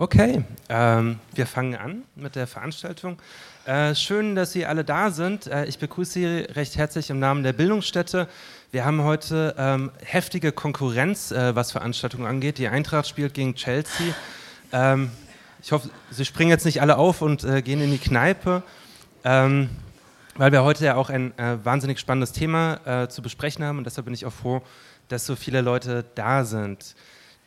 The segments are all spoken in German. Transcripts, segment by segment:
Okay, ähm, wir fangen an mit der Veranstaltung. Äh, schön, dass Sie alle da sind. Äh, ich begrüße Sie recht herzlich im Namen der Bildungsstätte. Wir haben heute ähm, heftige Konkurrenz, äh, was Veranstaltungen angeht. Die Eintracht spielt gegen Chelsea. Ähm, ich hoffe, Sie springen jetzt nicht alle auf und äh, gehen in die Kneipe, ähm, weil wir heute ja auch ein äh, wahnsinnig spannendes Thema äh, zu besprechen haben und deshalb bin ich auch froh, dass so viele Leute da sind.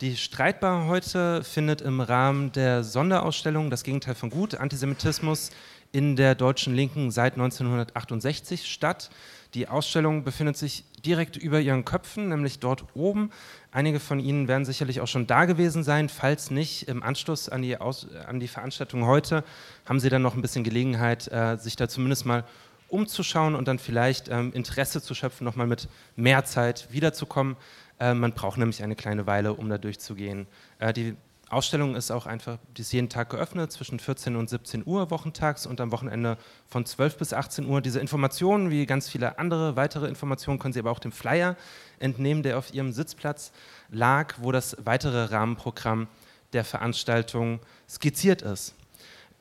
Die Streitbar heute findet im Rahmen der Sonderausstellung Das Gegenteil von Gut, Antisemitismus in der deutschen Linken seit 1968 statt. Die Ausstellung befindet sich direkt über ihren Köpfen, nämlich dort oben. Einige von Ihnen werden sicherlich auch schon da gewesen sein. Falls nicht, im Anschluss an die, Aus an die Veranstaltung heute haben Sie dann noch ein bisschen Gelegenheit, äh, sich da zumindest mal umzuschauen und dann vielleicht ähm, Interesse zu schöpfen, nochmal mit mehr Zeit wiederzukommen. Äh, man braucht nämlich eine kleine Weile, um da durchzugehen. Äh, die Ausstellung ist auch einfach, die ist jeden Tag geöffnet, zwischen 14 und 17 Uhr wochentags und am Wochenende von 12 bis 18 Uhr. Diese Informationen, wie ganz viele andere weitere Informationen, können Sie aber auch dem Flyer entnehmen, der auf Ihrem Sitzplatz lag, wo das weitere Rahmenprogramm der Veranstaltung skizziert ist.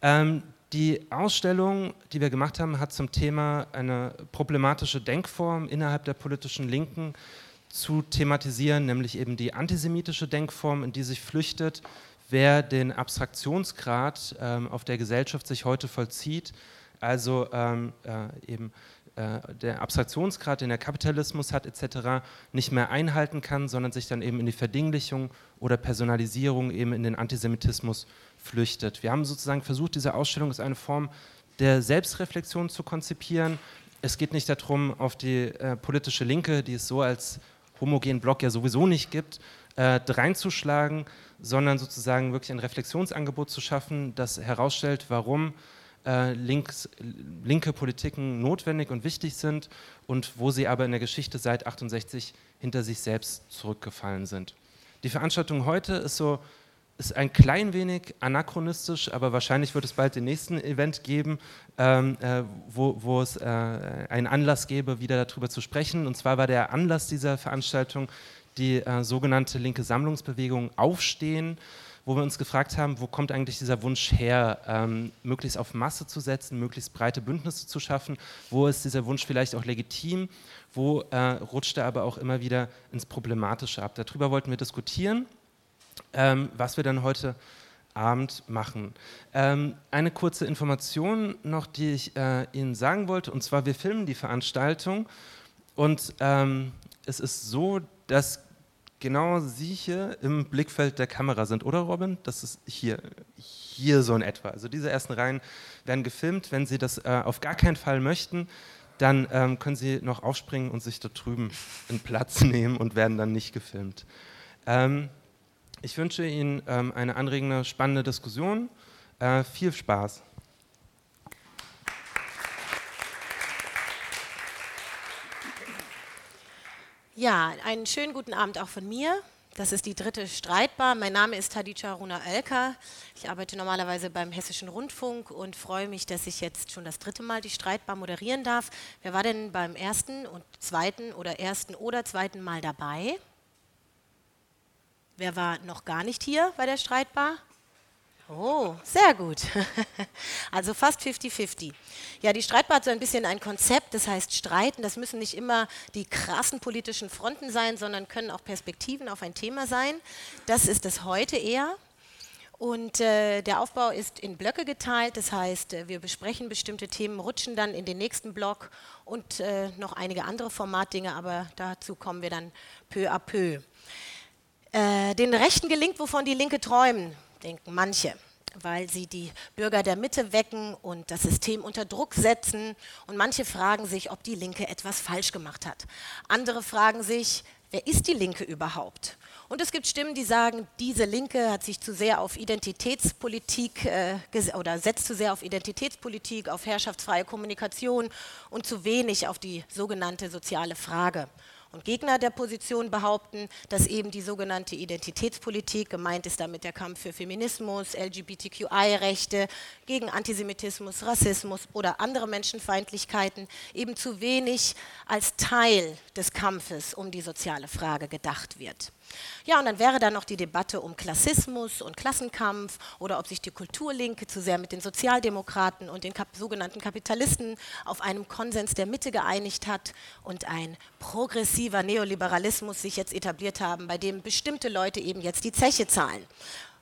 Ähm, die Ausstellung, die wir gemacht haben, hat zum Thema eine problematische Denkform innerhalb der politischen Linken zu thematisieren, nämlich eben die antisemitische Denkform, in die sich flüchtet, wer den Abstraktionsgrad ähm, auf der Gesellschaft sich heute vollzieht, also ähm, äh, eben äh, der Abstraktionsgrad, den der Kapitalismus hat etc., nicht mehr einhalten kann, sondern sich dann eben in die Verdinglichung oder Personalisierung eben in den Antisemitismus flüchtet. Wir haben sozusagen versucht, diese Ausstellung als eine Form der Selbstreflexion zu konzipieren. Es geht nicht darum, auf die äh, politische Linke, die es so als homogenen Block ja sowieso nicht gibt, äh, reinzuschlagen, sondern sozusagen wirklich ein Reflexionsangebot zu schaffen, das herausstellt, warum äh, links, linke Politiken notwendig und wichtig sind und wo sie aber in der Geschichte seit 68 hinter sich selbst zurückgefallen sind. Die Veranstaltung heute ist so ist ein klein wenig anachronistisch, aber wahrscheinlich wird es bald den nächsten Event geben, ähm, äh, wo, wo, es äh, einen Anlass gäbe, wieder darüber zu sprechen. Und zwar war der Anlass dieser Veranstaltung die äh, sogenannte linke Sammlungsbewegung Aufstehen, wo wir uns gefragt haben, wo kommt eigentlich dieser Wunsch her, ähm, möglichst auf Masse zu setzen, möglichst breite Bündnisse zu schaffen, wo ist dieser Wunsch vielleicht auch legitim, wo äh, rutscht er aber auch immer wieder ins Problematische ab. Darüber wollten wir diskutieren ähm, was wir dann heute Abend machen. Ähm, eine kurze Information noch, die ich äh, Ihnen sagen wollte, und zwar wir filmen die Veranstaltung und ähm, es ist so, dass genau Sie hier im Blickfeld der Kamera sind, oder Robin? Das ist hier, hier so in etwa. Also diese ersten Reihen werden gefilmt. Wenn Sie das äh, auf gar keinen Fall möchten, dann ähm, können Sie noch aufspringen und sich da drüben einen Platz nehmen und werden dann nicht gefilmt. Ähm, ich wünsche Ihnen ähm, eine anregende, spannende Diskussion. Äh, viel Spaß. Ja, einen schönen guten Abend auch von mir. Das ist die dritte Streitbar. Mein Name ist Hadicha Runa Elka. Ich arbeite normalerweise beim Hessischen Rundfunk und freue mich, dass ich jetzt schon das dritte Mal die Streitbar moderieren darf. Wer war denn beim ersten und zweiten oder ersten oder zweiten Mal dabei? Wer war noch gar nicht hier bei der Streitbar? Oh, sehr gut. Also fast 50-50. Ja, die Streitbar hat so ein bisschen ein Konzept, das heißt Streiten. Das müssen nicht immer die krassen politischen Fronten sein, sondern können auch Perspektiven auf ein Thema sein. Das ist es heute eher. Und äh, der Aufbau ist in Blöcke geteilt, das heißt, äh, wir besprechen bestimmte Themen, rutschen dann in den nächsten Block und äh, noch einige andere Formatdinge, aber dazu kommen wir dann peu à peu. Äh, den Rechten gelingt, wovon die Linke träumen, denken manche, weil sie die Bürger der Mitte wecken und das System unter Druck setzen. Und manche fragen sich, ob die Linke etwas falsch gemacht hat. Andere fragen sich, wer ist die Linke überhaupt? Und es gibt Stimmen, die sagen, diese Linke hat sich zu sehr auf Identitätspolitik äh, oder setzt zu sehr auf Identitätspolitik, auf herrschaftsfreie Kommunikation und zu wenig auf die sogenannte soziale Frage. Und Gegner der Position behaupten, dass eben die sogenannte Identitätspolitik, gemeint ist damit der Kampf für Feminismus, LGBTQI-Rechte, gegen Antisemitismus, Rassismus oder andere Menschenfeindlichkeiten, eben zu wenig als Teil des Kampfes um die soziale Frage gedacht wird. Ja, und dann wäre da noch die Debatte um Klassismus und Klassenkampf oder ob sich die Kulturlinke zu sehr mit den Sozialdemokraten und den Kap sogenannten Kapitalisten auf einem Konsens der Mitte geeinigt hat und ein progressiver Neoliberalismus sich jetzt etabliert haben, bei dem bestimmte Leute eben jetzt die Zeche zahlen.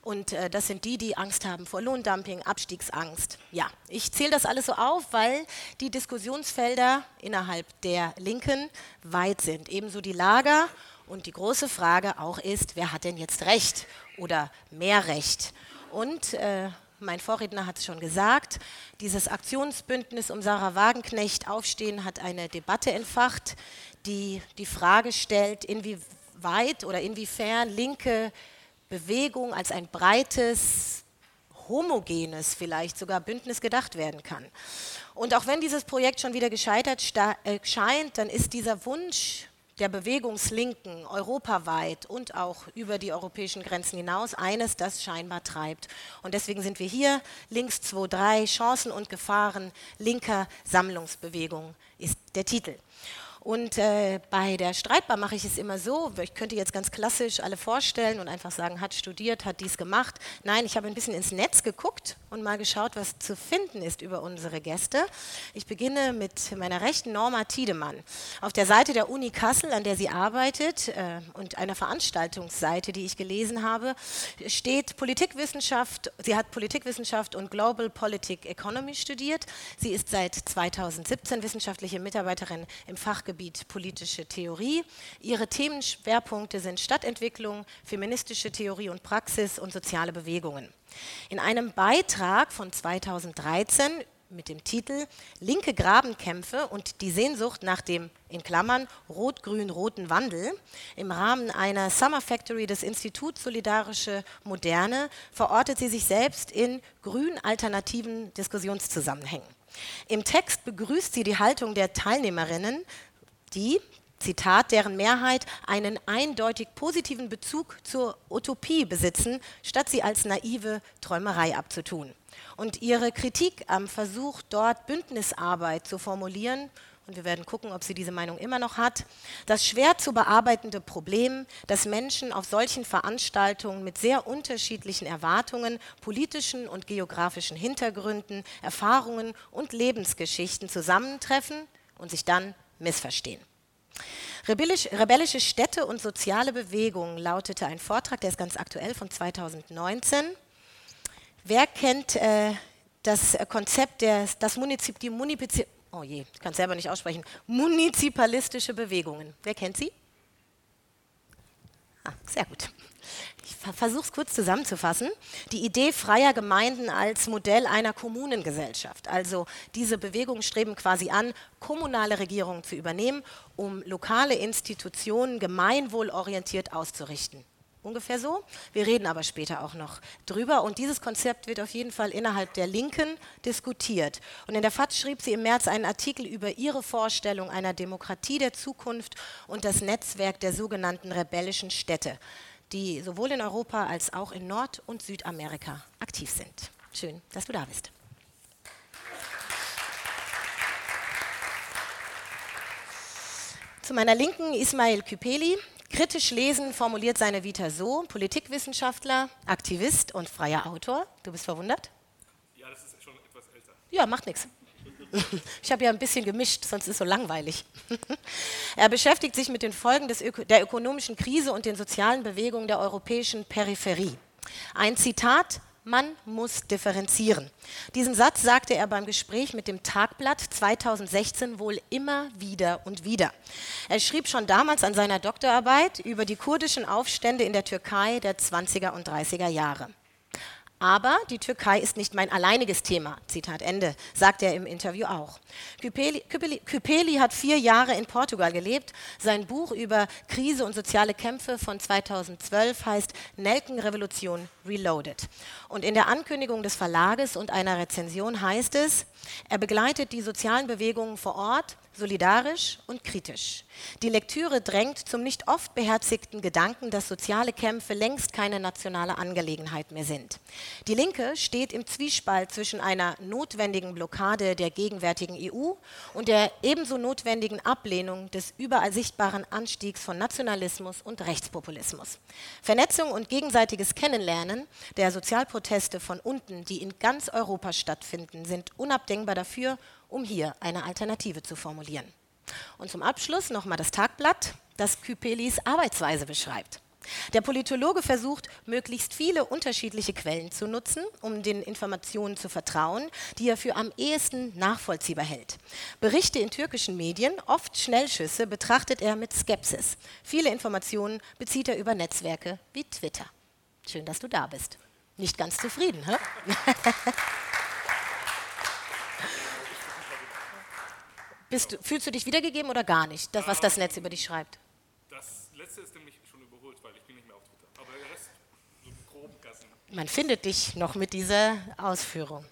Und äh, das sind die, die Angst haben vor Lohndumping, Abstiegsangst. Ja, ich zähle das alles so auf, weil die Diskussionsfelder innerhalb der Linken weit sind. Ebenso die Lager und die große Frage auch ist, wer hat denn jetzt Recht oder mehr Recht? Und äh, mein Vorredner hat es schon gesagt, dieses Aktionsbündnis um Sarah Wagenknecht Aufstehen hat eine Debatte entfacht, die die Frage stellt, inwieweit oder inwiefern linke Bewegung als ein breites, homogenes vielleicht sogar Bündnis gedacht werden kann. Und auch wenn dieses Projekt schon wieder gescheitert äh, scheint, dann ist dieser Wunsch der Bewegungslinken europaweit und auch über die europäischen Grenzen hinaus eines, das scheinbar treibt. Und deswegen sind wir hier. Links 2.3, Chancen und Gefahren linker Sammlungsbewegung ist der Titel. Und äh, bei der Streitbar mache ich es immer so, ich könnte jetzt ganz klassisch alle vorstellen und einfach sagen, hat studiert, hat dies gemacht. Nein, ich habe ein bisschen ins Netz geguckt und mal geschaut, was zu finden ist über unsere Gäste. Ich beginne mit meiner rechten Norma Tiedemann. Auf der Seite der Uni Kassel, an der sie arbeitet äh, und einer Veranstaltungsseite, die ich gelesen habe, steht Politikwissenschaft. Sie hat Politikwissenschaft und Global Politic Economy studiert. Sie ist seit 2017 wissenschaftliche Mitarbeiterin im Fach Fachgebiet politische Theorie. Ihre Themenschwerpunkte sind Stadtentwicklung, feministische Theorie und Praxis und soziale Bewegungen. In einem Beitrag von 2013 mit dem Titel Linke Grabenkämpfe und die Sehnsucht nach dem in Klammern rot-grün-roten Wandel im Rahmen einer Summer Factory des Instituts Solidarische Moderne verortet sie sich selbst in grün-alternativen Diskussionszusammenhängen. Im Text begrüßt sie die Haltung der Teilnehmerinnen die, Zitat, deren Mehrheit einen eindeutig positiven Bezug zur Utopie besitzen, statt sie als naive Träumerei abzutun. Und ihre Kritik am Versuch, dort Bündnisarbeit zu formulieren, und wir werden gucken, ob sie diese Meinung immer noch hat, das schwer zu bearbeitende Problem, dass Menschen auf solchen Veranstaltungen mit sehr unterschiedlichen Erwartungen, politischen und geografischen Hintergründen, Erfahrungen und Lebensgeschichten zusammentreffen und sich dann missverstehen. Rebellisch, rebellische Städte und soziale Bewegungen lautete ein Vortrag, der ist ganz aktuell von 2019. Wer kennt äh, das Konzept der das Munizip, die Munizip, oh je, ich kann selber nicht aussprechen, munizipalistische Bewegungen? Wer kennt sie? Ah, sehr gut. Ich versuche es kurz zusammenzufassen. Die Idee freier Gemeinden als Modell einer Kommunengesellschaft. Also diese Bewegungen streben quasi an, kommunale Regierungen zu übernehmen, um lokale Institutionen gemeinwohlorientiert auszurichten. Ungefähr so. Wir reden aber später auch noch drüber. Und dieses Konzept wird auf jeden Fall innerhalb der Linken diskutiert. Und in der FAZ schrieb sie im März einen Artikel über ihre Vorstellung einer Demokratie der Zukunft und das Netzwerk der sogenannten rebellischen Städte die sowohl in Europa als auch in Nord- und Südamerika aktiv sind. Schön, dass du da bist. Zu meiner Linken Ismail Küpeli. Kritisch lesen formuliert seine Vita so: Politikwissenschaftler, Aktivist und freier Autor. Du bist verwundert? Ja, das ist schon etwas älter. Ja, macht nichts. Ich habe ja ein bisschen gemischt, sonst ist es so langweilig. Er beschäftigt sich mit den Folgen Öko der ökonomischen Krise und den sozialen Bewegungen der europäischen Peripherie. Ein Zitat, man muss differenzieren. Diesen Satz sagte er beim Gespräch mit dem Tagblatt 2016 wohl immer wieder und wieder. Er schrieb schon damals an seiner Doktorarbeit über die kurdischen Aufstände in der Türkei der 20er und 30er Jahre. Aber die Türkei ist nicht mein alleiniges Thema. Zitat Ende, sagt er im Interview auch. Küpeli, Küpeli, Küpeli hat vier Jahre in Portugal gelebt. Sein Buch über Krise und soziale Kämpfe von 2012 heißt Nelkenrevolution Reloaded. Und in der Ankündigung des Verlages und einer Rezension heißt es, er begleitet die sozialen Bewegungen vor Ort solidarisch und kritisch. Die Lektüre drängt zum nicht oft beherzigten Gedanken, dass soziale Kämpfe längst keine nationale Angelegenheit mehr sind. Die Linke steht im Zwiespalt zwischen einer notwendigen Blockade der gegenwärtigen EU und der ebenso notwendigen Ablehnung des überall sichtbaren Anstiegs von Nationalismus und Rechtspopulismus. Vernetzung und gegenseitiges Kennenlernen der Sozialproteste von unten, die in ganz Europa stattfinden, sind unabdingbar dafür, um hier eine Alternative zu formulieren. Und zum Abschluss nochmal das Tagblatt, das Kypelis Arbeitsweise beschreibt. Der Politologe versucht, möglichst viele unterschiedliche Quellen zu nutzen, um den Informationen zu vertrauen, die er für am ehesten nachvollziehbar hält. Berichte in türkischen Medien, oft Schnellschüsse, betrachtet er mit Skepsis. Viele Informationen bezieht er über Netzwerke wie Twitter. Schön, dass du da bist. Nicht ganz zufrieden, hä? Bist du, fühlst du dich wiedergegeben oder gar nicht, das, was das Netz über dich schreibt? Das letzte ist nämlich schon überholt, weil ich bin nicht mehr auf Twitter. Aber der Rest, so groben Gassen. Man findet dich noch mit dieser Ausführung.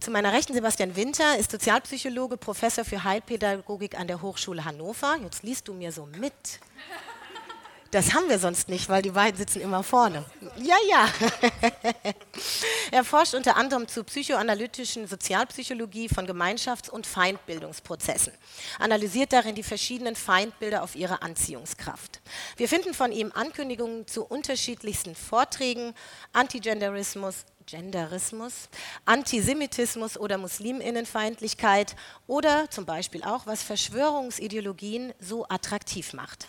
Zu meiner Rechten Sebastian Winter ist Sozialpsychologe, Professor für Heilpädagogik an der Hochschule Hannover. Jetzt liest du mir so mit. Das haben wir sonst nicht, weil die beiden sitzen immer vorne. Ja, ja. er forscht unter anderem zu psychoanalytischen Sozialpsychologie von Gemeinschafts- und Feindbildungsprozessen, analysiert darin die verschiedenen Feindbilder auf ihre Anziehungskraft. Wir finden von ihm Ankündigungen zu unterschiedlichsten Vorträgen, Antigenderismus, Genderismus, Antisemitismus oder Musliminnenfeindlichkeit oder zum Beispiel auch, was Verschwörungsideologien so attraktiv macht.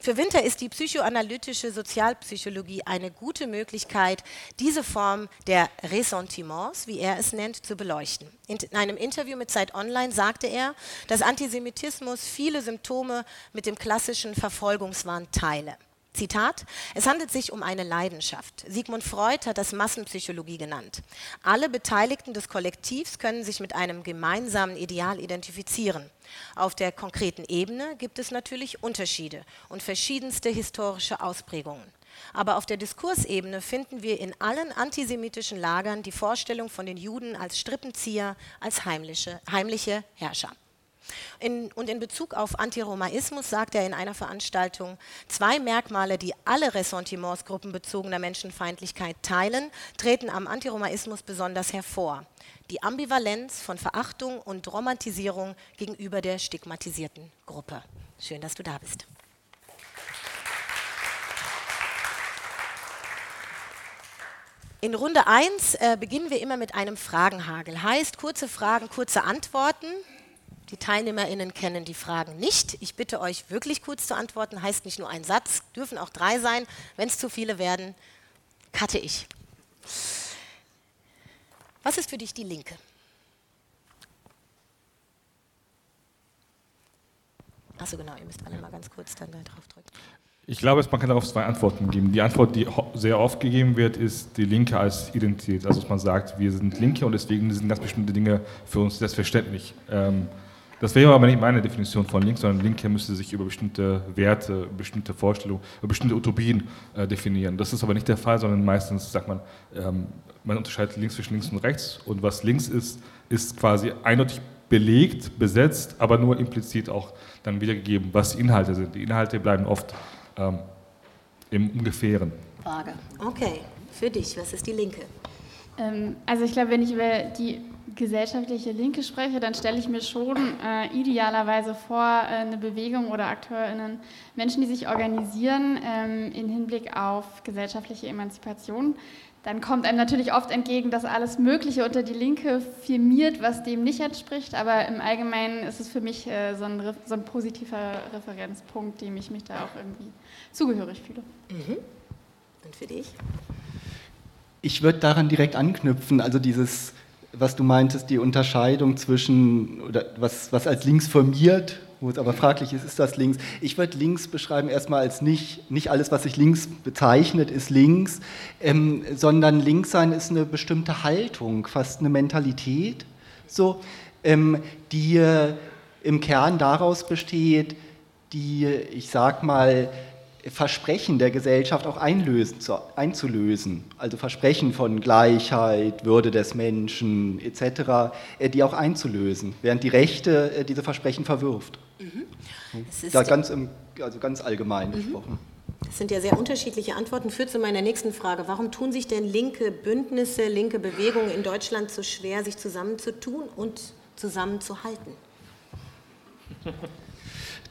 Für Winter ist die psychoanalytische Sozialpsychologie eine gute Möglichkeit, diese Form der Ressentiments, wie er es nennt, zu beleuchten. In einem Interview mit Zeit Online sagte er, dass Antisemitismus viele Symptome mit dem klassischen Verfolgungswahn teile. Zitat, es handelt sich um eine Leidenschaft. Sigmund Freud hat das Massenpsychologie genannt. Alle Beteiligten des Kollektivs können sich mit einem gemeinsamen Ideal identifizieren. Auf der konkreten Ebene gibt es natürlich Unterschiede und verschiedenste historische Ausprägungen. Aber auf der Diskursebene finden wir in allen antisemitischen Lagern die Vorstellung von den Juden als Strippenzieher, als heimliche, heimliche Herrscher. In, und in Bezug auf Antiromaismus sagt er in einer Veranstaltung, zwei Merkmale, die alle Ressentiments gruppenbezogener Menschenfeindlichkeit teilen, treten am Antiromaismus besonders hervor. Die Ambivalenz von Verachtung und Romantisierung gegenüber der stigmatisierten Gruppe. Schön, dass du da bist. In Runde 1 äh, beginnen wir immer mit einem Fragenhagel. Heißt kurze Fragen, kurze Antworten. Die TeilnehmerInnen kennen die Fragen nicht. Ich bitte euch wirklich kurz zu antworten. Heißt nicht nur ein Satz, dürfen auch drei sein. Wenn es zu viele werden, cutte ich. Was ist für dich die Linke? Achso, genau, ihr müsst alle mal ganz kurz dann da drauf drücken. Ich glaube, man kann darauf zwei Antworten geben. Die Antwort, die sehr oft gegeben wird, ist die Linke als Identität. Also, dass man sagt, wir sind Linke und deswegen sind ganz bestimmte Dinge für uns selbstverständlich. Ähm, das wäre aber nicht meine Definition von links, sondern Linke müsste sich über bestimmte Werte, bestimmte Vorstellungen, über bestimmte Utopien äh, definieren. Das ist aber nicht der Fall, sondern meistens sagt man, ähm, man unterscheidet links zwischen links und rechts und was links ist, ist quasi eindeutig belegt, besetzt, aber nur implizit auch dann wiedergegeben, was die Inhalte sind. Die Inhalte bleiben oft ähm, im Ungefähren. Frage. Okay, für dich, was ist die Linke? Ähm, also ich glaube, wenn ich über die gesellschaftliche Linke spreche, dann stelle ich mir schon äh, idealerweise vor, äh, eine Bewegung oder AkteurInnen, Menschen, die sich organisieren ähm, in Hinblick auf gesellschaftliche Emanzipation. Dann kommt einem natürlich oft entgegen, dass alles Mögliche unter die Linke firmiert, was dem nicht entspricht. Aber im Allgemeinen ist es für mich äh, so, ein, so, ein, positiver Referenzpunkt, dem ich mich da auch irgendwie zugehörig fühle. Mhm. Und für dich? Ich würde daran direkt anknüpfen, also dieses was du meintest, die Unterscheidung zwischen, oder was, was als links formiert, wo es aber fraglich ist, ist das links? Ich würde links beschreiben erstmal als nicht, nicht alles, was sich links bezeichnet, ist links, ähm, sondern links sein ist eine bestimmte Haltung, fast eine Mentalität, so, ähm, die äh, im Kern daraus besteht, die, ich sag mal, Versprechen der Gesellschaft auch einlösen, einzulösen. Also Versprechen von Gleichheit, Würde des Menschen etc., äh, die auch einzulösen, während die Rechte äh, diese Versprechen verwirft. Mhm. Da ganz, im, also ganz allgemein mhm. gesprochen. Das sind ja sehr unterschiedliche Antworten. Führt zu meiner nächsten Frage. Warum tun sich denn linke Bündnisse, linke Bewegungen in Deutschland so schwer, sich zusammenzutun und zusammenzuhalten?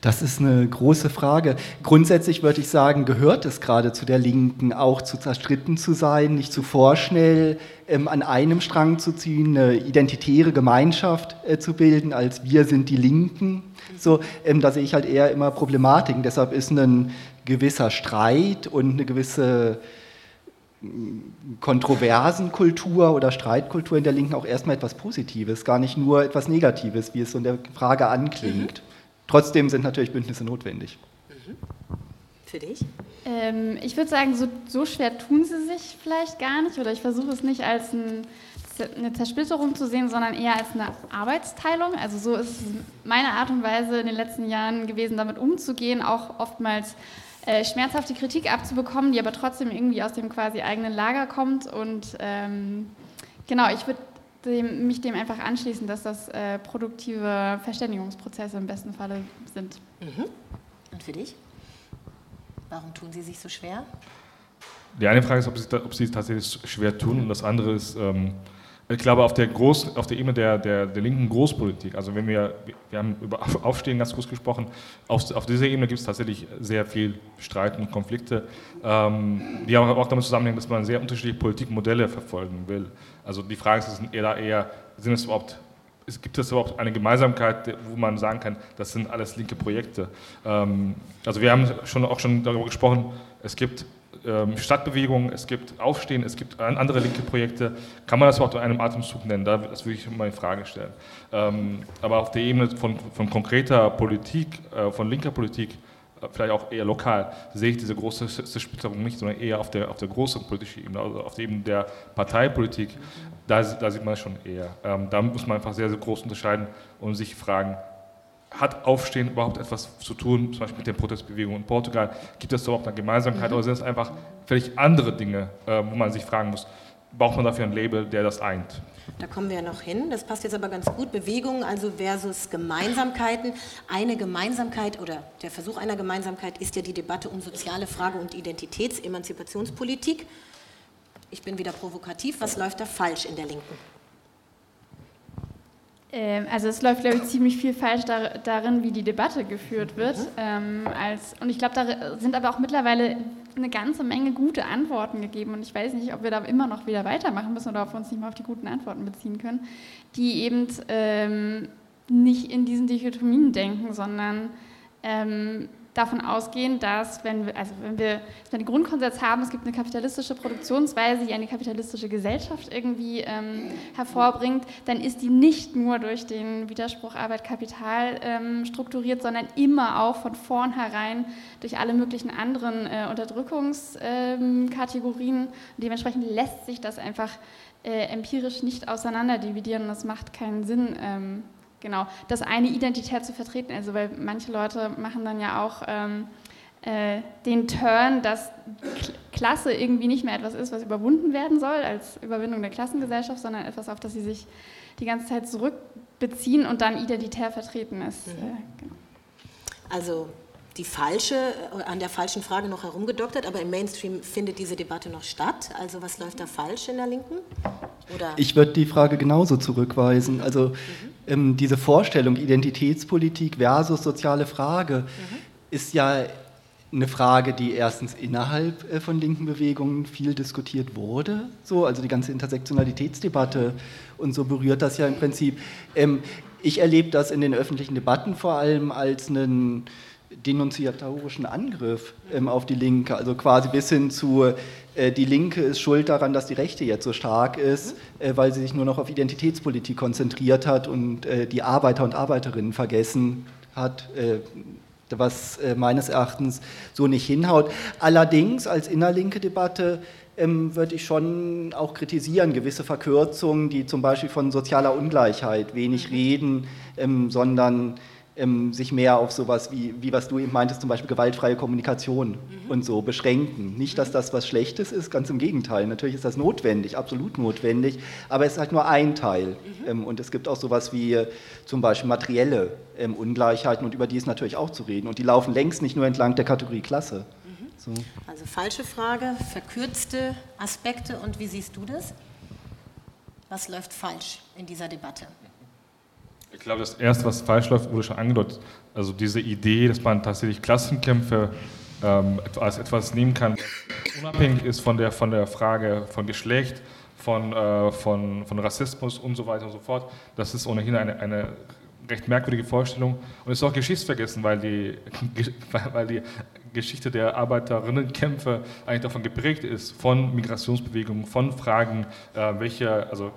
Das ist eine große Frage. Grundsätzlich würde ich sagen, gehört es gerade zu der Linken auch zu zerstritten zu sein, nicht zu vorschnell ähm, an einem Strang zu ziehen, eine identitäre Gemeinschaft äh, zu bilden, als wir sind die Linken. So, ähm, da sehe ich halt eher immer Problematiken. Deshalb ist ein gewisser Streit und eine gewisse mm, Kontroversenkultur oder Streitkultur in der Linken auch erstmal etwas Positives, gar nicht nur etwas Negatives, wie es so in der Frage anklingt. Trotzdem sind natürlich Bündnisse notwendig. Mhm. Für dich? Ähm, ich würde sagen, so, so, schwer tun sie sich vielleicht gar nicht oder ich versuche es nicht als ein, eine Zersplitterung zu sehen, sondern eher als eine Arbeitsteilung. Also so ist es meine Art und Weise in den letzten Jahren gewesen, damit umzugehen, auch oftmals äh, schmerzhafte Kritik abzubekommen, die aber trotzdem irgendwie aus dem quasi eigenen Lager kommt. Und ähm, genau, ich würde dem, mich dem einfach anschließen, dass das äh, produktive Verständigungsprozesse im besten Falle sind. Mhm. Und für dich? Warum tun sie sich so schwer? Die eine Frage ist, ob sie, ob sie es tatsächlich schwer tun und das andere ist, ähm, ich glaube, auf der, Groß, auf der Ebene der, der, der, linken Großpolitik, also wenn wir, wir haben über Aufstehen ganz kurz gesprochen, auf, auf dieser Ebene gibt es tatsächlich sehr viel Streit und Konflikte, ähm, die auch damit zusammenhängen, dass man sehr unterschiedliche Politikmodelle verfolgen will. Also die Frage ist, eher, eher sind es überhaupt gibt es überhaupt eine Gemeinsamkeit, wo man sagen kann, das sind alles linke Projekte? Ähm, also wir haben schon, auch schon darüber gesprochen, es gibt ähm, Stadtbewegung, es gibt Aufstehen, es gibt andere linke Projekte. Kann man das überhaupt in einem Atemzug nennen? Das würde ich mal in Frage stellen. Ähm, aber auf der Ebene von, von konkreter Politik, äh, von linker Politik, vielleicht auch eher lokal, sehe ich diese große Splitterung nicht, sondern eher auf der, auf der großen politischen Ebene, also auf der Ebene der Parteipolitik. Da, da sieht man es schon eher. Ähm, da muss man einfach sehr, sehr groß unterscheiden und sich fragen, hat Aufstehen überhaupt etwas zu tun, zum Beispiel mit der Protestbewegung in Portugal? Gibt es überhaupt eine Gemeinsamkeit mhm. oder sind es einfach völlig andere Dinge, äh, wo man sich fragen muss, braucht man dafür ein Label, der das eint? Da kommen wir ja noch hin. Das passt jetzt aber ganz gut. Bewegungen also versus Gemeinsamkeiten. Eine Gemeinsamkeit oder der Versuch einer Gemeinsamkeit ist ja die Debatte um soziale Frage und Identitäts-Emanzipationspolitik. Ich bin wieder provokativ. Was läuft da falsch in der Linken? Ähm, also es läuft, glaube ich, ziemlich viel falsch dar darin, wie die Debatte geführt wird. Mhm. Ähm, als, und ich glaube, da sind aber auch mittlerweile eine ganze Menge gute Antworten gegeben. Und ich weiß nicht, ob wir da immer noch wieder weitermachen müssen oder ob wir uns nicht mal auf die guten Antworten beziehen können, die eben ähm, nicht in diesen Dichotomien denken, sondern ähm, davon ausgehen, dass wenn wir, also wenn wir den Grundkonsens haben, es gibt eine kapitalistische Produktionsweise, die eine kapitalistische Gesellschaft irgendwie ähm, hervorbringt, dann ist die nicht nur durch den Widerspruch Arbeit-Kapital ähm, strukturiert, sondern immer auch von vornherein durch alle möglichen anderen äh, Unterdrückungskategorien. Ähm, dementsprechend lässt sich das einfach äh, empirisch nicht auseinanderdividieren das macht keinen Sinn ähm, Genau, das eine Identität zu vertreten, also weil manche Leute machen dann ja auch ähm, äh, den Turn, dass Klasse irgendwie nicht mehr etwas ist, was überwunden werden soll als Überwindung der Klassengesellschaft, sondern etwas, auf das sie sich die ganze Zeit zurückbeziehen und dann identitär vertreten ist. Mhm. Äh, genau. Also die falsche, äh, an der falschen Frage noch herumgedoktert, aber im Mainstream findet diese Debatte noch statt. Also was läuft da falsch in der Linken? Oder? Ich würde die Frage genauso zurückweisen. Also mhm. ähm, diese Vorstellung Identitätspolitik versus soziale Frage mhm. ist ja eine Frage, die erstens innerhalb äh, von linken Bewegungen viel diskutiert wurde. So, also die ganze Intersektionalitätsdebatte und so berührt das ja im Prinzip. Ähm, ich erlebe das in den öffentlichen Debatten vor allem als einen denunziatorischen Angriff ähm, auf die Linke, also quasi bis hin zu, äh, die Linke ist schuld daran, dass die Rechte jetzt so stark ist, äh, weil sie sich nur noch auf Identitätspolitik konzentriert hat und äh, die Arbeiter und Arbeiterinnen vergessen hat, äh, was äh, meines Erachtens so nicht hinhaut. Allerdings als innerlinke Debatte ähm, würde ich schon auch kritisieren, gewisse Verkürzungen, die zum Beispiel von sozialer Ungleichheit wenig reden, ähm, sondern ähm, sich mehr auf sowas wie, wie was du eben meintest, zum Beispiel gewaltfreie Kommunikation mhm. und so beschränken. Nicht, dass das was Schlechtes ist, ganz im Gegenteil. Natürlich ist das notwendig, absolut notwendig, aber es ist halt nur ein Teil. Mhm. Ähm, und es gibt auch sowas wie äh, zum Beispiel materielle ähm, Ungleichheiten und über die ist natürlich auch zu reden. Und die laufen längst nicht nur entlang der Kategorie Klasse. Mhm. So. Also falsche Frage, verkürzte Aspekte und wie siehst du das? Was läuft falsch in dieser Debatte? Ich glaube, das Erste, was falsch läuft, wurde schon angedeutet. Also diese Idee, dass man tatsächlich Klassenkämpfe ähm, als etwas nehmen kann, unabhängig ist von der, von der Frage von Geschlecht, von, äh, von, von Rassismus und so weiter und so fort. Das ist ohnehin eine, eine recht merkwürdige Vorstellung und ist auch geschichtsvergessen, weil die, weil die Geschichte der Arbeiterinnenkämpfe eigentlich davon geprägt ist, von Migrationsbewegungen, von Fragen, äh, welche, also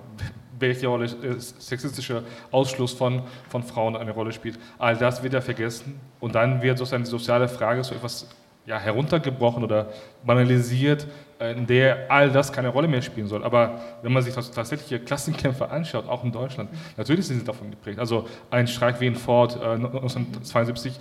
welche Rolle äh, sexistischer Ausschluss von, von Frauen eine Rolle spielt. All das wird ja vergessen und dann wird sozusagen die soziale Frage so etwas ja, heruntergebrochen oder banalisiert, äh, in der all das keine Rolle mehr spielen soll. Aber wenn man sich tatsächliche Klassenkämpfe anschaut, auch in Deutschland, natürlich sind sie davon geprägt. Also ein Streik wie in Ford äh, 1972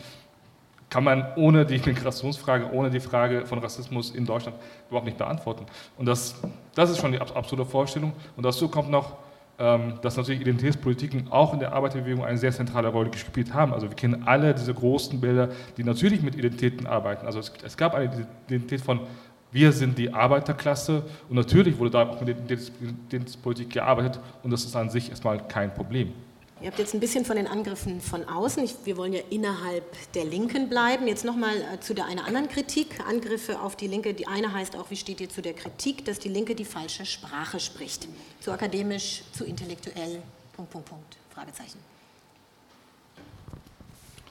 kann man ohne die Migrationsfrage, ohne die Frage von Rassismus in Deutschland überhaupt nicht beantworten. Und das, das ist schon die absurde Vorstellung. Und dazu kommt noch dass natürlich Identitätspolitiken auch in der Arbeiterbewegung eine sehr zentrale Rolle gespielt haben. Also wir kennen alle diese großen Bilder, die natürlich mit Identitäten arbeiten. Also es, es gab eine Identität von wir sind die Arbeiterklasse und natürlich wurde da auch mit Identitätspolitik gearbeitet und das ist an sich erstmal kein Problem. Ihr habt jetzt ein bisschen von den Angriffen von außen. Ich, wir wollen ja innerhalb der Linken bleiben. Jetzt nochmal äh, zu der einer anderen Kritik. Angriffe auf die Linke. Die eine heißt auch, wie steht ihr zu der Kritik, dass die Linke die falsche Sprache spricht? Zu akademisch, zu intellektuell, Punkt, Punkt, Punkt, Fragezeichen.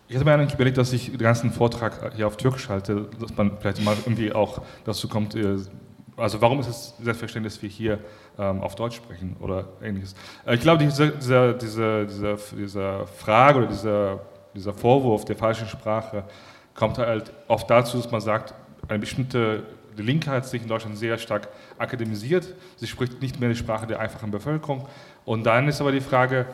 Ich hatte mir eigentlich überlegt, dass ich den ganzen Vortrag hier auf Türkisch halte, dass man vielleicht mal irgendwie auch dazu kommt, äh, also warum ist es selbstverständlich, dass wir hier ähm, auf Deutsch sprechen oder ähnliches. Äh, ich glaube, diese, diese, diese, diese, Frage oder dieser, dieser Vorwurf der falschen Sprache kommt halt oft dazu, dass man sagt, eine bestimmte die Linke hat sich in Deutschland sehr stark akademisiert. Sie spricht nicht mehr die Sprache der einfachen Bevölkerung. Und dann ist aber die Frage,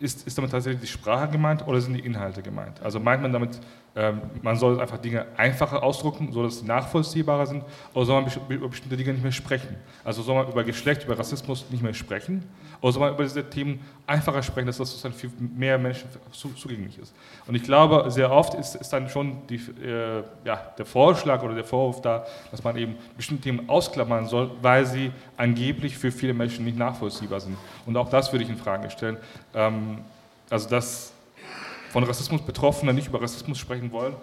ist, ist damit tatsächlich die Sprache gemeint oder sind die Inhalte gemeint? Also meint man damit ähm, man soll einfach Dinge einfacher ausdrucken, sodass sie nachvollziehbarer sind, oder soll man über bestimmte Dinge nicht mehr sprechen? Also soll man über Geschlecht, über Rassismus nicht mehr sprechen, oder soll man über diese Themen einfacher sprechen, dass das sozusagen für mehr Menschen zugänglich ist? Und ich glaube, sehr oft ist, ist dann schon die, äh, ja, der Vorschlag oder der Vorwurf da, dass man eben bestimmte Themen ausklammern soll, weil sie angeblich für viele Menschen nicht nachvollziehbar sind. Und auch das würde ich in Frage stellen. Ähm, also das von Rassismus Betroffene nicht über Rassismus sprechen wollen,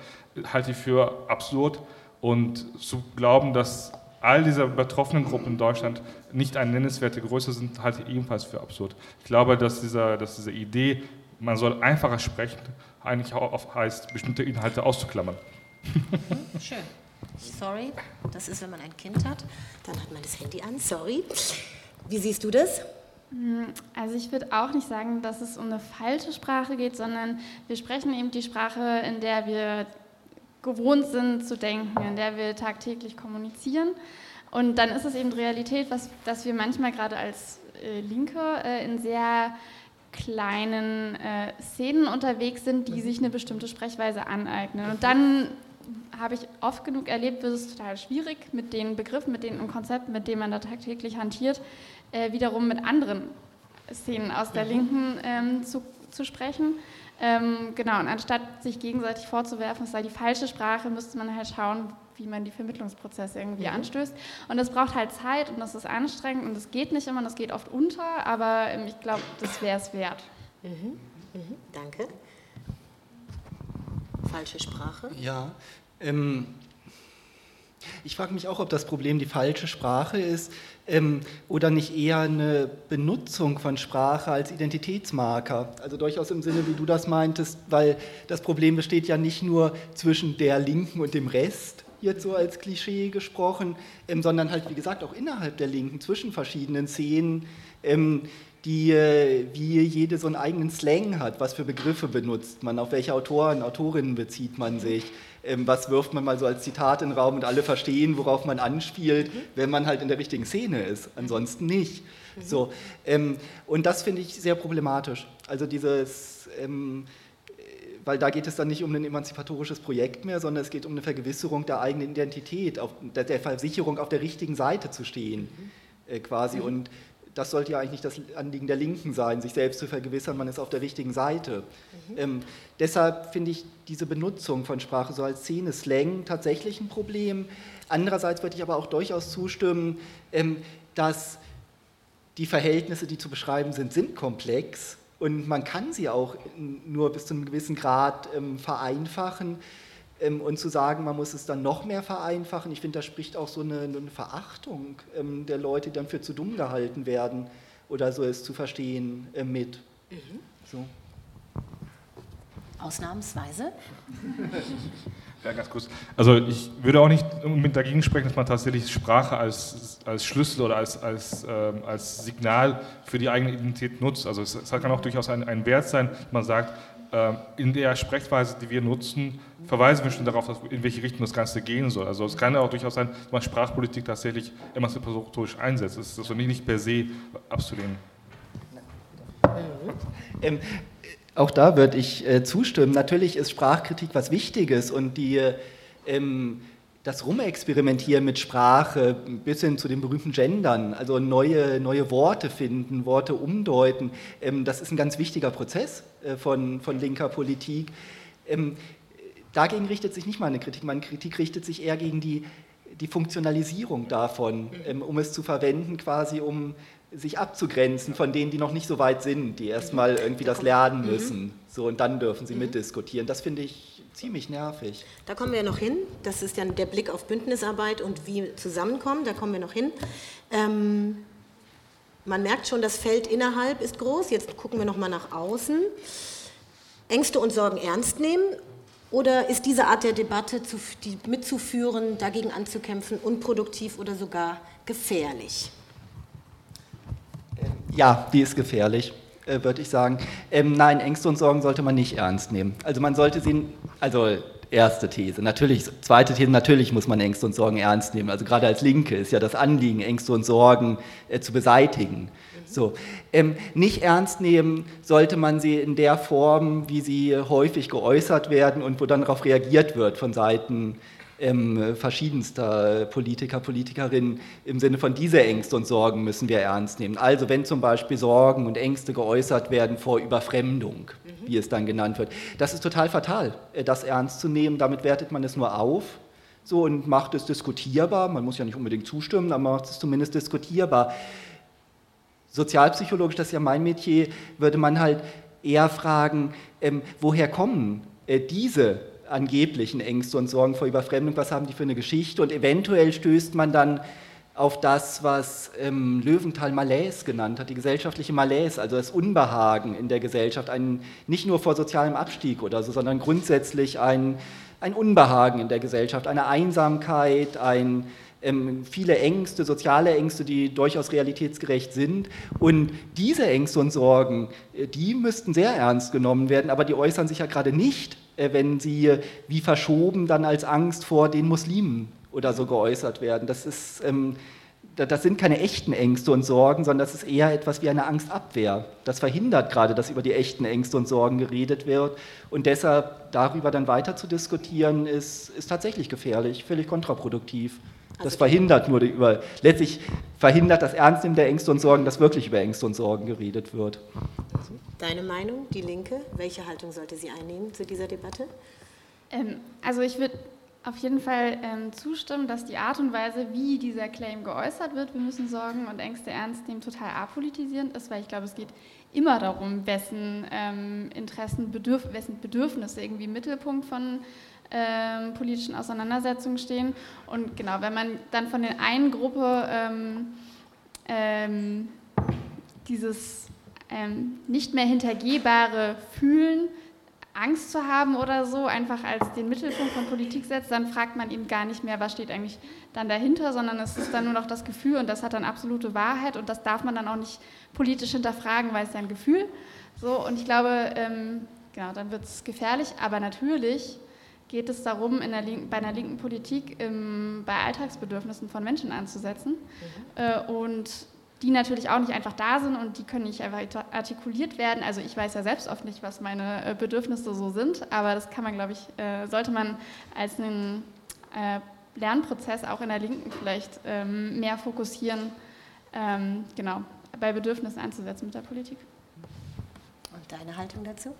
halte ich für absurd. Und zu glauben, dass all diese betroffenen Gruppen in Deutschland nicht eine nennenswerte Größe sind, halte ich ebenfalls für absurd. Ich glaube, dass, dieser, dass diese Idee, man soll einfacher sprechen, eigentlich auch heißt, bestimmte Inhalte auszuklammern. Schön. Sorry, das ist, wenn man ein Kind hat, dann hat man das Handy an, sorry. Wie siehst du das? Hm, also ich würde auch nicht sagen, dass es um eine falsche Sprache geht, sondern wir sprechen eben die Sprache, in der wir gewohnt sind zu denken, in der wir tagtäglich kommunizieren. Und dann ist es eben Realität, was, dass wir manchmal gerade als äh, Linke äh, in sehr kleinen äh, Szenen unterwegs sind, die sich eine bestimmte Sprechweise aneignen. Und dann habe ich oft genug erlebt, wird es total schwierig mit den Begriffen, mit den Konzepten, mit denen man da tagtäglich hantiert, äh, wiederum mit anderen Szenen aus der Linken ähm, zu, zu sprechen. Ähm, genau, und anstatt sich gegenseitig vorzuwerfen, es sei die falsche Sprache, müsste man halt schauen, wie man die Vermittlungsprozesse irgendwie mhm. anstößt. Und das braucht halt Zeit und das ist anstrengend und das geht nicht immer und das geht oft unter, aber ähm, ich glaube, das wäre es wert. Mhm. Mhm. Danke. Falsche Sprache? Ja. Ähm, ich frage mich auch, ob das Problem die falsche Sprache ist ähm, oder nicht eher eine Benutzung von Sprache als Identitätsmarker. Also durchaus im Sinne, wie du das meintest, weil das Problem besteht ja nicht nur zwischen der Linken und dem Rest, jetzt so als Klischee gesprochen, ähm, sondern halt, wie gesagt, auch innerhalb der Linken, zwischen verschiedenen Szenen. Ähm, die äh, wie jede so einen eigenen Slang hat. Was für Begriffe benutzt man, auf welche Autoren, Autorinnen bezieht man sich, ähm, was wirft man mal so als Zitat in den Raum und alle verstehen, worauf man anspielt, mhm. wenn man halt in der richtigen Szene ist. Ansonsten nicht. Mhm. So, ähm, und das finde ich sehr problematisch. Also dieses weil da geht es dann nicht um ein emanzipatorisches Projekt mehr, sondern es geht um eine Vergewisserung der eigenen Identität, auf, der, der Versicherung auf der richtigen Seite zu stehen, äh, quasi. Und das sollte ja eigentlich nicht das Anliegen der Linken sein, sich selbst zu vergewissern, man ist auf der richtigen Seite. Mhm. Ähm, deshalb finde ich diese Benutzung von Sprache so als Szene, Slang tatsächlich ein Problem. Andererseits würde ich aber auch durchaus zustimmen, ähm, dass die Verhältnisse, die zu beschreiben sind, sind komplex und man kann sie auch nur bis zu einem gewissen Grad ähm, vereinfachen. Ähm, und zu sagen, man muss es dann noch mehr vereinfachen, ich finde, da spricht auch so eine, eine Verachtung ähm, der Leute, die dann für zu dumm gehalten werden oder so es zu verstehen äh, mit. Mhm. So. Ausnahmsweise. Ja, ganz kurz. Also ich würde auch nicht unbedingt dagegen sprechen, dass man tatsächlich Sprache als, als Schlüssel oder als, als, ähm, als Signal für die eigene Identität nutzt. Also es, es kann auch durchaus ein, ein Wert sein, man sagt, in der Sprechweise, die wir nutzen, verweisen wir schon darauf, in welche Richtung das Ganze gehen soll. Also es kann ja auch durchaus sein, dass man Sprachpolitik tatsächlich emanzipatorisch einsetzt. Das ist also nicht per se abzulehnen. Ähm, auch da würde ich äh, zustimmen. Natürlich ist Sprachkritik was Wichtiges und die, ähm, das Rumexperimentieren mit Sprache bis hin zu den berühmten Gendern, also neue, neue Worte finden, Worte umdeuten, ähm, das ist ein ganz wichtiger Prozess von, von linker Politik. Ähm, dagegen richtet sich nicht meine Kritik. Meine Kritik richtet sich eher gegen die, die Funktionalisierung davon, ähm, um es zu verwenden, quasi um sich abzugrenzen von denen, die noch nicht so weit sind, die erstmal irgendwie das lernen mhm. müssen. So, und dann dürfen sie mhm. mitdiskutieren. Das finde ich ziemlich nervig. Da kommen wir noch hin. Das ist dann der Blick auf Bündnisarbeit und wie zusammenkommen. Da kommen wir noch hin. Ähm, man merkt schon, das Feld innerhalb ist groß. Jetzt gucken wir noch mal nach außen. Ängste und Sorgen ernst nehmen oder ist diese Art der Debatte zu, die mitzuführen, dagegen anzukämpfen, unproduktiv oder sogar gefährlich? Ja, die ist gefährlich, äh, würde ich sagen. Ähm, nein, Ängste und Sorgen sollte man nicht ernst nehmen. Also man sollte sie, also erste These. Natürlich, zweite These, natürlich muss man Ängste und Sorgen ernst nehmen. Also gerade als Linke ist ja das Anliegen, Ängste und Sorgen äh, zu beseitigen. So. Ähm, nicht ernst nehmen sollte man sie in der Form, wie sie häufig geäußert werden und wo dann darauf reagiert wird von Seiten ähm, verschiedenster Politiker, Politikerinnen im Sinne von diese Ängste und Sorgen müssen wir ernst nehmen. Also wenn zum Beispiel Sorgen und Ängste geäußert werden vor Überfremdung, mhm. wie es dann genannt wird, das ist total fatal, äh, das ernst zu nehmen. Damit wertet man es nur auf so, und macht es diskutierbar. Man muss ja nicht unbedingt zustimmen, aber macht es zumindest diskutierbar. Sozialpsychologisch, das ist ja mein Metier, würde man halt eher fragen, ähm, woher kommen äh, diese angeblichen Ängste und Sorgen vor Überfremdung, was haben die für eine Geschichte? Und eventuell stößt man dann auf das, was ähm, Löwenthal Malaise genannt hat, die gesellschaftliche Malaise, also das Unbehagen in der Gesellschaft, ein, nicht nur vor sozialem Abstieg oder so, sondern grundsätzlich ein, ein Unbehagen in der Gesellschaft, eine Einsamkeit, ein, ähm, viele Ängste, soziale Ängste, die durchaus realitätsgerecht sind. Und diese Ängste und Sorgen, äh, die müssten sehr ernst genommen werden, aber die äußern sich ja gerade nicht wenn sie wie verschoben dann als Angst vor den Muslimen oder so geäußert werden. Das, ist, ähm, das sind keine echten Ängste und Sorgen, sondern das ist eher etwas wie eine Angstabwehr. Das verhindert gerade, dass über die echten Ängste und Sorgen geredet wird. Und deshalb darüber dann weiter zu diskutieren, ist, ist tatsächlich gefährlich, völlig kontraproduktiv. Das also verhindert nur die über, letztlich verhindert das Ernstnehmen der Ängste und Sorgen, dass wirklich über Ängste und Sorgen geredet wird. Deine Meinung, die Linke, welche Haltung sollte sie einnehmen zu dieser Debatte? Ähm, also ich würde auf jeden Fall ähm, zustimmen, dass die Art und Weise, wie dieser Claim geäußert wird, wir müssen Sorgen und Ängste ernst nehmen, total apolitisierend ist, weil ich glaube, es geht immer darum, wessen ähm, Interessen, Bedürf wessen Bedürfnisse irgendwie im Mittelpunkt von ähm, politischen Auseinandersetzungen stehen. Und genau, wenn man dann von der einen Gruppe ähm, ähm, dieses ähm, nicht mehr hintergehbare Fühlen, Angst zu haben oder so, einfach als den Mittelpunkt von Politik setzt, dann fragt man eben gar nicht mehr, was steht eigentlich dann dahinter, sondern es ist dann nur noch das Gefühl und das hat dann absolute Wahrheit und das darf man dann auch nicht politisch hinterfragen, weil es ja ein Gefühl. So, und ich glaube, ähm, genau, dann wird es gefährlich, aber natürlich geht es darum, Linken, bei einer linken Politik im, bei Alltagsbedürfnissen von Menschen anzusetzen. Mhm. Äh, und die natürlich auch nicht einfach da sind und die können nicht einfach artikuliert werden. Also ich weiß ja selbst oft nicht, was meine äh, Bedürfnisse so sind, aber das kann man, glaube ich, äh, sollte man als einen äh, Lernprozess auch in der Linken vielleicht ähm, mehr fokussieren, ähm, genau, bei Bedürfnissen anzusetzen mit der Politik. Und deine Haltung dazu?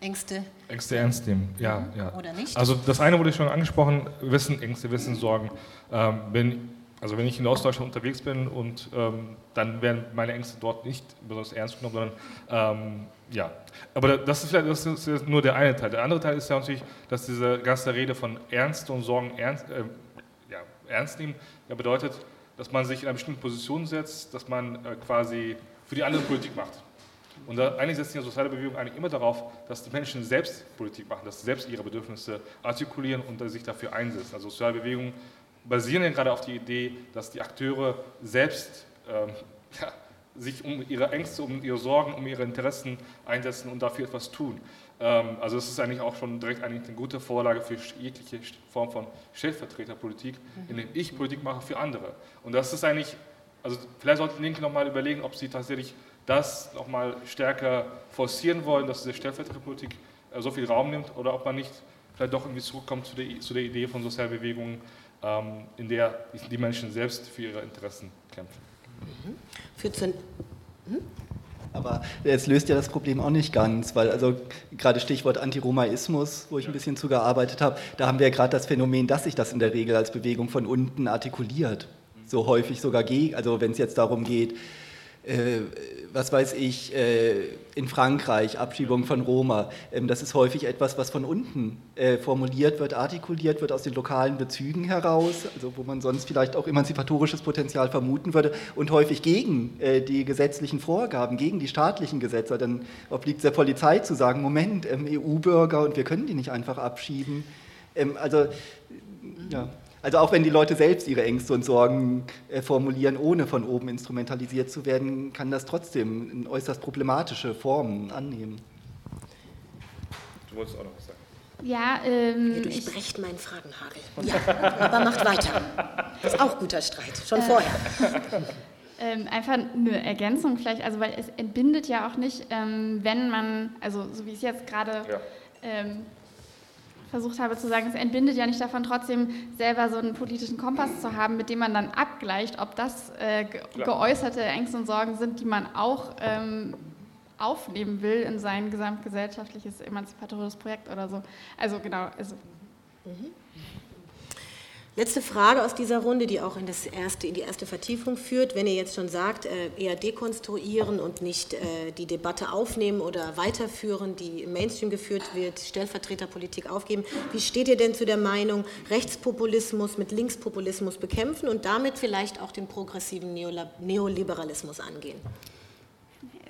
Ängste? Ängste ernst nehmen, ja, ja. Oder nicht? Also das eine wurde schon angesprochen, Wissen, Ängste, Wissen, Sorgen. Ähm, wenn, also wenn ich in Ostdeutschland unterwegs bin und ähm, dann werden meine Ängste dort nicht besonders ernst genommen, sondern ähm, ja. Aber das ist, vielleicht, das ist nur der eine Teil. Der andere Teil ist ja natürlich, dass diese ganze Rede von Ernst und Sorgen ernst, äh, ja, ernst nehmen ja, bedeutet, dass man sich in einer bestimmten Position setzt, dass man äh, quasi für die anderen Politik macht. Und da, eigentlich setzt die soziale Bewegung eigentlich immer darauf, dass die Menschen selbst Politik machen, dass sie selbst ihre Bedürfnisse artikulieren und sich dafür einsetzen. Also soziale Bewegungen basieren ja gerade auf die Idee, dass die Akteure selbst ähm, ja, sich um ihre Ängste, um ihre Sorgen, um ihre Interessen einsetzen und dafür etwas tun. Ähm, also es ist eigentlich auch schon direkt eigentlich eine gute Vorlage für jegliche Form von Stellvertreterpolitik, in dem ich Politik mache für andere. Und das ist eigentlich, also vielleicht sollten Linke nochmal überlegen, ob sie tatsächlich das nochmal stärker forcieren wollen, dass diese Stellvertreterpolitik äh, so viel Raum nimmt oder ob man nicht vielleicht doch irgendwie zurückkommt zu der, zu der Idee von Sozialbewegungen, ähm, in der die Menschen selbst für ihre Interessen kämpfen. Mhm. Führt zu hm? Aber es löst ja das Problem auch nicht ganz, weil also gerade Stichwort Antiromaismus, wo ich ein bisschen zugearbeitet habe, da haben wir ja gerade das Phänomen, dass sich das in der Regel als Bewegung von unten artikuliert. So häufig sogar gegen, also wenn es jetzt darum geht, äh, was weiß ich, äh, in Frankreich, Abschiebung von Roma. Ähm, das ist häufig etwas, was von unten äh, formuliert wird, artikuliert wird aus den lokalen Bezügen heraus, also wo man sonst vielleicht auch emanzipatorisches Potenzial vermuten würde und häufig gegen äh, die gesetzlichen Vorgaben, gegen die staatlichen Gesetze. Dann obliegt es der Polizei zu sagen, Moment, ähm, EU-Bürger und wir können die nicht einfach abschieben. Ähm, also, ja. Also auch wenn die Leute selbst ihre Ängste und Sorgen äh, formulieren, ohne von oben instrumentalisiert zu werden, kann das trotzdem äußerst problematische Formen annehmen. Du wolltest auch noch was sagen. Ja, ähm, Ihr durchbrecht meinen Fragenhagel. Ja, aber macht weiter. Das ist auch guter Streit, schon äh, vorher. Ähm, einfach eine Ergänzung vielleicht, also weil es entbindet ja auch nicht, ähm, wenn man, also so wie es jetzt gerade ja. ähm, versucht habe zu sagen, es entbindet ja nicht davon, trotzdem selber so einen politischen Kompass zu haben, mit dem man dann abgleicht, ob das äh, geäußerte Ängste und Sorgen sind, die man auch ähm, aufnehmen will in sein gesamtgesellschaftliches emanzipatorisches Projekt oder so. Also genau. Also. Mhm. Letzte Frage aus dieser Runde, die auch in, das erste, in die erste Vertiefung führt. Wenn ihr jetzt schon sagt, äh, eher dekonstruieren und nicht äh, die Debatte aufnehmen oder weiterführen, die im Mainstream geführt wird, Stellvertreterpolitik aufgeben, wie steht ihr denn zu der Meinung, Rechtspopulismus mit Linkspopulismus bekämpfen und damit vielleicht auch den progressiven Neoliberalismus angehen?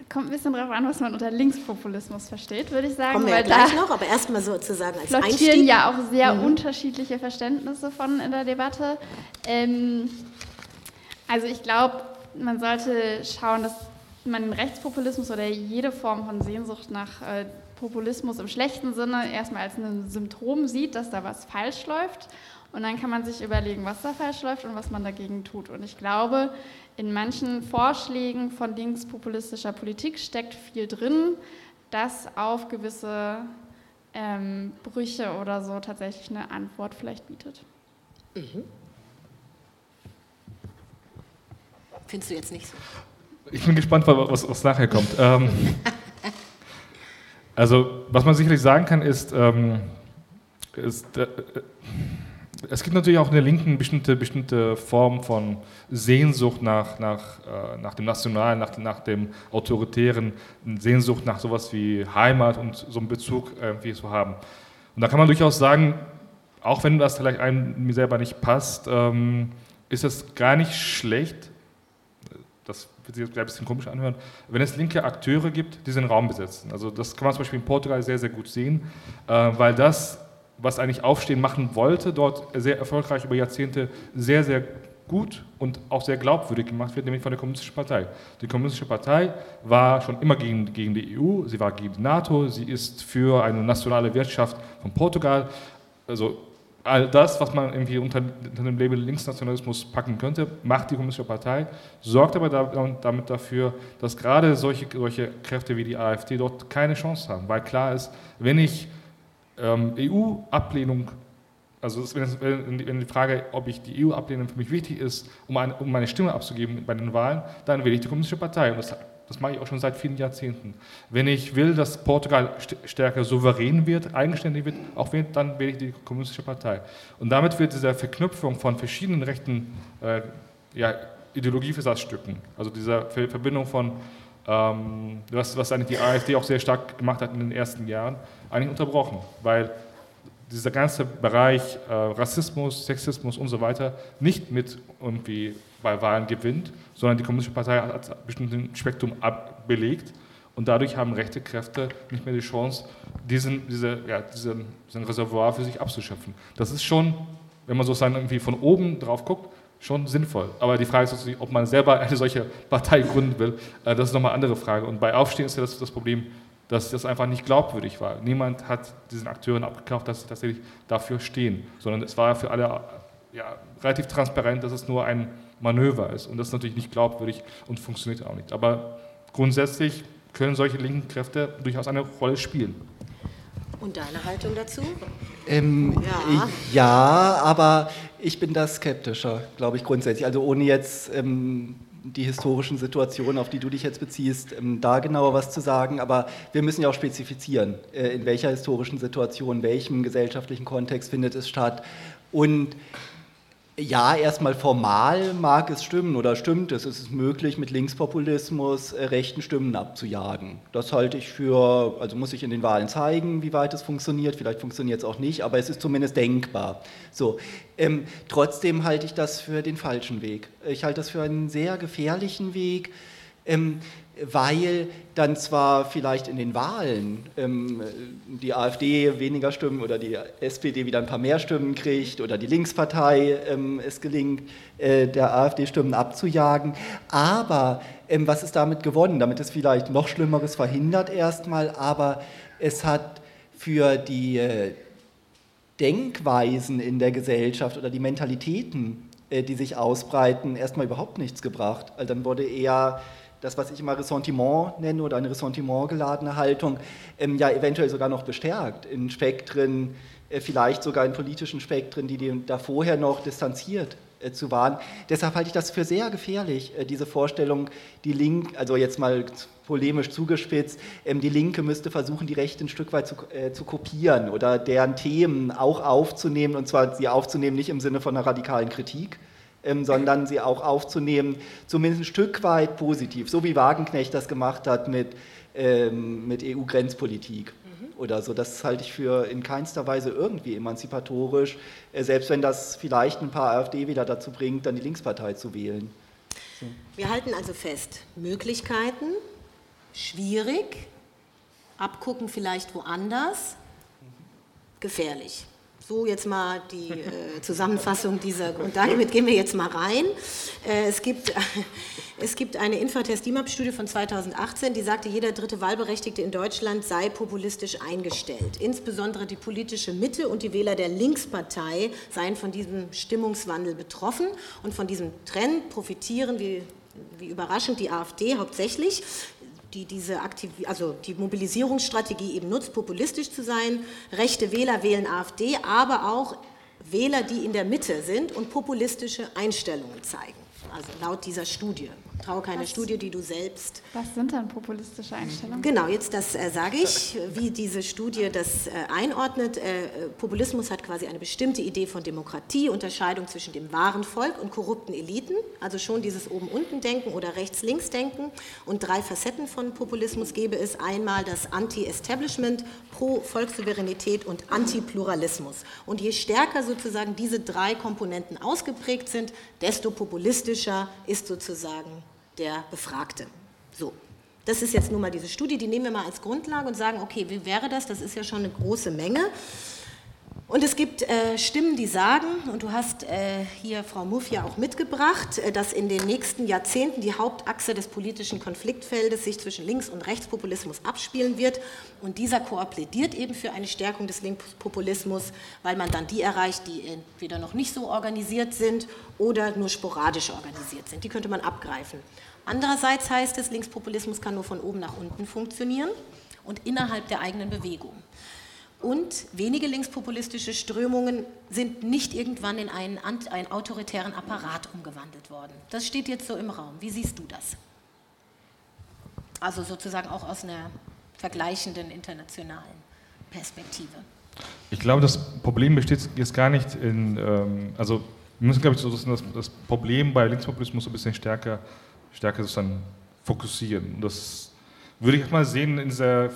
Kommt ein bisschen darauf an, was man unter Linkspopulismus versteht, würde ich sagen. Kommen wir ja gleich noch, aber erstmal sozusagen als Einstieg. ja auch sehr mhm. unterschiedliche Verständnisse von in der Debatte. Ähm, also ich glaube, man sollte schauen, dass man Rechtspopulismus oder jede Form von Sehnsucht nach äh, Populismus im schlechten Sinne erstmal als ein Symptom sieht, dass da was falsch läuft. Und dann kann man sich überlegen, was da falsch läuft und was man dagegen tut. Und ich glaube, in manchen Vorschlägen von linkspopulistischer Politik steckt viel drin, das auf gewisse ähm, Brüche oder so tatsächlich eine Antwort vielleicht bietet. Mhm. Findest du jetzt nicht so? Ich bin gespannt, was, was nachher kommt. ähm, also, was man sicherlich sagen kann, ist, ähm, ist äh, es gibt natürlich auch in der Linken bestimmte, bestimmte Form von Sehnsucht nach, nach, äh, nach dem Nationalen, nach, nach dem Autoritären, Sehnsucht nach sowas wie Heimat und so einen Bezug irgendwie zu haben. Und da kann man durchaus sagen, auch wenn das vielleicht einem mir selber nicht passt, ähm, ist es gar nicht schlecht, das wird sich jetzt ein bisschen komisch anhören, wenn es linke Akteure gibt, die diesen Raum besetzen. Also das kann man zum Beispiel in Portugal sehr, sehr gut sehen, äh, weil das was eigentlich Aufstehen machen wollte, dort sehr erfolgreich über Jahrzehnte sehr, sehr gut und auch sehr glaubwürdig gemacht wird, nämlich von der Kommunistischen Partei. Die Kommunistische Partei war schon immer gegen, gegen die EU, sie war gegen die NATO, sie ist für eine nationale Wirtschaft von Portugal. Also all das, was man irgendwie unter, unter dem Label Linksnationalismus packen könnte, macht die Kommunistische Partei, sorgt aber da, damit dafür, dass gerade solche, solche Kräfte wie die AfD dort keine Chance haben, weil klar ist, wenn ich ähm, EU-Ablehnung also wenn, die Frage, ob ich die EU ablehne, für mich wichtig ist, um, eine, um, meine Stimme abzugeben bei den Wahlen, dann wähle ich die Kommunistische Partei. Und das, das mache ich auch schon seit vielen Jahrzehnten. Wenn ich will, dass Portugal stärker souverän wird, eigenständig wird, auch wenn, dann wähle ich die Kommunistische Partei. Und damit wird diese Verknüpfung von verschiedenen rechten äh, ja, Ideologieversatzstücken, also diese Verbindung von, ähm, was, was eigentlich die AfD auch sehr stark gemacht hat in den ersten Jahren, eigentlich unterbrochen. Weil dieser ganze Bereich äh, Rassismus, Sexismus und so weiter nicht mit irgendwie bei Wahlen gewinnt, sondern die Kommunistische Partei hat ein bestimmtes Spektrum belegt und dadurch haben rechte Kräfte nicht mehr die Chance, diesen, diese, ja, diesen, diesen Reservoir für sich abzuschöpfen. Das ist schon, wenn man sozusagen irgendwie von oben drauf guckt, schon sinnvoll. Aber die Frage ist natürlich, ob man selber eine solche Partei gründen will. Äh, das ist nochmal eine andere Frage. Und bei Aufstehen ist ja das, das Problem, dass das einfach nicht glaubwürdig war. Niemand hat diesen Akteuren abgekauft, dass sie tatsächlich dafür stehen, sondern es war für alle ja, relativ transparent, dass es nur ein Manöver ist. Und das ist natürlich nicht glaubwürdig und funktioniert auch nicht. Aber grundsätzlich können solche linken Kräfte durchaus eine Rolle spielen. Und deine Haltung dazu? Ähm, ja. ja. aber ich bin da skeptischer, glaube ich grundsätzlich. Also ohne jetzt ähm, die historischen Situationen, auf die du dich jetzt beziehst, ähm, da genauer was zu sagen. Aber wir müssen ja auch spezifizieren, äh, in welcher historischen Situation, welchem gesellschaftlichen Kontext findet es statt. Und ja, erstmal formal mag es stimmen oder stimmt es. Es ist möglich, mit Linkspopulismus äh, rechten Stimmen abzujagen. Das halte ich für, also muss ich in den Wahlen zeigen, wie weit es funktioniert. Vielleicht funktioniert es auch nicht, aber es ist zumindest denkbar. So, ähm, trotzdem halte ich das für den falschen Weg. Ich halte das für einen sehr gefährlichen Weg. Ähm, weil dann zwar vielleicht in den Wahlen ähm, die AfD weniger Stimmen oder die SPD wieder ein paar mehr Stimmen kriegt oder die Linkspartei ähm, es gelingt, äh, der AfD Stimmen abzujagen, aber ähm, was ist damit gewonnen? Damit ist vielleicht noch Schlimmeres verhindert erstmal, aber es hat für die äh, Denkweisen in der Gesellschaft oder die Mentalitäten, äh, die sich ausbreiten, erstmal überhaupt nichts gebracht. Also dann wurde eher das, was ich immer Ressentiment nenne oder eine ressentimentgeladene Haltung, ähm, ja eventuell sogar noch bestärkt in Spektren, äh, vielleicht sogar in politischen Spektren, die, die da vorher noch distanziert äh, zu waren. Deshalb halte ich das für sehr gefährlich, äh, diese Vorstellung, die Link, also jetzt mal polemisch zugespitzt, ähm, die Linke müsste versuchen, die Rechte ein Stück weit zu, äh, zu kopieren oder deren Themen auch aufzunehmen, und zwar sie aufzunehmen nicht im Sinne von einer radikalen Kritik, ähm, sondern sie auch aufzunehmen, zumindest ein Stück weit positiv, so wie Wagenknecht das gemacht hat mit, ähm, mit EU-Grenzpolitik mhm. oder so. Das halte ich für in keinster Weise irgendwie emanzipatorisch, äh, selbst wenn das vielleicht ein paar AfD-Wähler dazu bringt, dann die Linkspartei zu wählen. So. Wir halten also fest, Möglichkeiten, schwierig, abgucken vielleicht woanders, gefährlich. So jetzt mal die äh, Zusammenfassung dieser, und damit gehen wir jetzt mal rein. Äh, es, gibt, es gibt eine Infratest-DIMAP-Studie von 2018, die sagte, jeder dritte Wahlberechtigte in Deutschland sei populistisch eingestellt. Insbesondere die politische Mitte und die Wähler der Linkspartei seien von diesem Stimmungswandel betroffen und von diesem Trend profitieren, wie wie überraschend die AfD hauptsächlich die diese Aktiv also die Mobilisierungsstrategie eben nutzt, populistisch zu sein. Rechte Wähler wählen AfD, aber auch Wähler, die in der Mitte sind und populistische Einstellungen zeigen. Also laut dieser Studie. Trau keine was, Studie, die du selbst. Was sind dann populistische Einstellungen? Genau, jetzt das äh, sage ich, wie diese Studie das äh, einordnet. Äh, Populismus hat quasi eine bestimmte Idee von Demokratie, Unterscheidung zwischen dem wahren Volk und korrupten Eliten, also schon dieses Oben-Unten-Denken oder Rechts-Links-Denken. Und drei Facetten von Populismus gäbe es: einmal das Anti-Establishment, Pro-Volkssouveränität und Anti-Pluralismus. Und je stärker sozusagen diese drei Komponenten ausgeprägt sind, desto populistischer ist sozusagen der Befragte. So, das ist jetzt nun mal diese Studie, die nehmen wir mal als Grundlage und sagen, okay, wie wäre das? Das ist ja schon eine große Menge. Und es gibt äh, Stimmen, die sagen, und du hast äh, hier Frau Muff ja auch mitgebracht, äh, dass in den nächsten Jahrzehnten die Hauptachse des politischen Konfliktfeldes sich zwischen Links- und Rechtspopulismus abspielen wird. Und dieser Chor plädiert eben für eine Stärkung des Linkspopulismus, weil man dann die erreicht, die entweder noch nicht so organisiert sind oder nur sporadisch organisiert sind. Die könnte man abgreifen. Andererseits heißt es, Linkspopulismus kann nur von oben nach unten funktionieren und innerhalb der eigenen Bewegung. Und wenige linkspopulistische Strömungen sind nicht irgendwann in einen, einen, autoritären Apparat umgewandelt worden. Das steht jetzt so im Raum. Wie siehst du das? Also sozusagen auch aus einer vergleichenden internationalen Perspektive. Ich glaube, das Problem besteht jetzt gar nicht in, ähm, also wir müssen, glaube ich, so das, das Problem bei Linkspopulismus ein bisschen stärker, stärker sozusagen fokussieren. Das würde ich mal sehen in dieser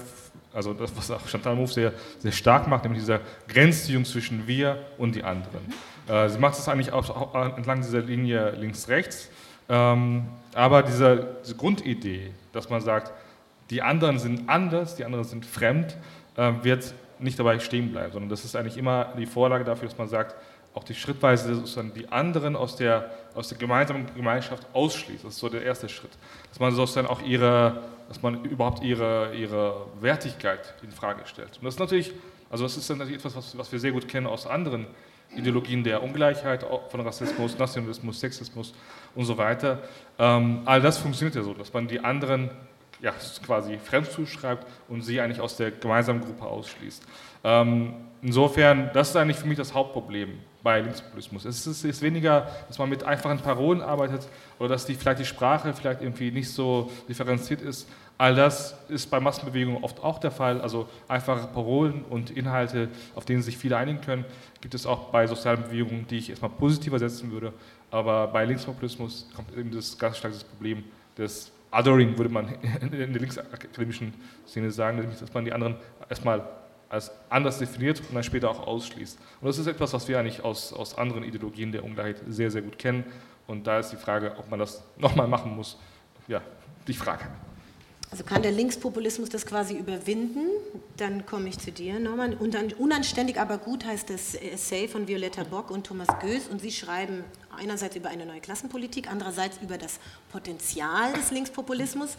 also das, was auch Chantal Mouffe sehr, sehr stark macht, nämlich dieser Grenzziehung zwischen wir und die anderen. Äh, sie macht es eigentlich auch, auch entlang dieser Linie links-rechts, ähm, aber diese, diese, Grundidee, dass man sagt, die anderen sind anders, die anderen sind fremd, äh, wird nicht dabei stehen bleiben, sondern das ist eigentlich immer die Vorlage dafür, dass man sagt, auch die schrittweise sozusagen die anderen aus der, aus der gemeinsamen Gemeinschaft ausschließt. Das ist so der erste Schritt. Dass man sozusagen auch ihre, dass man überhaupt ihre, ihre Wertigkeit in Frage stellt. Und das ist natürlich, also das ist natürlich etwas, was, was wir sehr gut kennen aus anderen Ideologien der Ungleichheit, von Rassismus, Nationalismus, Sexismus und so weiter. Ähm, all das funktioniert ja so, dass man die anderen ja, quasi fremd zuschreibt und sie eigentlich aus der gemeinsamen Gruppe ausschließt. Ähm, insofern, das ist eigentlich für mich das Hauptproblem bei Linkspopulismus. Es ist, ist, weniger, dass man mit einfachen Parolen arbeitet oder dass die, vielleicht die Sprache vielleicht irgendwie nicht so differenziert ist. All das ist bei Massenbewegungen oft auch der Fall. Also einfache Parolen und Inhalte, auf denen sich viele einigen können, gibt es auch bei sozialen Bewegungen, die ich erstmal positiver setzen würde. Aber bei Linkspopulismus kommt eben das ganz starke Problem des Othering, würde man in der linksakademischen Szene sagen, nämlich dass man die anderen erstmal als anders definiert und dann später auch ausschließt. Und das ist etwas, was wir eigentlich aus, aus anderen Ideologien der Ungleichheit sehr, sehr gut kennen. Und da ist die Frage, ob man das nochmal machen muss. Ja, die Frage. Also kann der Linkspopulismus das quasi überwinden? Dann komme ich zu dir, Norman. Und dann unanständig, aber gut heißt das Essay von Violetta Bock und Thomas Goes. Und sie schreiben einerseits über eine neue Klassenpolitik, andererseits über das Potenzial des Linkspopulismus.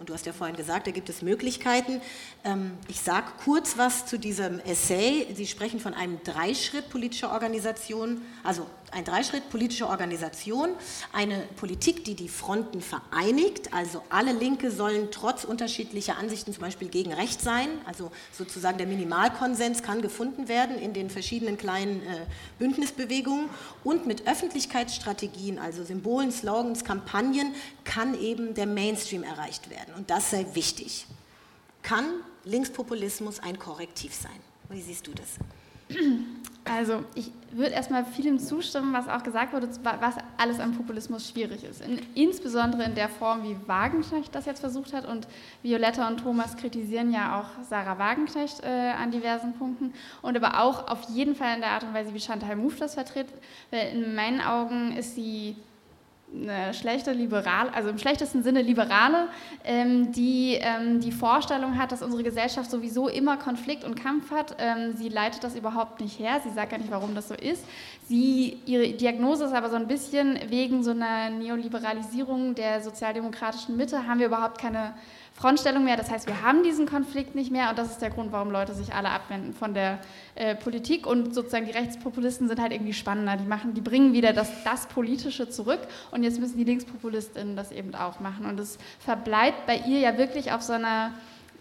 Und du hast ja vorhin gesagt, da gibt es Möglichkeiten. Ähm, ich sage kurz was zu diesem Essay. Sie sprechen von einem Dreischritt politischer Organisation, also ein Dreischritt politische Organisation, eine Politik, die die Fronten vereinigt. Also alle Linke sollen trotz unterschiedlicher Ansichten zum Beispiel gegen Recht sein. Also sozusagen der Minimalkonsens kann gefunden werden in den verschiedenen kleinen äh, Bündnisbewegungen. Und mit Öffentlichkeitsstrategien, also Symbolen, Slogans, Kampagnen, kann eben der Mainstream erreicht werden. Und das sei wichtig. Kann Linkspopulismus ein Korrektiv sein? Wie siehst du das? Also ich würde erstmal vielem zustimmen, was auch gesagt wurde, was alles am Populismus schwierig ist. In, insbesondere in der Form, wie Wagenknecht das jetzt versucht hat. Und Violetta und Thomas kritisieren ja auch Sarah Wagenknecht äh, an diversen Punkten. Und aber auch auf jeden Fall in der Art und Weise, wie Chantal Mouffe das vertritt. Weil in meinen Augen ist sie eine schlechte Liberale, also im schlechtesten Sinne Liberale, ähm, die ähm, die Vorstellung hat, dass unsere Gesellschaft sowieso immer Konflikt und Kampf hat. Ähm, sie leitet das überhaupt nicht her. Sie sagt gar nicht, warum das so ist. Sie, ihre Diagnose ist aber so ein bisschen wegen so einer Neoliberalisierung der sozialdemokratischen Mitte haben wir überhaupt keine Frontstellung mehr. Das heißt, wir haben diesen Konflikt nicht mehr und das ist der Grund, warum Leute sich alle abwenden von der äh, Politik und sozusagen die Rechtspopulisten sind halt irgendwie spannender. Die machen, die bringen wieder das, das Politische zurück und jetzt müssen die Linkspopulistinnen das eben auch machen und es verbleibt bei ihr ja wirklich auf so einer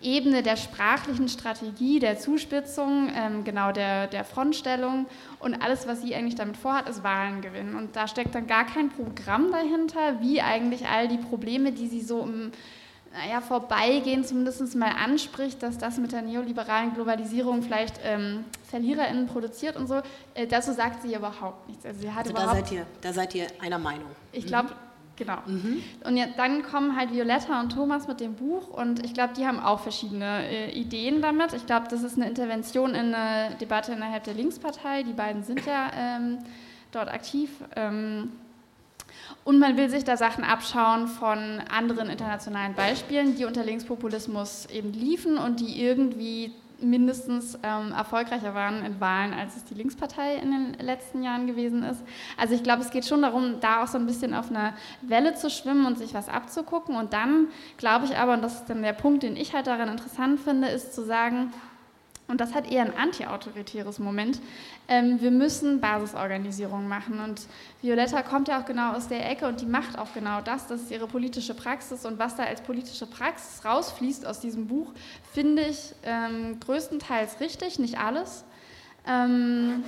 Ebene der sprachlichen Strategie, der Zuspitzung, ähm, genau der, der Frontstellung und alles, was sie eigentlich damit vorhat, ist Wahlen gewinnen. Und da steckt dann gar kein Programm dahinter, wie eigentlich all die Probleme, die sie so im naja, vorbeigehen zumindest mal anspricht, dass das mit der neoliberalen Globalisierung vielleicht ähm, VerliererInnen produziert und so, äh, dazu sagt sie überhaupt nichts. Also, sie hat also überhaupt, da, seid ihr, da seid ihr einer Meinung. Ich glaube, mhm. genau. Mhm. Und ja, dann kommen halt Violetta und Thomas mit dem Buch und ich glaube, die haben auch verschiedene äh, Ideen damit. Ich glaube, das ist eine Intervention in eine Debatte innerhalb der Linkspartei. Die beiden sind ja ähm, dort aktiv. Ähm, und man will sich da Sachen abschauen von anderen internationalen Beispielen, die unter Linkspopulismus eben liefen und die irgendwie mindestens ähm, erfolgreicher waren in Wahlen, als es die Linkspartei in den letzten Jahren gewesen ist. Also ich glaube, es geht schon darum, da auch so ein bisschen auf einer Welle zu schwimmen und sich was abzugucken. Und dann glaube ich aber, und das ist dann der Punkt, den ich halt daran interessant finde, ist zu sagen, und das hat eher ein antiautoritäres Moment. Ähm, wir müssen Basisorganisierung machen. Und Violetta kommt ja auch genau aus der Ecke und die macht auch genau das. Das ist ihre politische Praxis. Und was da als politische Praxis rausfließt aus diesem Buch, finde ich ähm, größtenteils richtig, nicht alles. Ähm,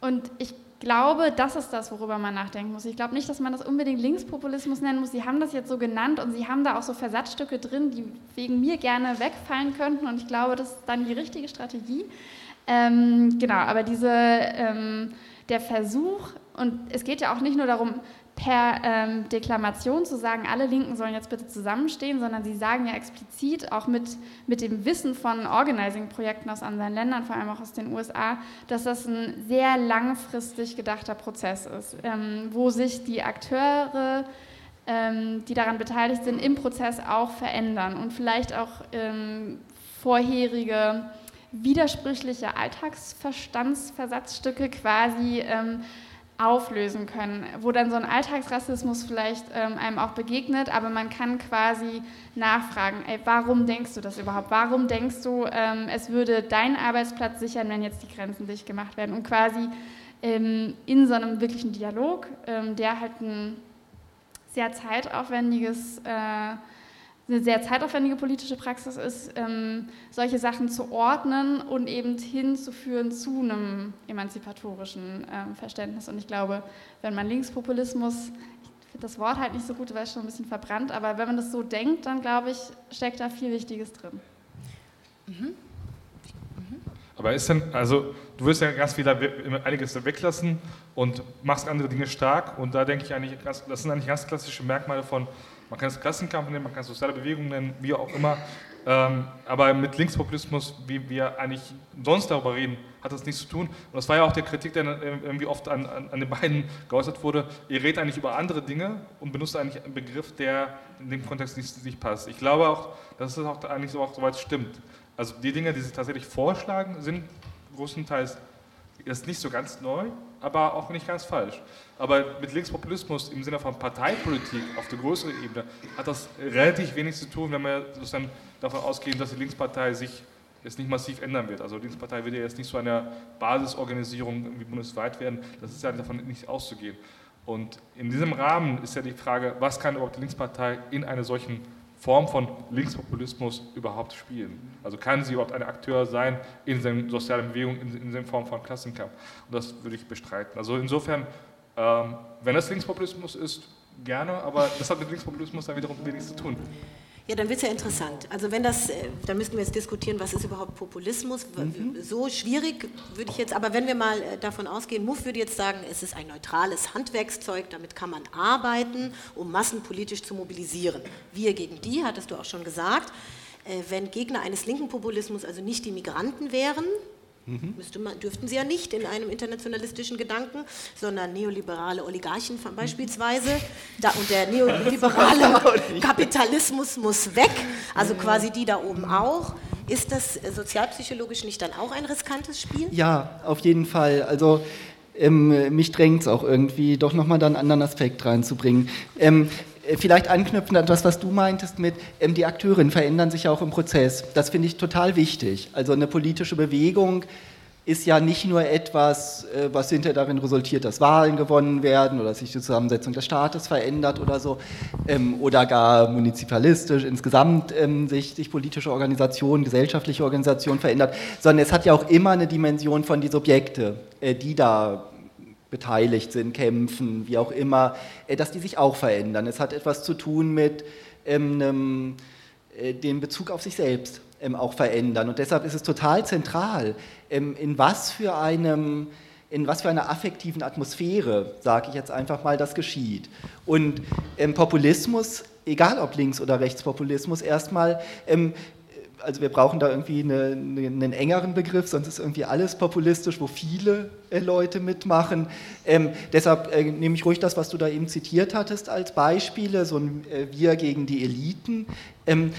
und ich glaube, das ist das, worüber man nachdenken muss. Ich glaube nicht, dass man das unbedingt Linkspopulismus nennen muss. Sie haben das jetzt so genannt und Sie haben da auch so Versatzstücke drin, die wegen mir gerne wegfallen könnten. Und ich glaube, das ist dann die richtige Strategie. Ähm, genau, aber diese, ähm, der Versuch, und es geht ja auch nicht nur darum, per ähm, Deklamation zu sagen, alle Linken sollen jetzt bitte zusammenstehen, sondern sie sagen ja explizit auch mit, mit dem Wissen von Organizing-Projekten aus anderen Ländern, vor allem auch aus den USA, dass das ein sehr langfristig gedachter Prozess ist, ähm, wo sich die Akteure, ähm, die daran beteiligt sind, im Prozess auch verändern und vielleicht auch ähm, vorherige widersprüchliche Alltagsverstandsversatzstücke quasi ähm, auflösen können, wo dann so ein Alltagsrassismus vielleicht ähm, einem auch begegnet, aber man kann quasi nachfragen, ey, warum denkst du das überhaupt? Warum denkst du, ähm, es würde deinen Arbeitsplatz sichern, wenn jetzt die Grenzen dicht gemacht werden? Und quasi ähm, in so einem wirklichen Dialog, ähm, der halt ein sehr zeitaufwendiges äh, eine sehr zeitaufwendige politische Praxis ist, ähm, solche Sachen zu ordnen und eben hinzuführen zu einem emanzipatorischen ähm, Verständnis. Und ich glaube, wenn man Linkspopulismus, ich finde das Wort halt nicht so gut, weil es schon ein bisschen verbrannt, aber wenn man das so denkt, dann glaube ich, steckt da viel Wichtiges drin. Mhm. Aber ist denn, also du wirst ja ganz viel einiges weglassen und machst andere Dinge stark und da denke ich eigentlich, das sind eigentlich ganz klassische Merkmale von man kann es Klassenkampf nennen, man kann es soziale Bewegungen nennen, wie auch immer. Ähm, aber mit Linkspopulismus, wie wir eigentlich sonst darüber reden, hat das nichts zu tun. Und das war ja auch der Kritik, der irgendwie oft an, an, an, den beiden geäußert wurde. Ihr redet eigentlich über andere Dinge und benutzt eigentlich einen Begriff, der in dem Kontext nicht, nicht passt. Ich glaube auch, dass es auch eigentlich so auch soweit stimmt. Also die Dinge, die sie tatsächlich vorschlagen, sind größtenteils ist nicht so ganz neu, aber auch nicht ganz falsch. Aber mit Linkspopulismus im Sinne von Parteipolitik auf der größeren Ebene hat das relativ wenig zu tun, wenn wir sozusagen davon ausgehen, dass die Linkspartei sich jetzt nicht massiv ändern wird. Also die Linkspartei wird ja jetzt nicht so eine Basisorganisierung irgendwie bundesweit werden. Das ist ja davon nicht auszugehen. Und in diesem Rahmen ist ja die Frage, was kann überhaupt die Linkspartei in einer solchen Form von Linkspopulismus überhaupt spielen? Also kann sie überhaupt ein Akteur sein in seinen sozialen Bewegungen, in, in der Form von Klassenkampf? Und das würde ich bestreiten. Also insofern, ähm, wenn das Linkspopulismus ist, gerne, aber das hat mit Linkspopulismus dann wiederum wenig zu tun. Ja, dann wird es ja interessant. Also wenn das, äh, dann müssten wir jetzt diskutieren, was ist überhaupt Populismus. Mhm. So schwierig würde ich jetzt, aber wenn wir mal äh, davon ausgehen, Muff würde jetzt sagen, es ist ein neutrales Handwerkszeug, damit kann man arbeiten, um massenpolitisch zu mobilisieren. Wir gegen die, hattest du auch schon gesagt. Äh, wenn Gegner eines linken Populismus also nicht die Migranten wären, Mhm. Man, dürften sie ja nicht in einem internationalistischen Gedanken, sondern neoliberale Oligarchen beispielsweise. Da, und der neoliberale Kapitalismus muss weg, also quasi die da oben auch. Ist das sozialpsychologisch nicht dann auch ein riskantes Spiel? Ja, auf jeden Fall. Also ähm, mich drängt es auch irgendwie, doch nochmal da einen anderen Aspekt reinzubringen. Ähm, äh, vielleicht anknüpfend an das, was du meintest mit, ähm, die Akteurinnen verändern sich ja auch im Prozess. Das finde ich total wichtig. Also eine politische Bewegung ist ja nicht nur etwas, äh, was hinterher darin resultiert, dass Wahlen gewonnen werden oder sich die Zusammensetzung des Staates verändert oder so, ähm, oder gar munizipalistisch insgesamt ähm, sich, sich politische Organisationen, gesellschaftliche Organisationen verändert, sondern es hat ja auch immer eine Dimension von die Subjekte, äh, die da beteiligt sind, kämpfen, wie auch immer, äh, dass die sich auch verändern. Es hat etwas zu tun mit ähm, äh, dem Bezug auf sich selbst ähm, auch verändern. Und deshalb ist es total zentral, ähm, in was für einem in was für einer affektiven Atmosphäre, sage ich jetzt einfach mal, das geschieht. Und ähm, Populismus, egal ob Links- oder Rechtspopulismus, erstmal ähm, also wir brauchen da irgendwie eine, eine, einen engeren Begriff, sonst ist irgendwie alles populistisch, wo viele äh, Leute mitmachen. Ähm, deshalb äh, nehme ich ruhig das, was du da eben zitiert hattest, als Beispiele, so ein äh, Wir gegen die Eliten. Ähm,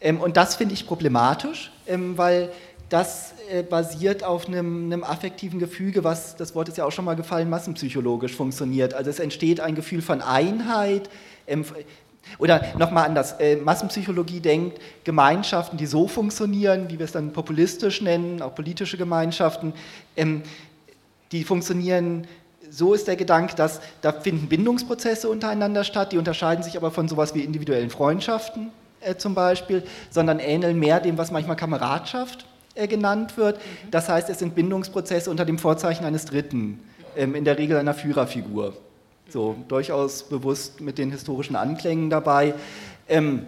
Ähm, und das finde ich problematisch, ähm, weil das äh, basiert auf einem, einem, affektiven Gefüge, was, das Wort ist ja auch schon mal gefallen, massenpsychologisch funktioniert. Also es entsteht ein Gefühl von Einheit. Oder nochmal anders, äh, Massenpsychologie denkt, Gemeinschaften, die so funktionieren, wie wir es dann populistisch nennen, auch politische Gemeinschaften, ähm, die funktionieren so ist der Gedanke, dass da finden Bindungsprozesse untereinander statt, die unterscheiden sich aber von sowas wie individuellen Freundschaften äh, zum Beispiel, sondern ähneln mehr dem, was manchmal Kameradschaft äh, genannt wird. Mhm. Das heißt, es sind Bindungsprozesse unter dem Vorzeichen eines Dritten, ähm, in der Regel einer Führerfigur. So, durchaus bewusst mit den historischen Anklängen dabei. Ähm,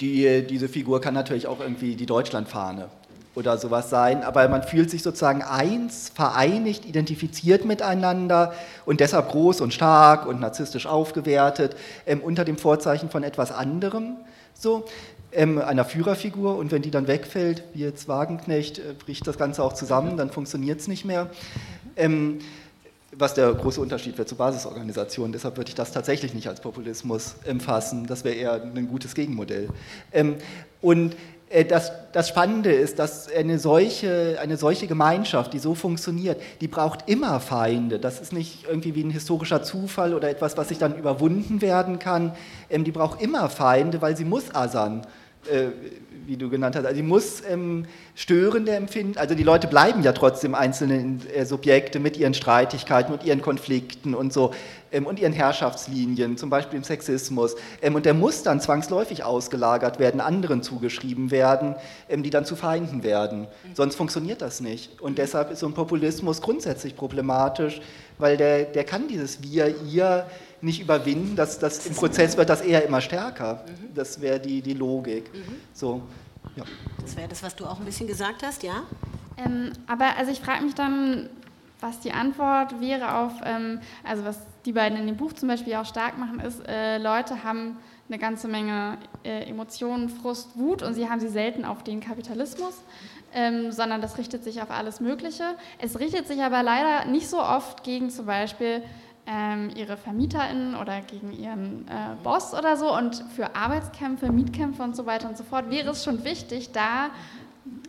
die, diese Figur kann natürlich auch irgendwie die Deutschlandfahne oder sowas sein, aber man fühlt sich sozusagen eins, vereinigt, identifiziert miteinander und deshalb groß und stark und narzisstisch aufgewertet, ähm, unter dem Vorzeichen von etwas anderem, so, ähm, einer Führerfigur und wenn die dann wegfällt, wie jetzt Wagenknecht, äh, bricht das Ganze auch zusammen, dann funktioniert es nicht mehr. Ähm, was der große Unterschied wird zur Basisorganisation. Deshalb würde ich das tatsächlich nicht als Populismus empfassen. Das wäre eher ein gutes Gegenmodell. Ähm, und äh, das, das, Spannende ist, dass eine solche, eine solche Gemeinschaft, die so funktioniert, die braucht immer Feinde. Das ist nicht irgendwie wie ein historischer Zufall oder etwas, was sich dann überwunden werden kann. Ähm, die braucht immer Feinde, weil sie muss asern. Wie du genannt hast. Also sie muss ähm, störende empfinden. Also die Leute bleiben ja trotzdem einzelne äh, Subjekte mit ihren Streitigkeiten und ihren Konflikten und so ähm, und ihren Herrschaftslinien, zum Beispiel im Sexismus. Ähm, und der muss dann zwangsläufig ausgelagert werden, anderen zugeschrieben werden, ähm, die dann zu Feinden werden. Sonst funktioniert das nicht. Und deshalb ist so ein Populismus grundsätzlich problematisch, weil der, der kann dieses Wir, Ihr nicht überwinden. Das, das, Im Prozess wird das eher immer stärker. Mhm. Das wäre die, die Logik. Mhm. So, ja. Das wäre das, was du auch ein bisschen gesagt hast, ja? Ähm, aber also ich frage mich dann, was die Antwort wäre auf, ähm, also was die beiden in dem Buch zum Beispiel auch stark machen, ist, äh, Leute haben eine ganze Menge äh, Emotionen, Frust, Wut und sie haben sie selten auf den Kapitalismus, ähm, sondern das richtet sich auf alles Mögliche. Es richtet sich aber leider nicht so oft gegen zum Beispiel ähm, ihre VermieterInnen oder gegen ihren äh, Boss oder so. Und für Arbeitskämpfe, Mietkämpfe und so weiter und so fort wäre es schon wichtig, da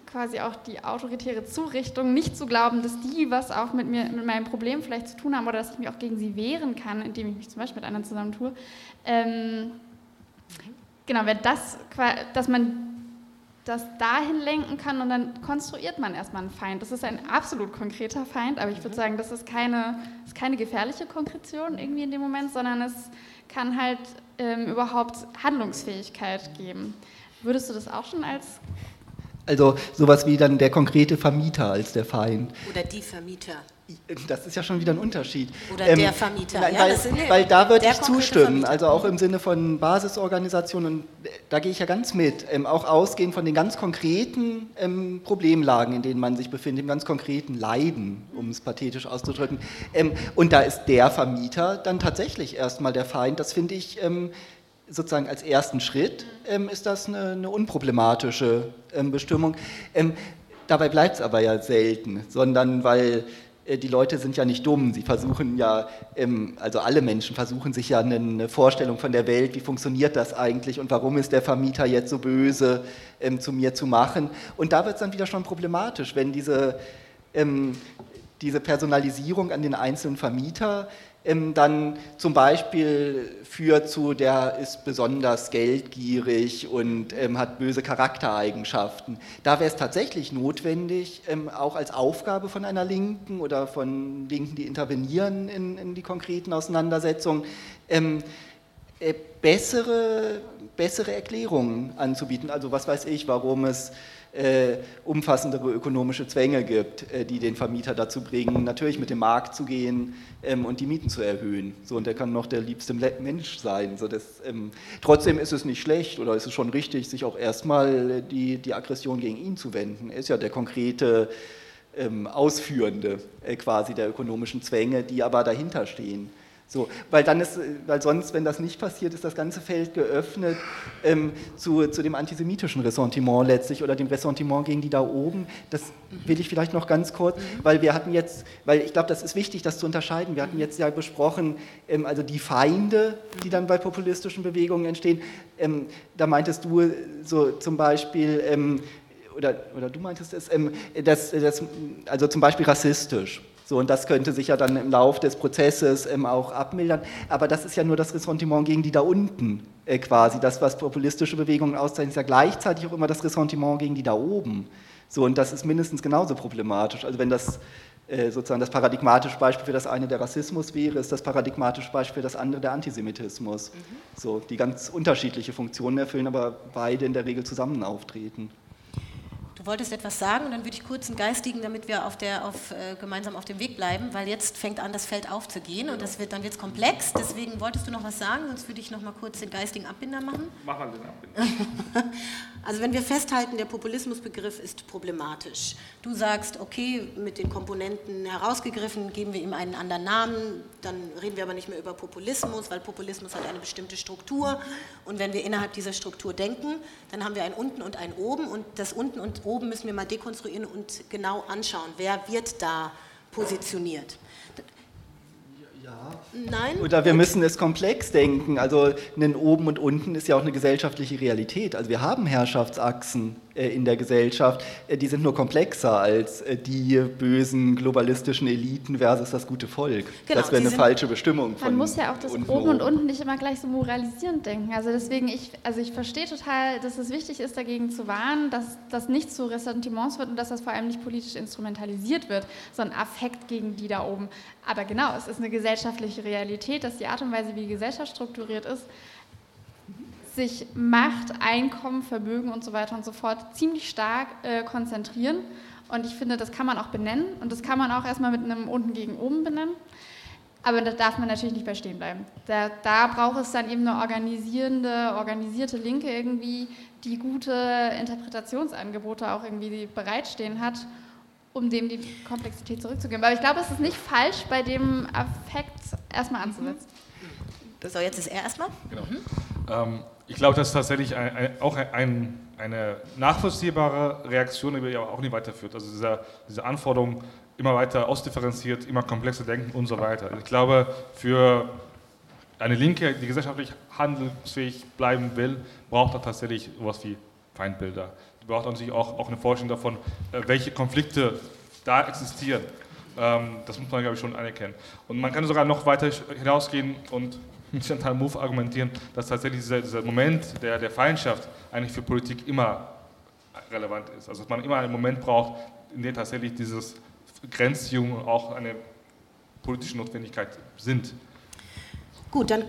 quasi auch die autoritäre Zurichtung nicht zu glauben, dass die was auch mit mir, mit meinem Problem vielleicht zu tun haben oder dass ich mich auch gegen sie wehren kann, indem ich mich zum Beispiel mit anderen zusammentue. Ähm, genau, wenn das, dass man das dahin lenken kann und dann konstruiert man erstmal einen Feind. Das ist ein absolut konkreter Feind, aber ich würde mhm. sagen, das ist keine, ist keine gefährliche Konkretion irgendwie in dem Moment, sondern es kann halt ähm, überhaupt Handlungsfähigkeit geben. Würdest du das auch schon als also sowas wie dann der konkrete Vermieter als der Feind. Oder die Vermieter. Das ist ja schon wieder ein Unterschied. Oder ähm, der Vermieter. Nein, ja, weil, weil, da würde ich zustimmen, Vermieter. also auch im Sinne von Basisorganisationen, und da gehe ich ja ganz mit, ähm, auch ausgehend von den ganz konkreten ähm, Problemlagen, in denen man sich befindet, dem ganz konkreten Leiden, um es pathetisch auszudrücken. Ähm, und da ist der Vermieter dann tatsächlich erstmal der Feind. Das finde ich ähm, sozusagen als ersten Schritt, ähm, ist das eine, eine unproblematische Bestimmung. dabei bleibt es aber ja selten, sondern weil äh, die Leute sind ja nicht dumm, sie versuchen ja, ähm, also alle Menschen versuchen sich ja eine Vorstellung von der Welt, wie funktioniert das eigentlich? Und warum ist der Vermieter jetzt so böse ähm, zu mir zu machen. Und da wird es dann wieder schon problematisch, wenn diese, ähm, diese Personalisierung an den einzelnen Vermieter dann zum Beispiel führt zu, der ist besonders geldgierig und ähm, hat böse Charaktereigenschaften. Da wäre es tatsächlich notwendig, ähm, auch als Aufgabe von einer Linken oder von Linken, die intervenieren in, in die konkreten Auseinandersetzungen, ähm, äh, bessere, bessere Erklärungen anzubieten. Also was weiß ich, warum es umfassendere ökonomische Zwänge gibt, äh, die den Vermieter dazu bringen, natürlich mit dem Markt zu gehen ähm, und die Mieten zu erhöhen. So, und der kann noch der liebste Mensch sein. So, das, ähm, trotzdem ist es nicht schlecht oder ist es schon richtig, sich auch erstmal die, die Aggression gegen ihn zu wenden. Er ist ja der konkrete ähm, Ausführende äh, quasi der ökonomischen Zwänge, die aber dahinter stehen. So, weil dann ist, weil sonst, wenn das nicht passiert, ist das ganze Feld geöffnet ähm, zu, zu dem antisemitischen Ressentiment letztlich oder dem Ressentiment gegen die da oben. Das will ich vielleicht noch ganz kurz, weil wir hatten jetzt, weil ich glaube, das ist wichtig, das zu unterscheiden. Wir hatten jetzt ja besprochen, ähm, also die Feinde, die dann bei populistischen Bewegungen entstehen. Ähm, da meintest du so zum Beispiel, ähm, oder, oder du meintest es, ähm, das, das, also zum Beispiel rassistisch. So, und das könnte sich ja dann im Laufe des Prozesses ähm, auch abmildern. Aber das ist ja nur das Ressentiment gegen die da unten äh, quasi. Das, was populistische Bewegungen auszeichnet, ist ja gleichzeitig auch immer das Ressentiment gegen die da oben. So, und das ist mindestens genauso problematisch. Also wenn das äh, sozusagen das paradigmatische Beispiel für das eine der Rassismus wäre, ist das paradigmatische Beispiel für das andere der Antisemitismus. Mhm. So, die ganz unterschiedliche Funktionen erfüllen, aber beide in der Regel zusammen auftreten. Du wolltest etwas sagen und dann würde ich kurz einen geistigen, damit wir auf der, auf, äh, gemeinsam auf dem Weg bleiben, weil jetzt fängt an, das Feld aufzugehen und das wird, dann wird es komplex. Deswegen wolltest du noch was sagen, sonst würde ich noch mal kurz den geistigen Abbinder machen. Mach mal den Abbinder. also wenn wir festhalten, der Populismusbegriff ist problematisch. Du sagst, okay, mit den Komponenten herausgegriffen, geben wir ihm einen anderen Namen, dann reden wir aber nicht mehr über Populismus, weil Populismus hat eine bestimmte Struktur und wenn wir innerhalb dieser Struktur denken, dann haben wir ein Unten und ein Oben und das Unten und Oben müssen wir mal dekonstruieren und genau anschauen, wer wird da positioniert. Ja. Nein? Oder wir müssen es komplex denken. Also ein Oben und Unten ist ja auch eine gesellschaftliche Realität. Also wir haben Herrschaftsachsen in der Gesellschaft, äh, die sind nur komplexer als äh, die bösen globalistischen Eliten versus das gute Volk. Genau, das wäre eine falsche Bestimmung. Man muss ja auch das Oben und Unten nicht immer gleich so moralisierend denken. Also deswegen, ich, also ich verstehe total, dass es wichtig ist, dagegen zu warnen, dass das nicht zu Ressentiments wird und dass das vor allem nicht politisch instrumentalisiert wird, sondern Affekt gegen die da oben. Aber genau, es ist eine gesellschaftliche Realität, dass die Art und Weise, wie die Gesellschaft strukturiert ist, sich Macht, Einkommen, Vermögen und so weiter und so fort ziemlich stark äh, konzentrieren. Und ich finde, das kann man auch benennen und das kann man auch erstmal mit einem unten gegen oben benennen. Aber da darf man natürlich nicht bei stehen bleiben. Da, da braucht es dann eben eine organisierende, organisierte Linke irgendwie, die gute Interpretationsangebote auch irgendwie bereitstehen hat, um dem die Komplexität zurückzugeben. Aber ich glaube, es ist nicht falsch, bei dem Affekt erstmal anzusetzen. So, jetzt ist er erstmal. Genau. Mhm. Ähm, ich glaube, das ist tatsächlich ein, ein, auch ein, eine nachvollziehbare Reaktion, die wir auch nicht weiterführt. Also diese, diese Anforderung, immer weiter ausdifferenziert, immer komplexer denken und so weiter. Ich glaube, für eine Linke, die gesellschaftlich handlungsfähig bleiben will, braucht er tatsächlich sowas wie Feindbilder. Die braucht natürlich auch, auch eine Vorstellung davon, äh, welche Konflikte da existieren. Ähm, das muss man, glaube ich, schon anerkennen. Und man kann sogar noch weiter hinausgehen und Chantal Mouffe argumentieren, dass tatsächlich dieser, dieser Moment der, der Feindschaft eigentlich für Politik immer relevant ist. Also dass man immer einen Moment braucht, in dem tatsächlich dieses Grenzziehungen auch eine politische Notwendigkeit sind. Gut, dann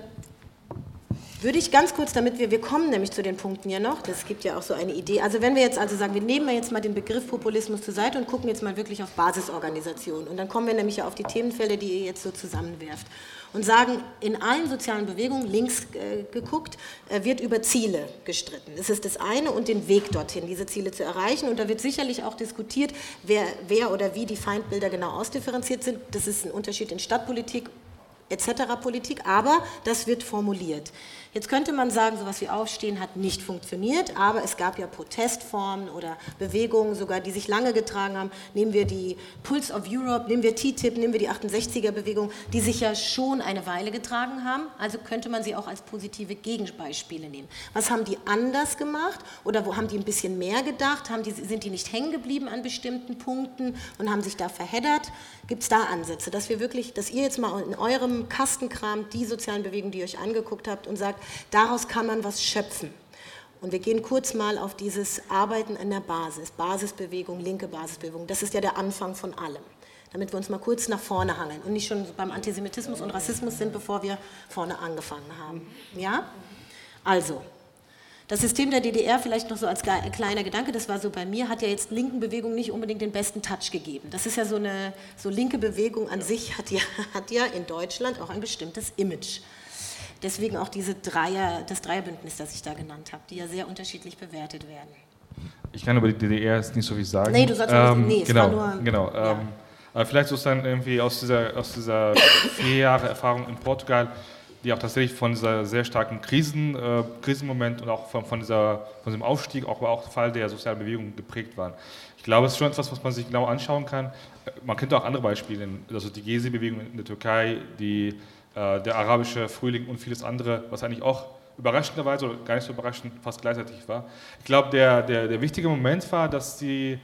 würde ich ganz kurz, damit wir, wir kommen nämlich zu den Punkten ja noch, das gibt ja auch so eine Idee. Also wenn wir jetzt also sagen, wir nehmen jetzt mal den Begriff Populismus zur Seite und gucken jetzt mal wirklich auf Basisorganisationen. Und dann kommen wir nämlich ja auf die Themenfelder, die ihr jetzt so zusammenwerft und sagen, in allen sozialen Bewegungen, links äh, geguckt, äh, wird über Ziele gestritten. Das ist das eine und den Weg dorthin, diese Ziele zu erreichen. Und da wird sicherlich auch diskutiert, wer, wer oder wie die Feindbilder genau ausdifferenziert sind. Das ist ein Unterschied in Stadtpolitik etc. Politik, aber das wird formuliert. Jetzt könnte man sagen, sowas wie Aufstehen hat nicht funktioniert, aber es gab ja Protestformen oder Bewegungen sogar, die sich lange getragen haben. Nehmen wir die Pulse of Europe, nehmen wir TTIP, nehmen wir die 68er-Bewegung, die sich ja schon eine Weile getragen haben. Also könnte man sie auch als positive Gegenbeispiele nehmen. Was haben die anders gemacht oder wo haben die ein bisschen mehr gedacht? Haben die, sind die nicht hängen geblieben an bestimmten Punkten und haben sich da verheddert? Gibt es da Ansätze, dass wir wirklich, dass ihr jetzt mal in eurem Kastenkram die sozialen Bewegungen, die ihr euch angeguckt habt und sagt, daraus kann man was schöpfen. Und wir gehen kurz mal auf dieses Arbeiten an der Basis, Basisbewegung, linke Basisbewegung. Das ist ja der Anfang von allem. Damit wir uns mal kurz nach vorne hangeln und nicht schon beim Antisemitismus und Rassismus sind, bevor wir vorne angefangen haben. Ja? Also, das System der DDR, vielleicht noch so als kleiner Gedanke, das war so bei mir, hat ja jetzt linken Bewegung nicht unbedingt den besten Touch gegeben. Das ist ja so eine, so linke Bewegung an sich hat ja, hat ja in Deutschland auch ein bestimmtes Image. Deswegen auch diese Dreier, das Dreierbündnis, das ich da genannt habe, die ja sehr unterschiedlich bewertet werden. Ich kann über die DDR jetzt nicht so viel sagen. Nee, du sollst ähm, nicht, nee, genau, es war nur, genau. Ja. Ähm, Aber vielleicht sozusagen irgendwie aus dieser, aus dieser vier Jahre Erfahrung in Portugal, die auch tatsächlich von dieser sehr starken Krisen, äh, Krisenmoment und auch von, von, dieser, von diesem Aufstieg, auch, auch Fall der sozialen Bewegung geprägt waren. Ich glaube, es ist schon etwas, was man sich genau anschauen kann. Man könnte auch andere Beispiele nennen, also die Gezi-Bewegung in der Türkei, die, äh, der arabische Frühling und vieles andere, was eigentlich auch überraschenderweise oder gar nicht so überraschend fast gleichzeitig war. Ich glaube, der, der, der wichtige Moment war, dass die,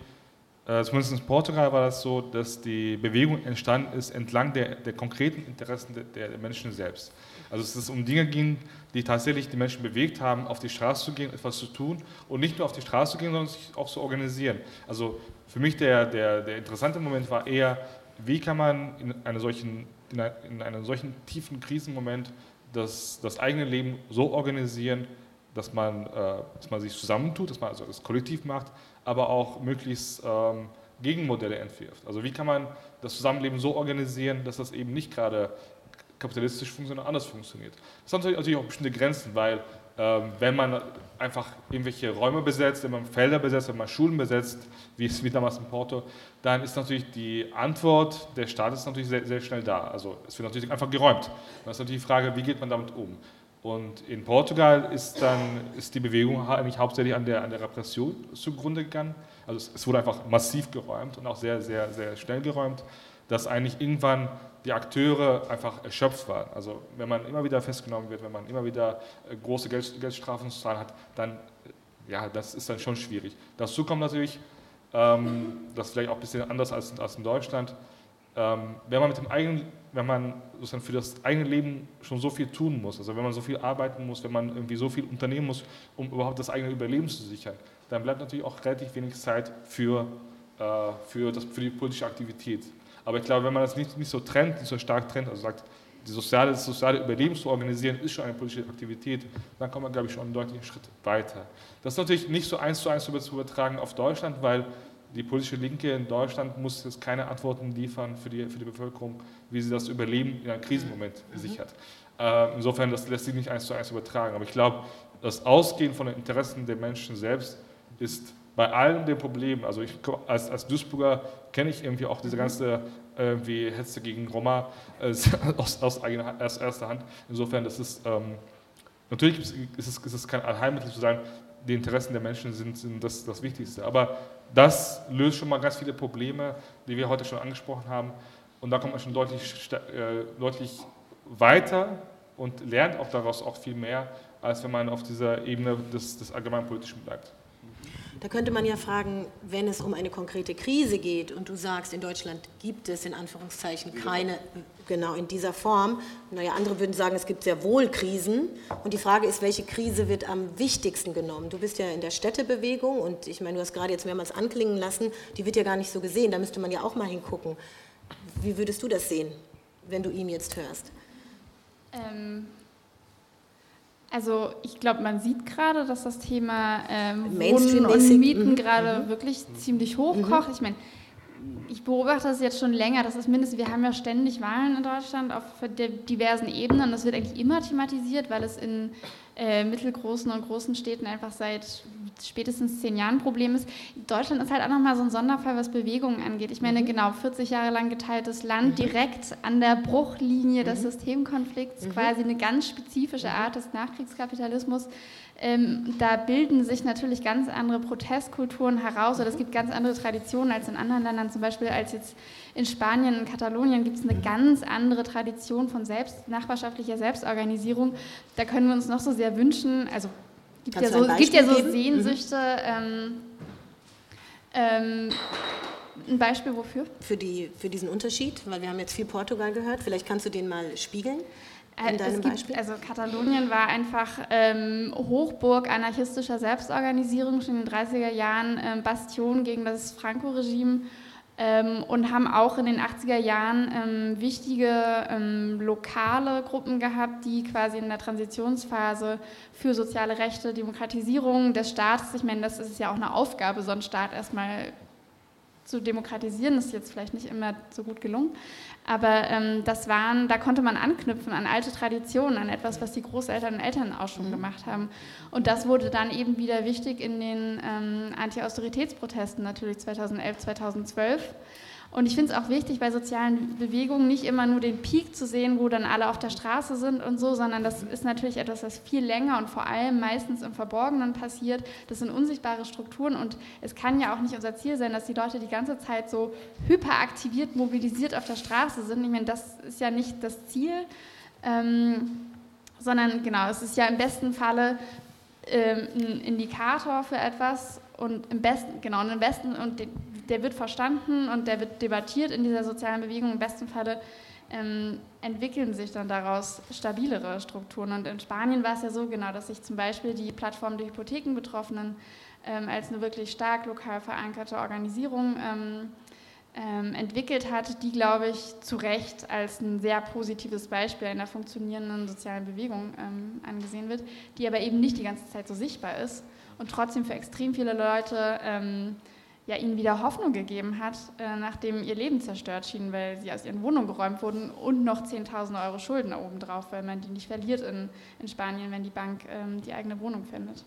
äh, zumindest in Portugal war das so, dass die Bewegung entstanden ist entlang der, der konkreten Interessen der, der Menschen selbst. Also dass es um Dinge ging, die tatsächlich die Menschen bewegt haben, auf die Straße zu gehen, etwas zu tun und nicht nur auf die Straße zu gehen, sondern sich auch zu organisieren. Also für mich der, der, der interessante Moment war eher, wie kann man in, einer solchen, in einem solchen tiefen Krisenmoment das, das eigene Leben so organisieren, dass man, äh, dass man sich zusammentut, dass man also das kollektiv macht, aber auch möglichst ähm, Gegenmodelle entwirft. Also wie kann man das Zusammenleben so organisieren, dass das eben nicht gerade kapitalistisch funktioniert, sondern anders funktioniert. Das hat natürlich auch bestimmte Grenzen, weil wenn man einfach irgendwelche Räume besetzt, wenn man Felder besetzt, wenn man Schulen besetzt, wie es wie damals in Porto, dann ist natürlich die Antwort der Staates natürlich sehr, sehr schnell da. Also es wird natürlich einfach geräumt. Dann ist natürlich die Frage, wie geht man damit um? Und in Portugal ist dann ist die Bewegung eigentlich hauptsächlich an der, an der Repression zugrunde gegangen. Also es, es wurde einfach massiv geräumt und auch sehr, sehr, sehr schnell geräumt, dass eigentlich irgendwann die Akteure einfach erschöpft waren. Also wenn man immer wieder festgenommen wird, wenn man immer wieder äh, große Geld, Geldstrafen zu zahlen hat, dann, äh, ja, das ist dann schon schwierig. Dazu kommt natürlich, ähm, das ist vielleicht auch ein bisschen anders als, als in Deutschland, ähm, wenn man mit dem eigenen, wenn man sozusagen für das eigene Leben schon so viel tun muss, also wenn man so viel arbeiten muss, wenn man irgendwie so viel unternehmen muss, um überhaupt das eigene Überleben zu sichern, dann bleibt natürlich auch relativ wenig Zeit für, äh, für, das, für die politische Aktivität. Aber ich glaube, wenn man das nicht, nicht so trennt, nicht so stark trennt, also sagt, die soziale, das soziale Überleben zu organisieren, ist schon eine politische Aktivität, dann kommt man, glaube ich, schon einen deutlichen Schritt weiter. Das ist natürlich nicht so eins zu eins zu übertragen auf Deutschland, weil die politische Linke in Deutschland muss jetzt keine Antworten liefern für die, für die Bevölkerung, wie sie das Überleben in einem Krisenmoment mhm. sichert. Äh, insofern, das lässt sich nicht eins zu eins übertragen. Aber ich glaube, das Ausgehen von den Interessen der Menschen selbst ist bei allen den Problemen, also ich als, als Duisburger kenne ich irgendwie auch diese ganze irgendwie Hetze gegen Roma äh, aus, aus, eigener, aus erster Hand. Insofern, das ist ähm, natürlich ist es, ist es kein Allheilmittel zu sagen, die Interessen der Menschen sind, sind das, das Wichtigste. Aber das löst schon mal ganz viele Probleme, die wir heute schon angesprochen haben. Und da kommt man schon deutlich, äh, deutlich weiter und lernt auch daraus auch viel mehr, als wenn man auf dieser Ebene des, des Allgemeinpolitischen bleibt. Da könnte man ja fragen, wenn es um eine konkrete Krise geht und du sagst, in Deutschland gibt es in Anführungszeichen keine, genau in dieser Form. Naja, andere würden sagen, es gibt sehr wohl Krisen. Und die Frage ist, welche Krise wird am wichtigsten genommen? Du bist ja in der Städtebewegung und ich meine, du hast gerade jetzt mehrmals anklingen lassen, die wird ja gar nicht so gesehen. Da müsste man ja auch mal hingucken. Wie würdest du das sehen, wenn du ihn jetzt hörst? Ähm, also ich glaube, man sieht gerade, dass das Thema ähm, Wohnen und Mieten mhm. gerade mhm. wirklich ziemlich hochkocht. Mhm. Ich meine, ich beobachte das jetzt schon länger, das ist mindestens, wir haben ja ständig Wahlen in Deutschland auf diversen Ebenen. Das wird eigentlich immer thematisiert, weil es in äh, mittelgroßen und großen Städten einfach seit spätestens zehn Jahren ein Problem ist. Deutschland ist halt auch nochmal so ein Sonderfall, was Bewegungen angeht. Ich meine, mhm. genau, 40 Jahre lang geteiltes Land, mhm. direkt an der Bruchlinie des mhm. Systemkonflikts, quasi eine ganz spezifische Art des Nachkriegskapitalismus. Ähm, da bilden sich natürlich ganz andere Protestkulturen heraus oder es gibt ganz andere Traditionen als in anderen Ländern, zum Beispiel als jetzt in Spanien, in Katalonien gibt es eine ganz andere Tradition von selbst, nachbarschaftlicher Selbstorganisierung. Da können wir uns noch so sehr wünschen, also gibt ja, so, gibt ja so Sehnsüchte. Mhm. Ähm, ein Beispiel wofür? Für, die, für diesen Unterschied, weil wir haben jetzt viel Portugal gehört. Vielleicht kannst du den mal spiegeln. In äh, deinem gibt, Beispiel? Also Katalonien war einfach ähm, Hochburg anarchistischer Selbstorganisierung schon in den 30er Jahren, ähm, Bastion gegen das Franco-Regime ähm, und haben auch in den 80er Jahren ähm, wichtige ähm, lokale Gruppen gehabt, die quasi in der Transitionsphase für soziale Rechte, Demokratisierung des Staates, ich meine, das ist ja auch eine Aufgabe, so einen Staat erstmal zu demokratisieren, das ist jetzt vielleicht nicht immer so gut gelungen, aber ähm, das waren, da konnte man anknüpfen an alte Traditionen, an etwas, was die Großeltern und Eltern auch schon mhm. gemacht haben. Und das wurde dann eben wieder wichtig in den ähm, Anti-Austeritätsprotesten natürlich 2011, 2012. Und ich finde es auch wichtig, bei sozialen Bewegungen nicht immer nur den Peak zu sehen, wo dann alle auf der Straße sind und so, sondern das ist natürlich etwas, was viel länger und vor allem meistens im Verborgenen passiert. Das sind unsichtbare Strukturen und es kann ja auch nicht unser Ziel sein, dass die Leute die ganze Zeit so hyperaktiviert, mobilisiert auf der Straße sind. Ich meine, das ist ja nicht das Ziel, ähm, sondern genau, es ist ja im besten Falle ähm, ein Indikator für etwas und im besten, genau, und im besten, und der wird verstanden und der wird debattiert in dieser sozialen Bewegung. Im besten Falle ähm, entwickeln sich dann daraus stabilere Strukturen. Und in Spanien war es ja so genau, dass sich zum Beispiel die Plattform der Hypothekenbetroffenen ähm, als eine wirklich stark lokal verankerte Organisation ähm, ähm, entwickelt hat, die, glaube ich, zu Recht als ein sehr positives Beispiel einer funktionierenden sozialen Bewegung ähm, angesehen wird, die aber eben nicht die ganze Zeit so sichtbar ist und trotzdem für extrem viele Leute ähm, ja, ihnen wieder Hoffnung gegeben hat, äh, nachdem ihr Leben zerstört schien, weil sie aus ihren Wohnungen geräumt wurden und noch 10.000 Euro Schulden obendrauf, weil man die nicht verliert in, in Spanien, wenn die Bank ähm, die eigene Wohnung findet.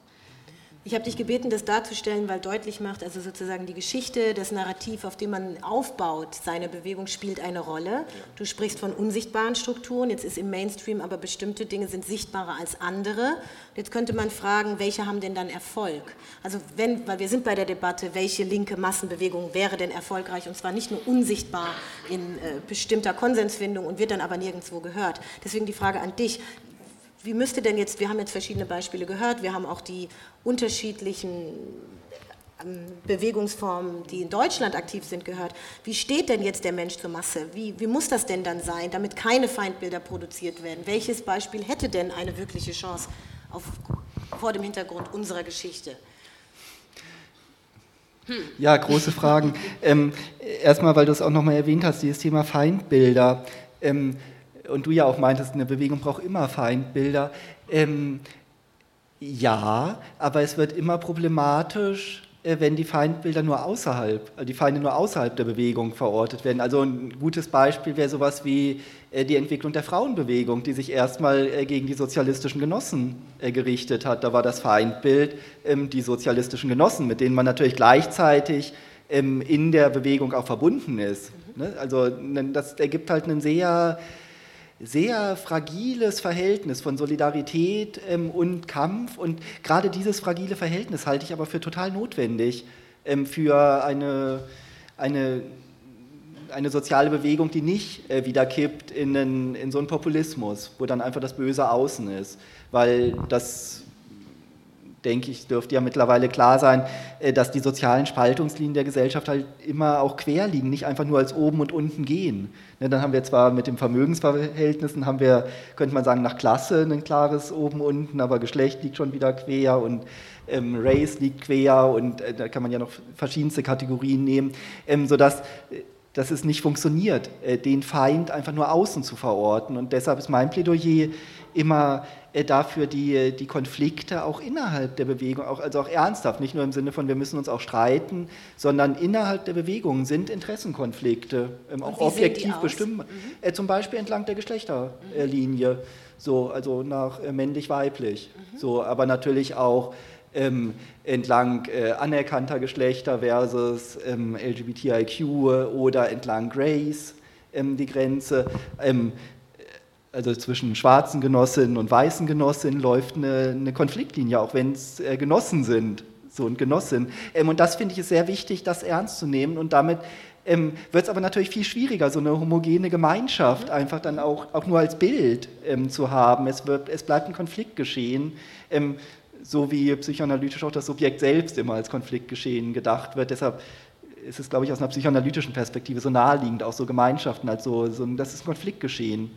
Ich habe dich gebeten, das darzustellen, weil deutlich macht, also sozusagen die Geschichte, das Narrativ, auf dem man aufbaut, seine Bewegung spielt eine Rolle. Du sprichst von unsichtbaren Strukturen, jetzt ist im Mainstream aber bestimmte Dinge sind sichtbarer als andere. Jetzt könnte man fragen, welche haben denn dann Erfolg? Also wenn, weil wir sind bei der Debatte, welche linke Massenbewegung wäre denn erfolgreich und zwar nicht nur unsichtbar in äh, bestimmter Konsensfindung und wird dann aber nirgendwo gehört. Deswegen die Frage an dich, wie müsste denn jetzt, wir haben jetzt verschiedene Beispiele gehört, wir haben auch die unterschiedlichen ähm, Bewegungsformen, die in Deutschland aktiv sind, gehört. Wie steht denn jetzt der Mensch zur Masse? Wie, wie muss das denn dann sein, damit keine Feindbilder produziert werden? Welches Beispiel hätte denn eine wirkliche Chance auf, vor dem Hintergrund unserer Geschichte? Hm. Ja, große Fragen. ähm, erstmal, weil du es auch nochmal erwähnt hast, dieses Thema Feindbilder. Ähm, und du ja auch meintest, eine Bewegung braucht immer Feindbilder. Ähm, ja, aber es wird immer problematisch, äh, wenn die Feindbilder nur außerhalb, äh, die Feinde nur außerhalb der Bewegung verortet werden. Also ein gutes Beispiel wäre sowas wie äh, die Entwicklung der Frauenbewegung, die sich erstmal gegen die sozialistischen Genossen gerichtet hat. Da war das Feindbild ähm, die sozialistischen Genossen, mit denen man natürlich gleichzeitig ähm, in der Bewegung auch verbunden ist. Ne? Also das ergibt halt einen sehr sehr fragiles Verhältnis von Solidarität ähm, und Kampf. Und gerade dieses fragile Verhältnis halte ich aber für total notwendig ähm, für eine, eine, eine soziale Bewegung, die nicht äh, wieder kippt in, einen, in so einen Populismus, wo dann einfach das Böse außen ist. Weil das denke ich, dürfte ja mittlerweile klar sein, äh, dass die sozialen Spaltungslinien der Gesellschaft halt immer auch quer liegen, nicht einfach nur als oben und unten gehen. Ne, dann haben wir zwar mit den Vermögensverhältnissen, haben wir, könnte man sagen, nach Klasse ein klares oben, unten, aber Geschlecht liegt schon wieder quer und ähm, Race liegt quer und äh, da kann man ja noch verschiedenste Kategorien nehmen, ähm, sodass äh, dass es nicht funktioniert, den Feind einfach nur außen zu verorten. Und deshalb ist mein Plädoyer immer dafür die, äh, die Konflikte auch innerhalb der Bewegung, auch, also auch ernsthaft, nicht nur im Sinne von, wir müssen uns auch streiten, sondern innerhalb der Bewegung sind Interessenkonflikte ähm, auch objektiv bestimmt, mhm. äh, zum Beispiel entlang der Geschlechterlinie, mhm. so, also nach äh, männlich-weiblich, mhm. so, aber natürlich auch ähm, entlang äh, anerkannter Geschlechter versus ähm, LGBTIQ oder entlang Grace ähm, die Grenze. Also zwischen schwarzen Genossinnen und weißen Genossinnen läuft eine, eine Konfliktlinie, auch wenn es äh, Genossen sind so und Genossinnen. Ähm, und das finde ich ist sehr wichtig, das ernst zu nehmen und damit ähm, wird es aber natürlich viel schwieriger, so eine homogene Gemeinschaft mhm. einfach dann auch, auch nur als Bild ähm, zu haben. Es, wird, es bleibt ein Konflikt geschehen, ähm, so wie psychoanalytisch auch das Subjekt selbst immer als Konfliktgeschehen gedacht wird. Deshalb ist es, glaube ich, aus einer psychoanalytischen Perspektive so naheliegend, auch so Gemeinschaften, als so, so das ist ein Konfliktgeschehen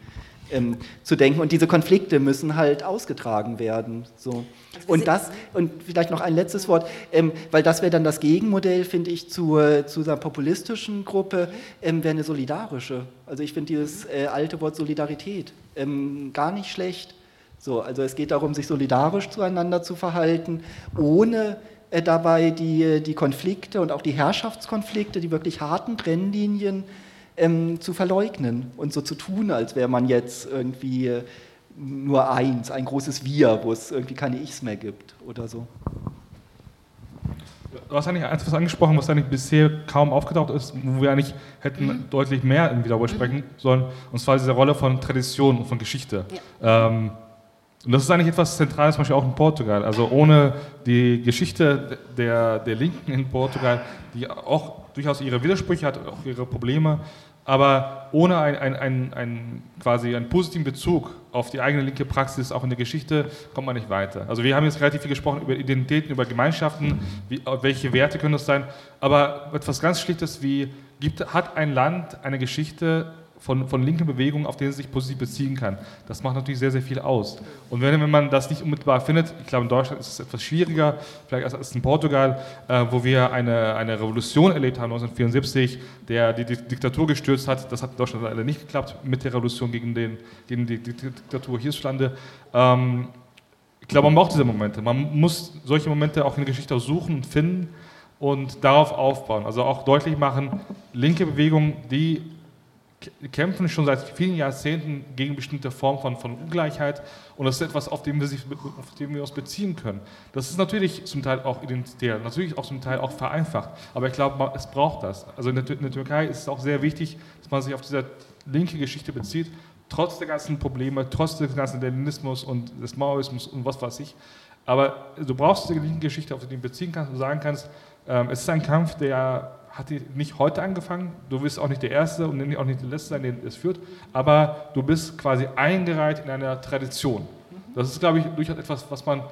ähm, zu denken. Und diese Konflikte müssen halt ausgetragen werden. So. Und das, und vielleicht noch ein letztes Wort, ähm, weil das wäre dann das Gegenmodell, finde ich, zu, zu einer populistischen Gruppe, ähm, wäre eine solidarische. Also ich finde dieses äh, alte Wort Solidarität ähm, gar nicht schlecht. So, also es geht darum, sich solidarisch zueinander zu verhalten, ohne äh, dabei die, die Konflikte und auch die Herrschaftskonflikte, die wirklich harten Trennlinien ähm, zu verleugnen und so zu tun, als wäre man jetzt irgendwie äh, nur eins, ein großes Wir, wo es irgendwie keine Ichs mehr gibt oder so. Du hast eigentlich etwas angesprochen, was eigentlich bisher kaum aufgetaucht ist, wo wir eigentlich hätten mhm. deutlich mehr irgendwie darüber sprechen mhm. sollen, und zwar diese Rolle von Tradition und von Geschichte. Ja. Ähm, und das ist eigentlich etwas Zentrales, zum Beispiel auch in Portugal. Also ohne die Geschichte der, der Linken in Portugal, die auch durchaus ihre Widersprüche hat, auch ihre Probleme, aber ohne ein, ein, ein, ein, quasi einen positiven Bezug auf die eigene linke Praxis, auch in der Geschichte, kommt man nicht weiter. Also wir haben jetzt relativ viel gesprochen über Identitäten, über Gemeinschaften, wie, welche Werte können das sein, aber etwas ganz Schlichtes wie, gibt, hat ein Land eine Geschichte, von, von linken Bewegungen, auf denen es sich positiv beziehen kann. Das macht natürlich sehr, sehr viel aus. Und wenn, wenn man das nicht unmittelbar findet, ich glaube, in Deutschland ist es etwas schwieriger, vielleicht als, in Portugal, äh, wo wir eine, eine Revolution erlebt haben, 1974, der die, die Diktatur gestürzt hat. Das hat in Deutschland leider nicht geklappt mit der Revolution gegen, den, gegen die Diktatur hierzulande. Ähm, ich glaube, man braucht diese Momente. Man muss solche Momente auch in der Geschichte suchen und finden und darauf aufbauen. Also auch deutlich machen, linke Bewegungen, die kämpfen schon seit vielen Jahrzehnten gegen bestimmte Formen von, von Ungleichheit und das ist etwas, auf dem, wir sich, auf dem wir uns beziehen können. Das ist natürlich zum Teil auch identitär, natürlich auch zum Teil auch vereinfacht, aber ich glaube, es braucht das. Also in der, in der Türkei ist es auch sehr wichtig, dass man sich auf diese linke Geschichte bezieht, trotz der ganzen Probleme, trotz des ganzen Leninismus und des Maoismus und was weiß ich. Aber du brauchst diese linke Geschichte, auf die du dich beziehen kannst und sagen kannst, ähm, es ist ein Kampf, der hat die nicht heute angefangen, du wirst auch nicht der Erste und auch nicht der Letzte sein, den es führt, aber du bist quasi eingereiht in einer Tradition. Das ist, glaube ich, durchaus etwas, was man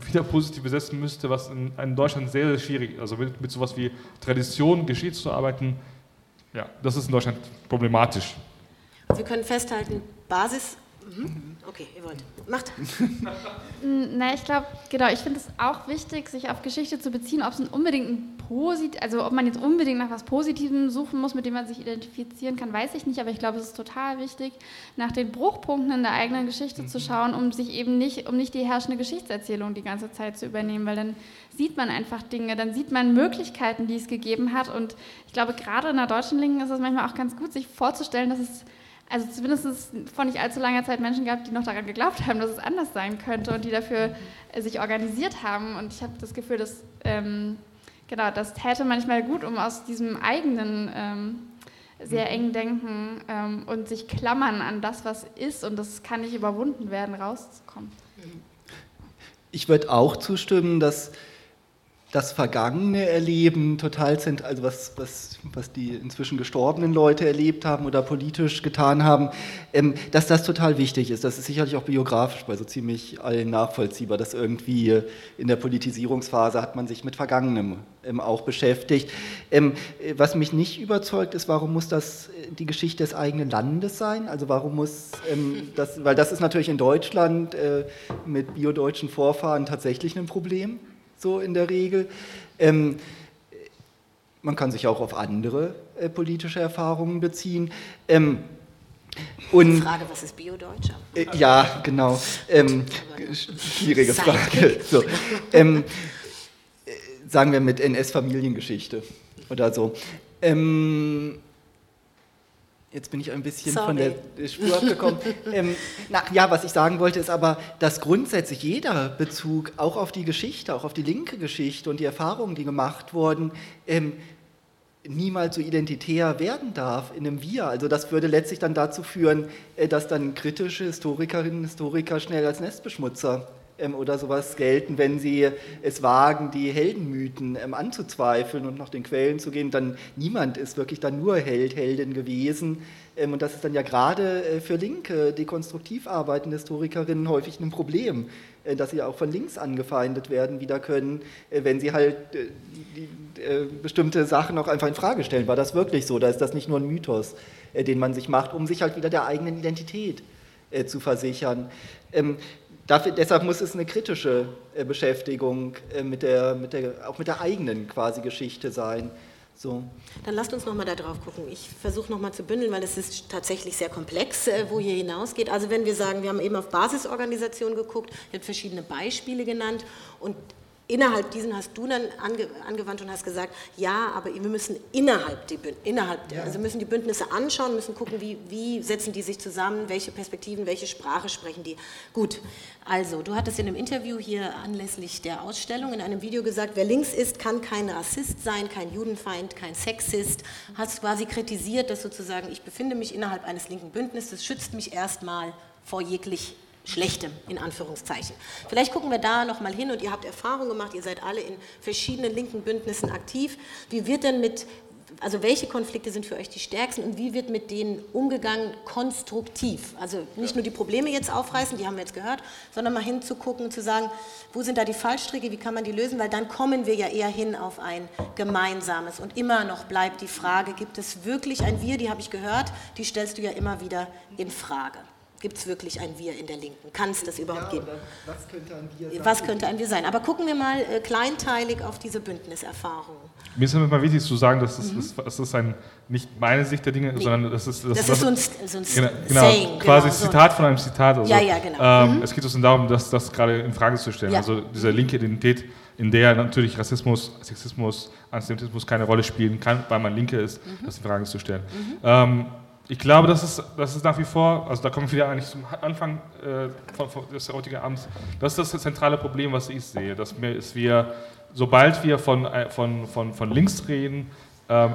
wieder positiv besetzen müsste, was in, in Deutschland sehr, sehr schwierig ist. Also mit, mit sowas wie Tradition, Geschichte zu arbeiten, ja, das ist in Deutschland problematisch. Wir können festhalten, Basis Mhm. Okay, ihr wollt. Macht. Na, ich glaube, genau, ich finde es auch wichtig, sich auf Geschichte zu beziehen, ob es unbedingt ein Posit also ob man jetzt unbedingt nach was Positivem suchen muss, mit dem man sich identifizieren kann, weiß ich nicht, aber ich glaube, es ist total wichtig, nach den Bruchpunkten in der eigenen Geschichte mhm. zu schauen, um sich eben nicht, um nicht die herrschende Geschichtserzählung die ganze Zeit zu übernehmen, weil dann sieht man einfach Dinge, dann sieht man Möglichkeiten, die es gegeben hat und ich glaube, gerade in der deutschen Linken ist es manchmal auch ganz gut, sich vorzustellen, dass es also zumindest vor nicht allzu langer Zeit Menschen gab, die noch daran geglaubt haben, dass es anders sein könnte und die dafür äh, sich organisiert haben. Und ich habe das Gefühl, dass ähm, genau, das täte manchmal gut, um aus diesem eigenen ähm, sehr mhm. eng denken ähm, und sich klammern an das, was ist und das kann nicht überwunden werden, rauszukommen. Ich würde auch zustimmen, dass das vergangene Erleben total sind, also was, was, was die inzwischen gestorbenen Leute erlebt haben oder politisch getan haben, ähm, dass das total wichtig ist. Das ist sicherlich auch biografisch bei so ziemlich allen nachvollziehbar, dass irgendwie in der Politisierungsphase hat man sich mit Vergangenem ähm, auch beschäftigt. Ähm, was mich nicht überzeugt ist, warum muss das die Geschichte des eigenen Landes sein? Also warum muss ähm, das, weil das ist natürlich in Deutschland äh, mit biodeutschen Vorfahren tatsächlich ein Problem so in der Regel. Ähm, man kann sich auch auf andere äh, politische Erfahrungen beziehen. Ähm, und, Frage, was ist Biodeutsch? Äh, ja, genau. Ähm, schwierige Frage. So. Ähm, äh, sagen wir mit NS-Familiengeschichte oder so. Ähm, Jetzt bin ich ein bisschen Sorry. von der Spur abgekommen. ähm, na, ja, was ich sagen wollte, ist aber, dass grundsätzlich jeder Bezug auch auf die Geschichte, auch auf die linke Geschichte und die Erfahrungen, die gemacht wurden, ähm, niemals so identitär werden darf in einem Wir. Also das würde letztlich dann dazu führen, äh, dass dann kritische Historikerinnen und Historiker schnell als Nestbeschmutzer oder sowas gelten, wenn sie es wagen, die Heldenmythen ähm, anzuzweifeln und nach den Quellen zu gehen. Dann niemand ist wirklich dann nur Held, Heldin gewesen. Ähm, und das ist dann ja gerade äh, für linke, dekonstruktiv arbeitende Historikerinnen häufig ein Problem, äh, dass sie auch von links angefeindet werden wieder können, äh, wenn sie halt bestimmte Sachen auch einfach in Frage stellen. War das wirklich so? Da ist das nicht nur ein Mythos, den man sich macht, um sich halt wieder der eigenen Identität zu versichern. Dafür, deshalb muss es eine kritische äh, Beschäftigung äh, mit der, mit der, auch mit der eigenen quasi Geschichte sein. So. Dann lasst uns nochmal da drauf gucken. Ich versuche nochmal zu bündeln, weil es ist tatsächlich sehr komplex, äh, wo hier hinausgeht. Also wenn wir sagen, wir haben eben auf Basisorganisationen geguckt, ihr habt verschiedene Beispiele genannt und innerhalb diesen hast du dann ange, angewandt und hast gesagt, ja, aber wir müssen innerhalb, die, innerhalb ja. also müssen die Bündnisse anschauen, müssen gucken, wie, wie setzen die sich zusammen, welche Perspektiven, welche Sprache sprechen die. Gut, also du hattest in einem Interview hier anlässlich der Ausstellung in einem Video gesagt, wer links ist, kann kein Rassist sein, kein Judenfeind, kein Sexist. Hast quasi kritisiert, dass sozusagen ich befinde mich innerhalb eines linken Bündnisses, schützt mich erstmal vor jeglich Schlechtem, in Anführungszeichen. Vielleicht gucken wir da nochmal hin und ihr habt Erfahrung gemacht, ihr seid alle in verschiedenen linken Bündnissen aktiv. Wie wird denn mit, also welche Konflikte sind für euch die stärksten und wie wird mit denen umgegangen konstruktiv? Also nicht nur die Probleme jetzt aufreißen, die haben wir jetzt gehört, sondern mal hinzugucken, zu sagen, wo sind da die Fallstricke, wie kann man die lösen, weil dann kommen wir ja eher hin auf ein gemeinsames und immer noch bleibt die Frage, gibt es wirklich ein Wir, die habe ich gehört, die stellst du ja immer wieder in Frage. Gibt es wirklich ein Wir in der Linken? Kann es das überhaupt ja, geben? Was könnte ein Wir sein? Was könnte ein Wir sein? Aber gucken wir mal äh, kleinteilig auf diese Bündniserfahrung. Mir ist immer wichtig zu sagen, dass das, mhm. das, das ist ein, nicht meine Sicht der Dinge, nee. sondern das ist, das, das ist so ein, so ein genau, genau, Saying. Quasi genau, Zitat von einem Zitat. Also, ja, ja, genau. Ähm, mhm. Es geht uns darum, das, das gerade in Frage zu stellen. Ja. Also diese linke Identität, in der natürlich Rassismus, Sexismus, Antisemitismus keine Rolle spielen kann, weil man Linke ist, mhm. das in Frage zu stellen. Mhm. Ähm, ich glaube, das ist, das ist nach wie vor, also da kommen wir wieder eigentlich zum Anfang äh, des heutigen Abends, das ist das zentrale Problem, was ich sehe, dass wir, dass wir sobald wir von, äh, von, von, von links reden, äh,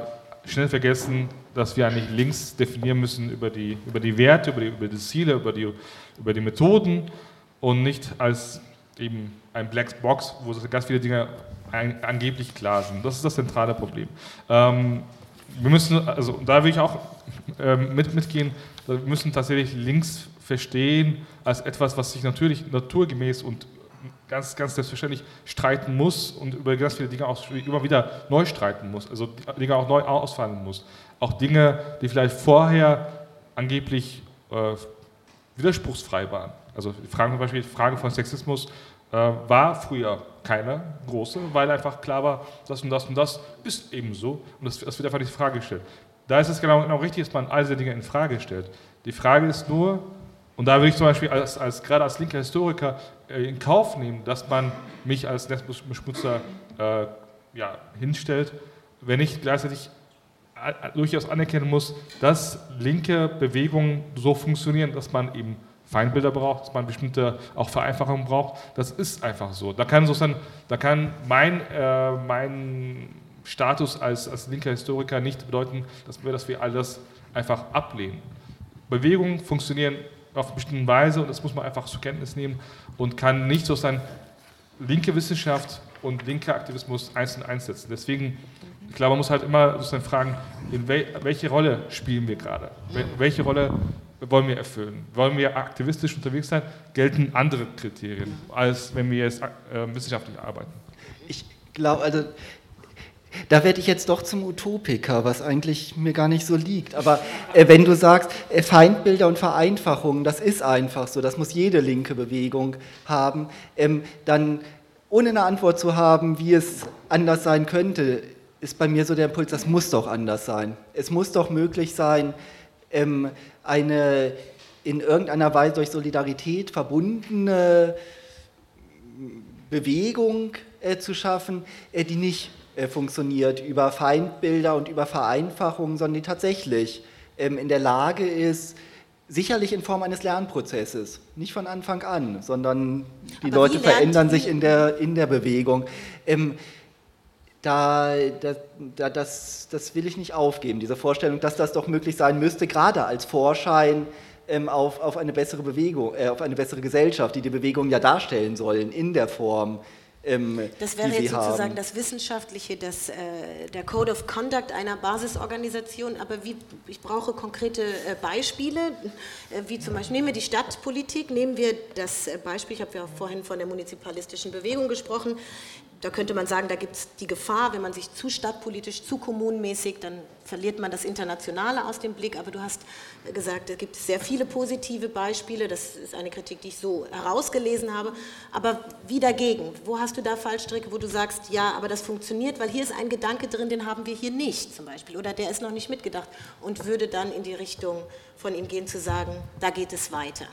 schnell vergessen, dass wir eigentlich links definieren müssen über die, über die Werte, über die, über die Ziele, über die, über die Methoden und nicht als eben ein Black Box, wo ganz viele Dinge ein, angeblich klar sind. Das ist das zentrale Problem. Ähm, wir müssen, also da will ich auch ähm, mit, mitgehen, wir müssen tatsächlich links verstehen als etwas, was sich natürlich naturgemäß und ganz, ganz selbstverständlich streiten muss und über ganz viele Dinge auch immer wieder neu streiten muss, also Dinge auch neu ausfallen muss. Auch Dinge, die vielleicht vorher angeblich äh, widerspruchsfrei waren. Also die Frage, zum Beispiel die Frage von Sexismus äh, war früher keine große, weil einfach klar war, das und das und das ist eben so und das, das wird einfach nicht in Frage gestellt. Da ist es genau, genau richtig, dass man all diese Dinge in Frage stellt. Die Frage ist nur, und da würde ich zum Beispiel als, als, gerade als linker Historiker äh, in Kauf nehmen, dass man mich als Netzbeschmutzer äh, ja, hinstellt, wenn ich gleichzeitig durchaus anerkennen muss, dass linke Bewegungen so funktionieren, dass man eben Feindbilder braucht, dass man bestimmte auch Vereinfachungen braucht. Das ist einfach so. Da kann, sozusagen, da kann mein, äh, mein Status als, als linker Historiker nicht bedeuten, dass wir, dass wir all das einfach ablehnen. Bewegungen funktionieren auf bestimmte Weise und das muss man einfach zur Kenntnis nehmen und kann nicht sozusagen linke Wissenschaft und linker Aktivismus einzeln einsetzen. Deswegen, ich glaube, man muss halt immer sozusagen fragen, in wel, welche Rolle spielen wir gerade? Welche Rolle wollen wir erfüllen? Wollen wir aktivistisch unterwegs sein? Gelten andere Kriterien, als wenn wir jetzt äh, wissenschaftlich arbeiten? Ich glaube, also da werde ich jetzt doch zum Utopiker, was eigentlich mir gar nicht so liegt. Aber äh, wenn du sagst, äh, Feindbilder und Vereinfachungen, das ist einfach so, das muss jede linke Bewegung haben, ähm, dann ohne eine Antwort zu haben, wie es anders sein könnte, ist bei mir so der Impuls, das muss doch anders sein. Es muss doch möglich sein, ähm, eine in irgendeiner Weise durch Solidarität verbundene Bewegung äh, zu schaffen, äh, die nicht äh, funktioniert über Feindbilder und über Vereinfachungen, sondern die tatsächlich ähm, in der Lage ist, sicherlich in Form eines Lernprozesses, nicht von Anfang an, sondern die Aber Leute verändern sich in der, in der Bewegung. Ähm, da, da, das, das will ich nicht aufgeben, diese Vorstellung, dass das doch möglich sein müsste, gerade als Vorschein ähm, auf, auf eine bessere Bewegung, äh, auf eine bessere Gesellschaft, die die Bewegung ja darstellen sollen in der Form, ähm, das wäre jetzt sozusagen haben. das Wissenschaftliche, das, äh, der Code of Conduct einer Basisorganisation. Aber wie, ich brauche konkrete äh, Beispiele, äh, wie zum Beispiel nehmen wir die Stadtpolitik, nehmen wir das äh, Beispiel, ich habe ja vorhin von der munizipalistischen Bewegung gesprochen, da könnte man sagen, da gibt es die Gefahr, wenn man sich zu stadtpolitisch, zu kommunenmäßig, dann verliert man das Internationale aus dem Blick. Aber du hast gesagt, es gibt sehr viele positive Beispiele. Das ist eine Kritik, die ich so herausgelesen habe. Aber wie dagegen? Wo hast du da Fallstricke, wo du sagst, ja, aber das funktioniert, weil hier ist ein Gedanke drin, den haben wir hier nicht zum Beispiel. Oder der ist noch nicht mitgedacht und würde dann in die Richtung von ihm gehen zu sagen, da geht es weiter.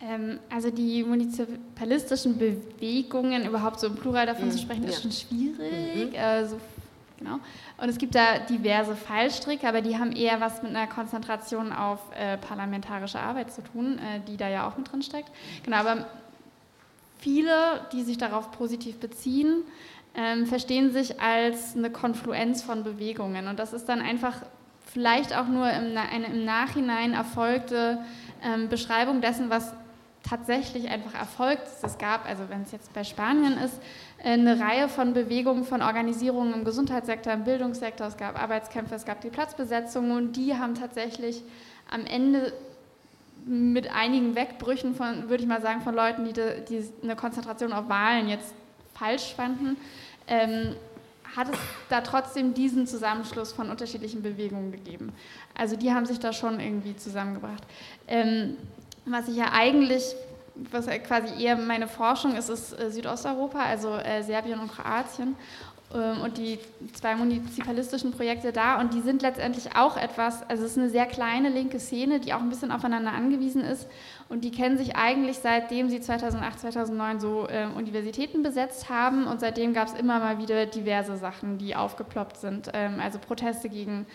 Ähm, also die munizipalistischen Bewegungen, überhaupt so im Plural davon Mhm, zu sprechen, ist ja. schon schwierig. Mhm. Also, genau. Und es gibt da diverse Fallstricke, aber die haben eher was mit einer Konzentration auf äh, parlamentarische Arbeit zu tun, äh, die da ja auch mit drin steckt. Genau, aber viele, die sich darauf positiv beziehen, ähm, verstehen sich als eine Konfluenz von Bewegungen. Und das ist dann einfach vielleicht auch nur im, eine im Nachhinein erfolgte ähm, Beschreibung dessen, was tatsächlich einfach erfolgt. Es gab, also wenn es jetzt bei Spanien ist, äh, eine Reihe von Bewegungen, von Organisierungen im Gesundheitssektor, im Bildungssektor, es gab Arbeitskämpfe, es gab die Platzbesetzungen und die haben tatsächlich am Ende mit einigen Wegbrüchen von, würde ich mal sagen, von Leuten, die, die eine Konzentration auf Wahlen jetzt falsch fanden, ähm, hat es da trotzdem diesen Zusammenschluss von unterschiedlichen Bewegungen gegeben. Also die haben sich da schon irgendwie zusammengebracht. Ähm, was ich ja eigentlich, was quasi eher meine Forschung ist, ist äh, Südosteuropa, also äh, Serbien und Kroatien. Ähm, und die zwei munizipalistischen Projekte da. Und die sind letztendlich auch etwas, also es ist eine sehr kleine linke Szene, die auch ein bisschen aufeinander angewiesen ist. Und die kennen sich eigentlich seitdem sie 2008, 2009 so äh, Universitäten besetzt haben. Und seitdem gab es immer mal wieder diverse Sachen, die aufgeploppt sind, ähm, also Proteste gegen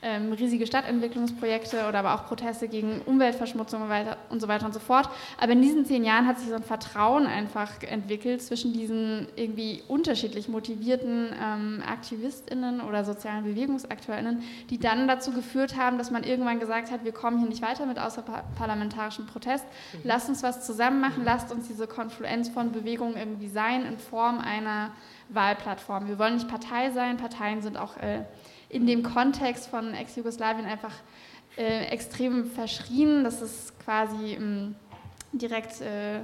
ähm, riesige Stadtentwicklungsprojekte oder aber auch Proteste gegen Umweltverschmutzung und, weiter, und so weiter und so fort. Aber in diesen zehn Jahren hat sich so ein Vertrauen einfach entwickelt zwischen diesen irgendwie unterschiedlich motivierten ähm, AktivistInnen oder sozialen BewegungsakteurInnen, die dann dazu geführt haben, dass man irgendwann gesagt hat, wir kommen hier nicht weiter mit außerparlamentarischen Protest, lasst uns was zusammen machen, lasst uns diese Konfluenz von Bewegungen irgendwie sein in Form einer Wahlplattform. Wir wollen nicht Partei sein, Parteien sind auch äh, in dem Kontext von Ex-Jugoslawien einfach äh, extrem verschrien. Das ist quasi ähm, direkt äh,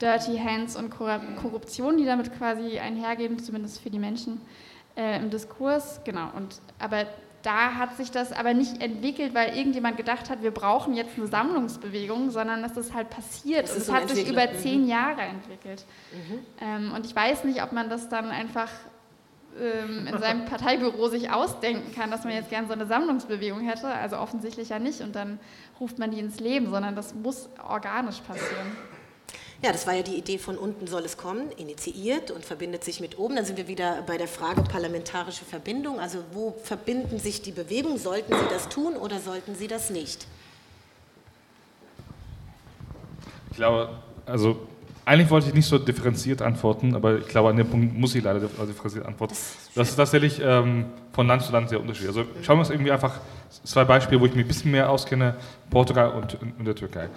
Dirty Hands und Korru- Korruption, die damit quasi einhergehen, zumindest für die Menschen äh, im Diskurs. Genau. Und aber da hat sich das aber nicht entwickelt, weil irgendjemand gedacht hat, wir brauchen jetzt eine Sammlungsbewegung, sondern das ist halt passiert. Das Und es so hat sich über Mhm. zehn Jahre entwickelt. Ähm, und ich weiß nicht, ob man das dann einfach in seinem Parteibüro sich ausdenken kann, dass man jetzt gerne so eine Sammlungsbewegung hätte. Also offensichtlich ja nicht. Und dann ruft man die ins Leben, sondern das muss organisch passieren. Ja, das war ja die Idee von unten soll es kommen, initiiert und verbindet sich mit oben. Dann sind wir wieder bei der Frage parlamentarische Verbindung. Also wo verbinden sich die Bewegungen? Sollten sie das tun oder sollten sie das nicht? Ich glaube, also eigentlich wollte ich nicht so differenziert antworten, aber ich glaube, an dem Punkt muss ich leider dif- differenziert antworten. Das ist tatsächlich ähm, von Land zu Land sehr unterschiedlich. Also schauen wir uns irgendwie einfach zwei Beispiele, wo ich mich ein bisschen mehr auskenne, Portugal und, und der Türkei.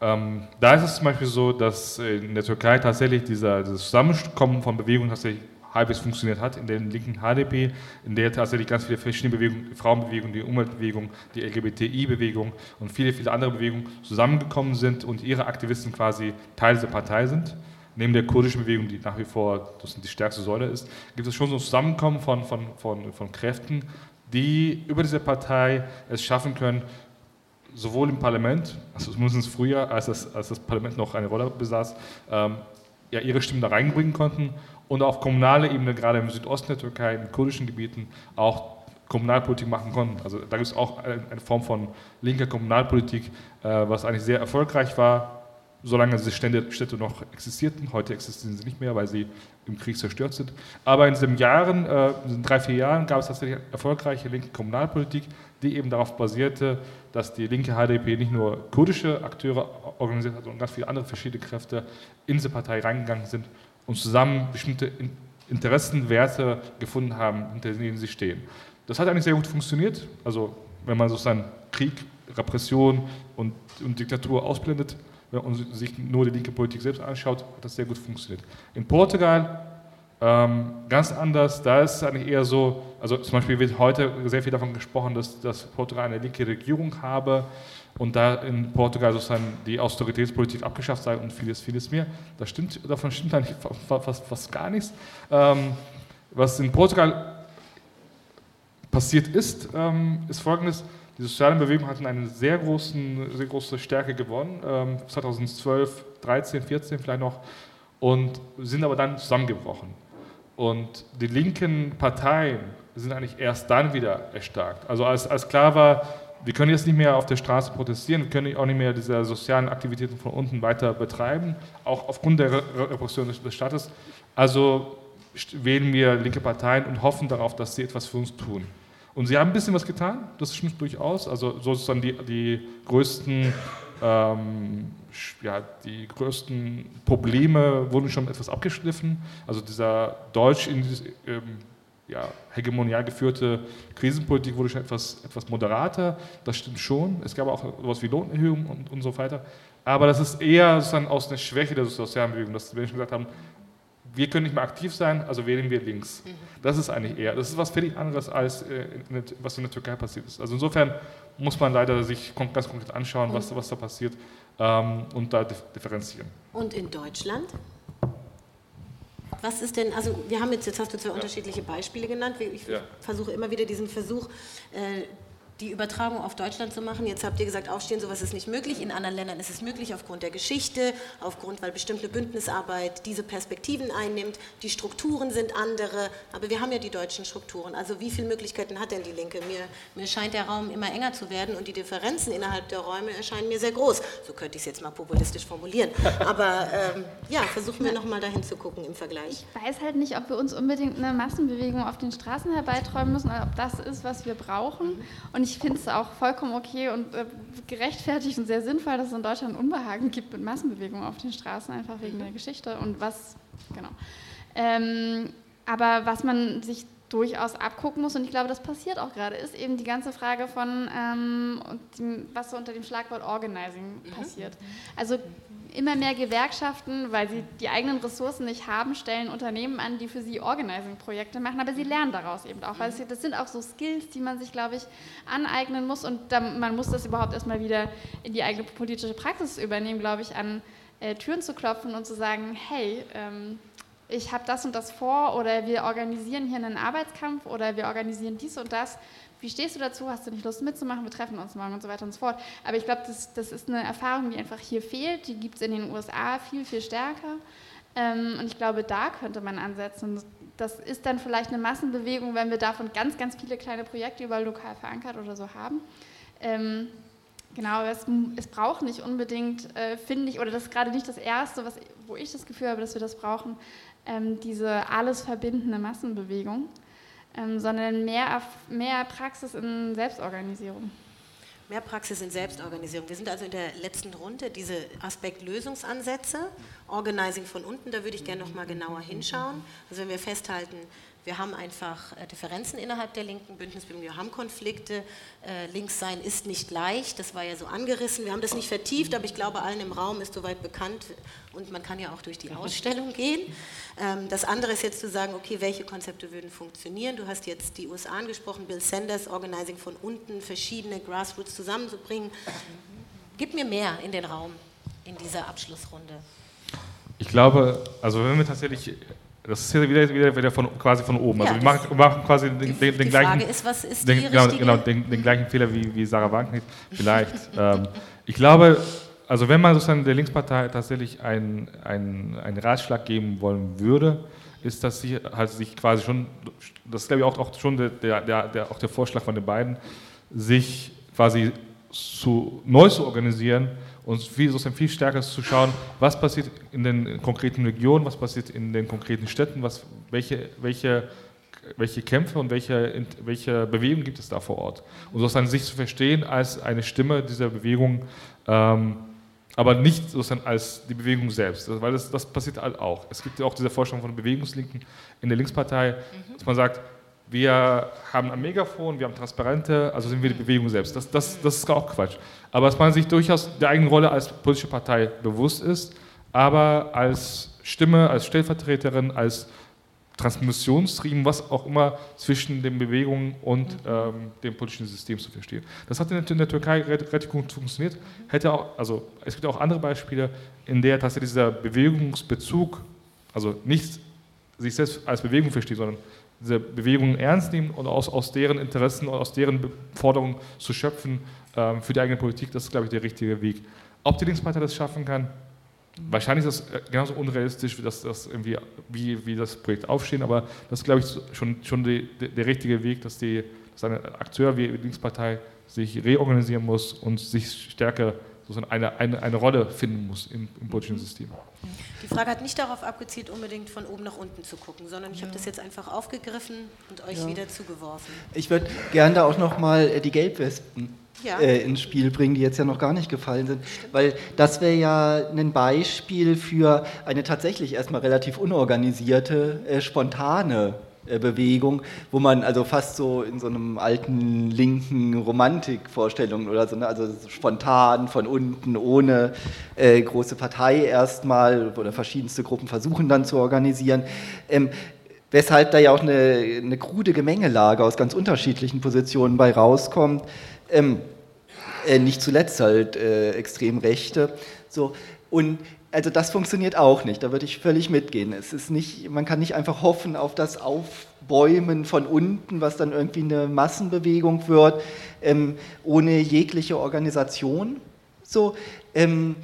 Ähm, da ist es zum Beispiel so, dass in der Türkei tatsächlich dieser, dieses Zusammenkommen von Bewegungen tatsächlich halbwegs funktioniert hat, in der linken HDP, in der tatsächlich ganz viele verschiedene Bewegungen, die Frauenbewegung, die Umweltbewegung, die LGBTI-Bewegung und viele, viele andere Bewegungen zusammengekommen sind und ihre Aktivisten quasi Teil dieser Partei sind. Neben der kurdischen Bewegung, die nach wie vor die stärkste Säule ist, gibt es schon so ein Zusammenkommen von, von, von, von Kräften, die über diese Partei es schaffen können, sowohl im Parlament, also zumindest früher, als das, als das Parlament noch eine Rolle besaß, ähm, ja, ihre Stimmen da reinbringen konnten und auf kommunaler Ebene, gerade im Südosten der Türkei, in kurdischen Gebieten, auch Kommunalpolitik machen konnten. Also da gibt es auch eine, Form von linker Kommunalpolitik, äh, was eigentlich sehr erfolgreich war, solange diese Städte, Städte noch existierten. Heute existieren sie nicht mehr, weil sie im Krieg zerstört sind. Aber in diesen Jahren, äh, in diesen drei, vier Jahren, gab es tatsächlich erfolgreiche linke Kommunalpolitik, die eben darauf basierte, dass die linke HDP nicht nur kurdische Akteure organisiert hat, sondern ganz viele andere verschiedene Kräfte in diese Partei reingegangen sind und zusammen bestimmte In- Interessen, Werte gefunden haben, hinter denen sie stehen. Das hat eigentlich sehr gut funktioniert. Also wenn man sozusagen Krieg, Repression und, und Diktatur ausblendet und sich nur die linke Politik selbst anschaut, hat das sehr gut funktioniert. In Portugal ähm, ganz anders, da ist es eigentlich eher so, also zum Beispiel wird heute sehr viel davon gesprochen, dass, dass Portugal eine linke Regierung habe und da in Portugal sozusagen die Austeritätspolitik abgeschafft sei und vieles, vieles mehr. Das stimmt, davon stimmt eigentlich fa- fa- fast, fast gar nichts. Ähm, was in Portugal passiert ist, ähm, ist folgendes. Die sozialen Bewegungen hatten eine sehr, großen, sehr große Stärke gewonnen, ähm, 2012, 13, 14 vielleicht noch, und sind aber dann zusammengebrochen. Und die linken Parteien sind eigentlich erst dann wieder erstarkt. Also als, als klar war, wir können jetzt nicht mehr auf der Straße protestieren, können auch nicht mehr diese sozialen Aktivitäten von unten weiter betreiben, auch aufgrund der Repression des Staates. Also wählen wir linke Parteien und hoffen darauf, dass sie etwas für uns tun. Und sie haben ein bisschen was getan, das stimmt durchaus. Also sozusagen die, die größten ähm, ja, die größten Probleme wurden schon etwas abgeschliffen. Also dieser deutsch ähm, ja, hegemonial geführte Krisenpolitik wurde schon etwas, etwas moderater. Das stimmt schon. Es gab auch etwas wie Lohnerhöhungen und, und so weiter. Aber das ist eher sozusagen aus einer Schwäche der sozialen Bewegung, dass die Menschen gesagt haben, wir können nicht mehr aktiv sein, also wählen wir links. Mhm. Das ist eigentlich eher, das ist was völlig anderes, als äh, was in der Türkei passiert ist. Also insofern muss man leider sich ganz konkret anschauen, was, mhm. was da passiert ähm, und da differenzieren. Und in Deutschland? Was ist denn, also wir haben jetzt, jetzt hast du zwei unterschiedliche Beispiele genannt. Ich ja. versuche immer wieder diesen Versuch, äh, die Übertragung auf Deutschland zu machen. Jetzt habt ihr gesagt, aufstehen, sowas ist nicht möglich. In anderen Ländern ist es möglich aufgrund der Geschichte, aufgrund, weil bestimmte Bündnisarbeit diese Perspektiven einnimmt. Die Strukturen sind andere, aber wir haben ja die deutschen Strukturen. Also wie viele Möglichkeiten hat denn die Linke? Mir, mir scheint der Raum immer enger zu werden und die Differenzen innerhalb der Räume erscheinen mir sehr groß. So könnte ich es jetzt mal populistisch formulieren. Aber ähm, ja, versuchen wir nochmal dahin zu gucken im Vergleich. Ich weiß halt nicht, ob wir uns unbedingt eine Massenbewegung auf den Straßen herbeiträumen müssen, oder ob das ist, was wir brauchen. Und ich finde es auch vollkommen okay und äh, gerechtfertigt und sehr sinnvoll, dass es in Deutschland Unbehagen gibt mit Massenbewegungen auf den Straßen, einfach wegen der Geschichte und was, genau. Ähm, aber was man sich durchaus abgucken muss, und ich glaube, das passiert auch gerade, ist eben die ganze Frage von, ähm, was so unter dem Schlagwort Organizing mhm. passiert. Also immer mehr Gewerkschaften, weil sie die eigenen Ressourcen nicht haben, stellen Unternehmen an, die für sie Organizing-Projekte machen, aber sie lernen daraus eben auch, weil es, das sind auch so Skills, die man sich, glaube ich, aneignen muss und dann, man muss das überhaupt erstmal wieder in die eigene politische Praxis übernehmen, glaube ich, an äh, Türen zu klopfen und zu sagen, hey, ähm, ich habe das und das vor oder wir organisieren hier einen Arbeitskampf oder wir organisieren dies und das wie stehst du dazu? Hast du nicht Lust mitzumachen? Wir treffen uns morgen und so weiter und so fort. Aber ich glaube, das, das ist eine Erfahrung, die einfach hier fehlt. Die gibt es in den USA viel, viel stärker. Ähm, und ich glaube, da könnte man ansetzen. Das ist dann vielleicht eine Massenbewegung, wenn wir davon ganz, ganz viele kleine Projekte überall lokal verankert oder so haben. Ähm, genau, es, es, braucht nicht unbedingt, äh, finde ich, oder das ist gerade nicht das Erste, was, wo ich das Gefühl habe, dass wir das brauchen, ähm, diese alles verbindende Massenbewegung ähm, sondern mehr, mehr Praxis in Selbstorganisierung. Mehr Praxis in Selbstorganisierung. Wir sind also in der letzten Runde, diese Aspekt-Lösungsansätze, Organizing von unten, da würde ich gerne noch mal genauer hinschauen. Also wenn wir festhalten, wir haben einfach äh, Differenzen innerhalb der linken Bündnisbewegung, wir haben Konflikte. Äh, links sein ist nicht leicht, das war ja so angerissen. Wir haben das nicht vertieft, aber ich glaube, allen im Raum ist soweit bekannt und man kann ja auch durch die Ausstellung gehen. Ähm, das andere ist jetzt zu sagen, okay, welche Konzepte würden funktionieren? Du hast jetzt die USA angesprochen, Bill Sanders, Organizing von unten, verschiedene Grassroots zusammenzubringen. Gib mir mehr in den Raum in dieser Abschlussrunde. Ich glaube, also wenn wir tatsächlich das ist wieder, wieder, wieder von, quasi von oben. Also ja, wir machen, machen, quasi den, den, den die gleichen. Frage ist, was ist den, genau, genau den, den, gleichen Fehler wie, wie Sarah Wagenknecht. Vielleicht. ähm, ich glaube, also wenn man sozusagen der Linkspartei tatsächlich einen ein Ratschlag geben wollen würde, ist, dass sie halt sich quasi schon, das ist glaube ich auch, auch schon der, der, der, auch der Vorschlag von den beiden, sich quasi zu, neu zu organisieren und viel, sozusagen viel stärker zu schauen, was passiert in den konkreten Regionen, was passiert in den konkreten Städten, was, welche, welche, welche Kämpfe und welche, welche Bewegungen gibt es da vor Ort. Und sozusagen sich zu verstehen als eine Stimme dieser Bewegung, ähm, aber nicht sozusagen als die Bewegung selbst, weil das, das passiert halt auch. Es gibt ja auch diese Vorstellung von Bewegungslinken in der Linkspartei, mhm. dass man sagt, wir haben ein Megafon, wir haben Transparente, also sind wir die Bewegung selbst. Das, das, das ist auch Quatsch. Aber dass man sich durchaus der eigenen Rolle als politische Partei bewusst ist, aber als Stimme, als Stellvertreterin, als Transmissionsriemen, was auch immer zwischen den Bewegungen und ähm, dem politischen System zu verstehen. Das hat in der Türkei relativ gut funktioniert. Hätte auch, also es gibt auch andere Beispiele, in der tatsächlich dieser Bewegungsbezug, also nicht sich selbst als Bewegung versteht, sondern diese Bewegungen ernst nehmen und aus, aus deren Interessen und aus deren Forderungen zu schöpfen ähm, für die eigene Politik, das ist, glaube ich, der richtige Weg. Ob die Linkspartei das schaffen kann, wahrscheinlich ist das äh, genauso unrealistisch, wie das, das, irgendwie, wie, wie das Projekt aufstehen, aber das ist, glaube ich, schon, schon die, der richtige Weg, dass, die, dass ein Akteur wie die Linkspartei sich reorganisieren muss und sich stärker sozusagen eine, eine, eine Rolle finden muss im, im politischen System. Die Frage hat nicht darauf abgezielt, unbedingt von oben nach unten zu gucken, sondern ich habe das jetzt einfach aufgegriffen und euch Ja. wieder zugeworfen. Ich würde gerne da auch nochmal äh, die Gelbwespen Ja. äh, ins Spiel bringen, die jetzt ja noch gar nicht gefallen sind. Weil das wäre ja ein Beispiel für eine tatsächlich erstmal relativ unorganisierte, äh, spontane äh, Bewegung, wo man also fast so in so einem alten linken Romantikvorstellungen oder so, ne? also so spontan von unten, ohne äh, große Partei erstmal oder verschiedenste Gruppen versuchen dann zu organisieren. Ähm, weshalb da ja auch eine, eine krude Gemengelage aus ganz unterschiedlichen Positionen bei rauskommt. Ähm, äh, nicht zuletzt halt äh, extrem Rechte. So. Und also das funktioniert auch nicht, da würde ich völlig mitgehen. Es ist nicht, man kann nicht einfach hoffen auf das Aufbäumen von unten, was dann irgendwie eine Massenbewegung wird, ähm, ohne jegliche Organisation. So, ähm,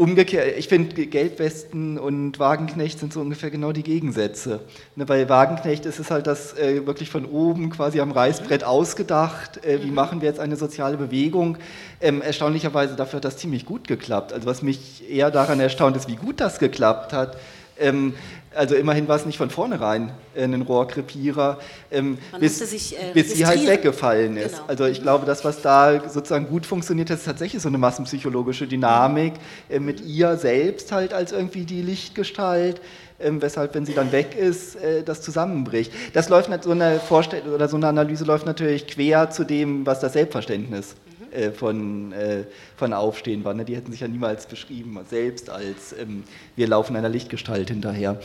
Umgekehrt, ich finde, Gelbwesten und Wagenknecht sind so ungefähr genau die Gegensätze. Ne, bei Wagenknecht ist es halt das äh, wirklich von oben quasi am Reißbrett ausgedacht. Äh, wie machen wir jetzt eine soziale Bewegung? Ähm, erstaunlicherweise dafür hat das ziemlich gut geklappt. Also was mich eher daran erstaunt ist, wie gut das geklappt hat. Ähm, also immerhin war es nicht von vornherein äh, ein Rohrkrepierer, ähm, bis, sich, äh, bis sie halt weggefallen ist. Genau. Also ich glaube, das, was da sozusagen gut funktioniert, ist tatsächlich so eine massenpsychologische Dynamik äh, mit ihr selbst halt als irgendwie die Lichtgestalt, ähm, weshalb, wenn sie dann weg ist, äh, das zusammenbricht. Das läuft so eine Vorstellung oder so eine Analyse läuft natürlich quer zu dem, was das Selbstverständnis äh, von, äh, von Aufstehen war. Ne? Die hätten sich ja niemals beschrieben, selbst als ähm, wir laufen einer Lichtgestalt hinterher.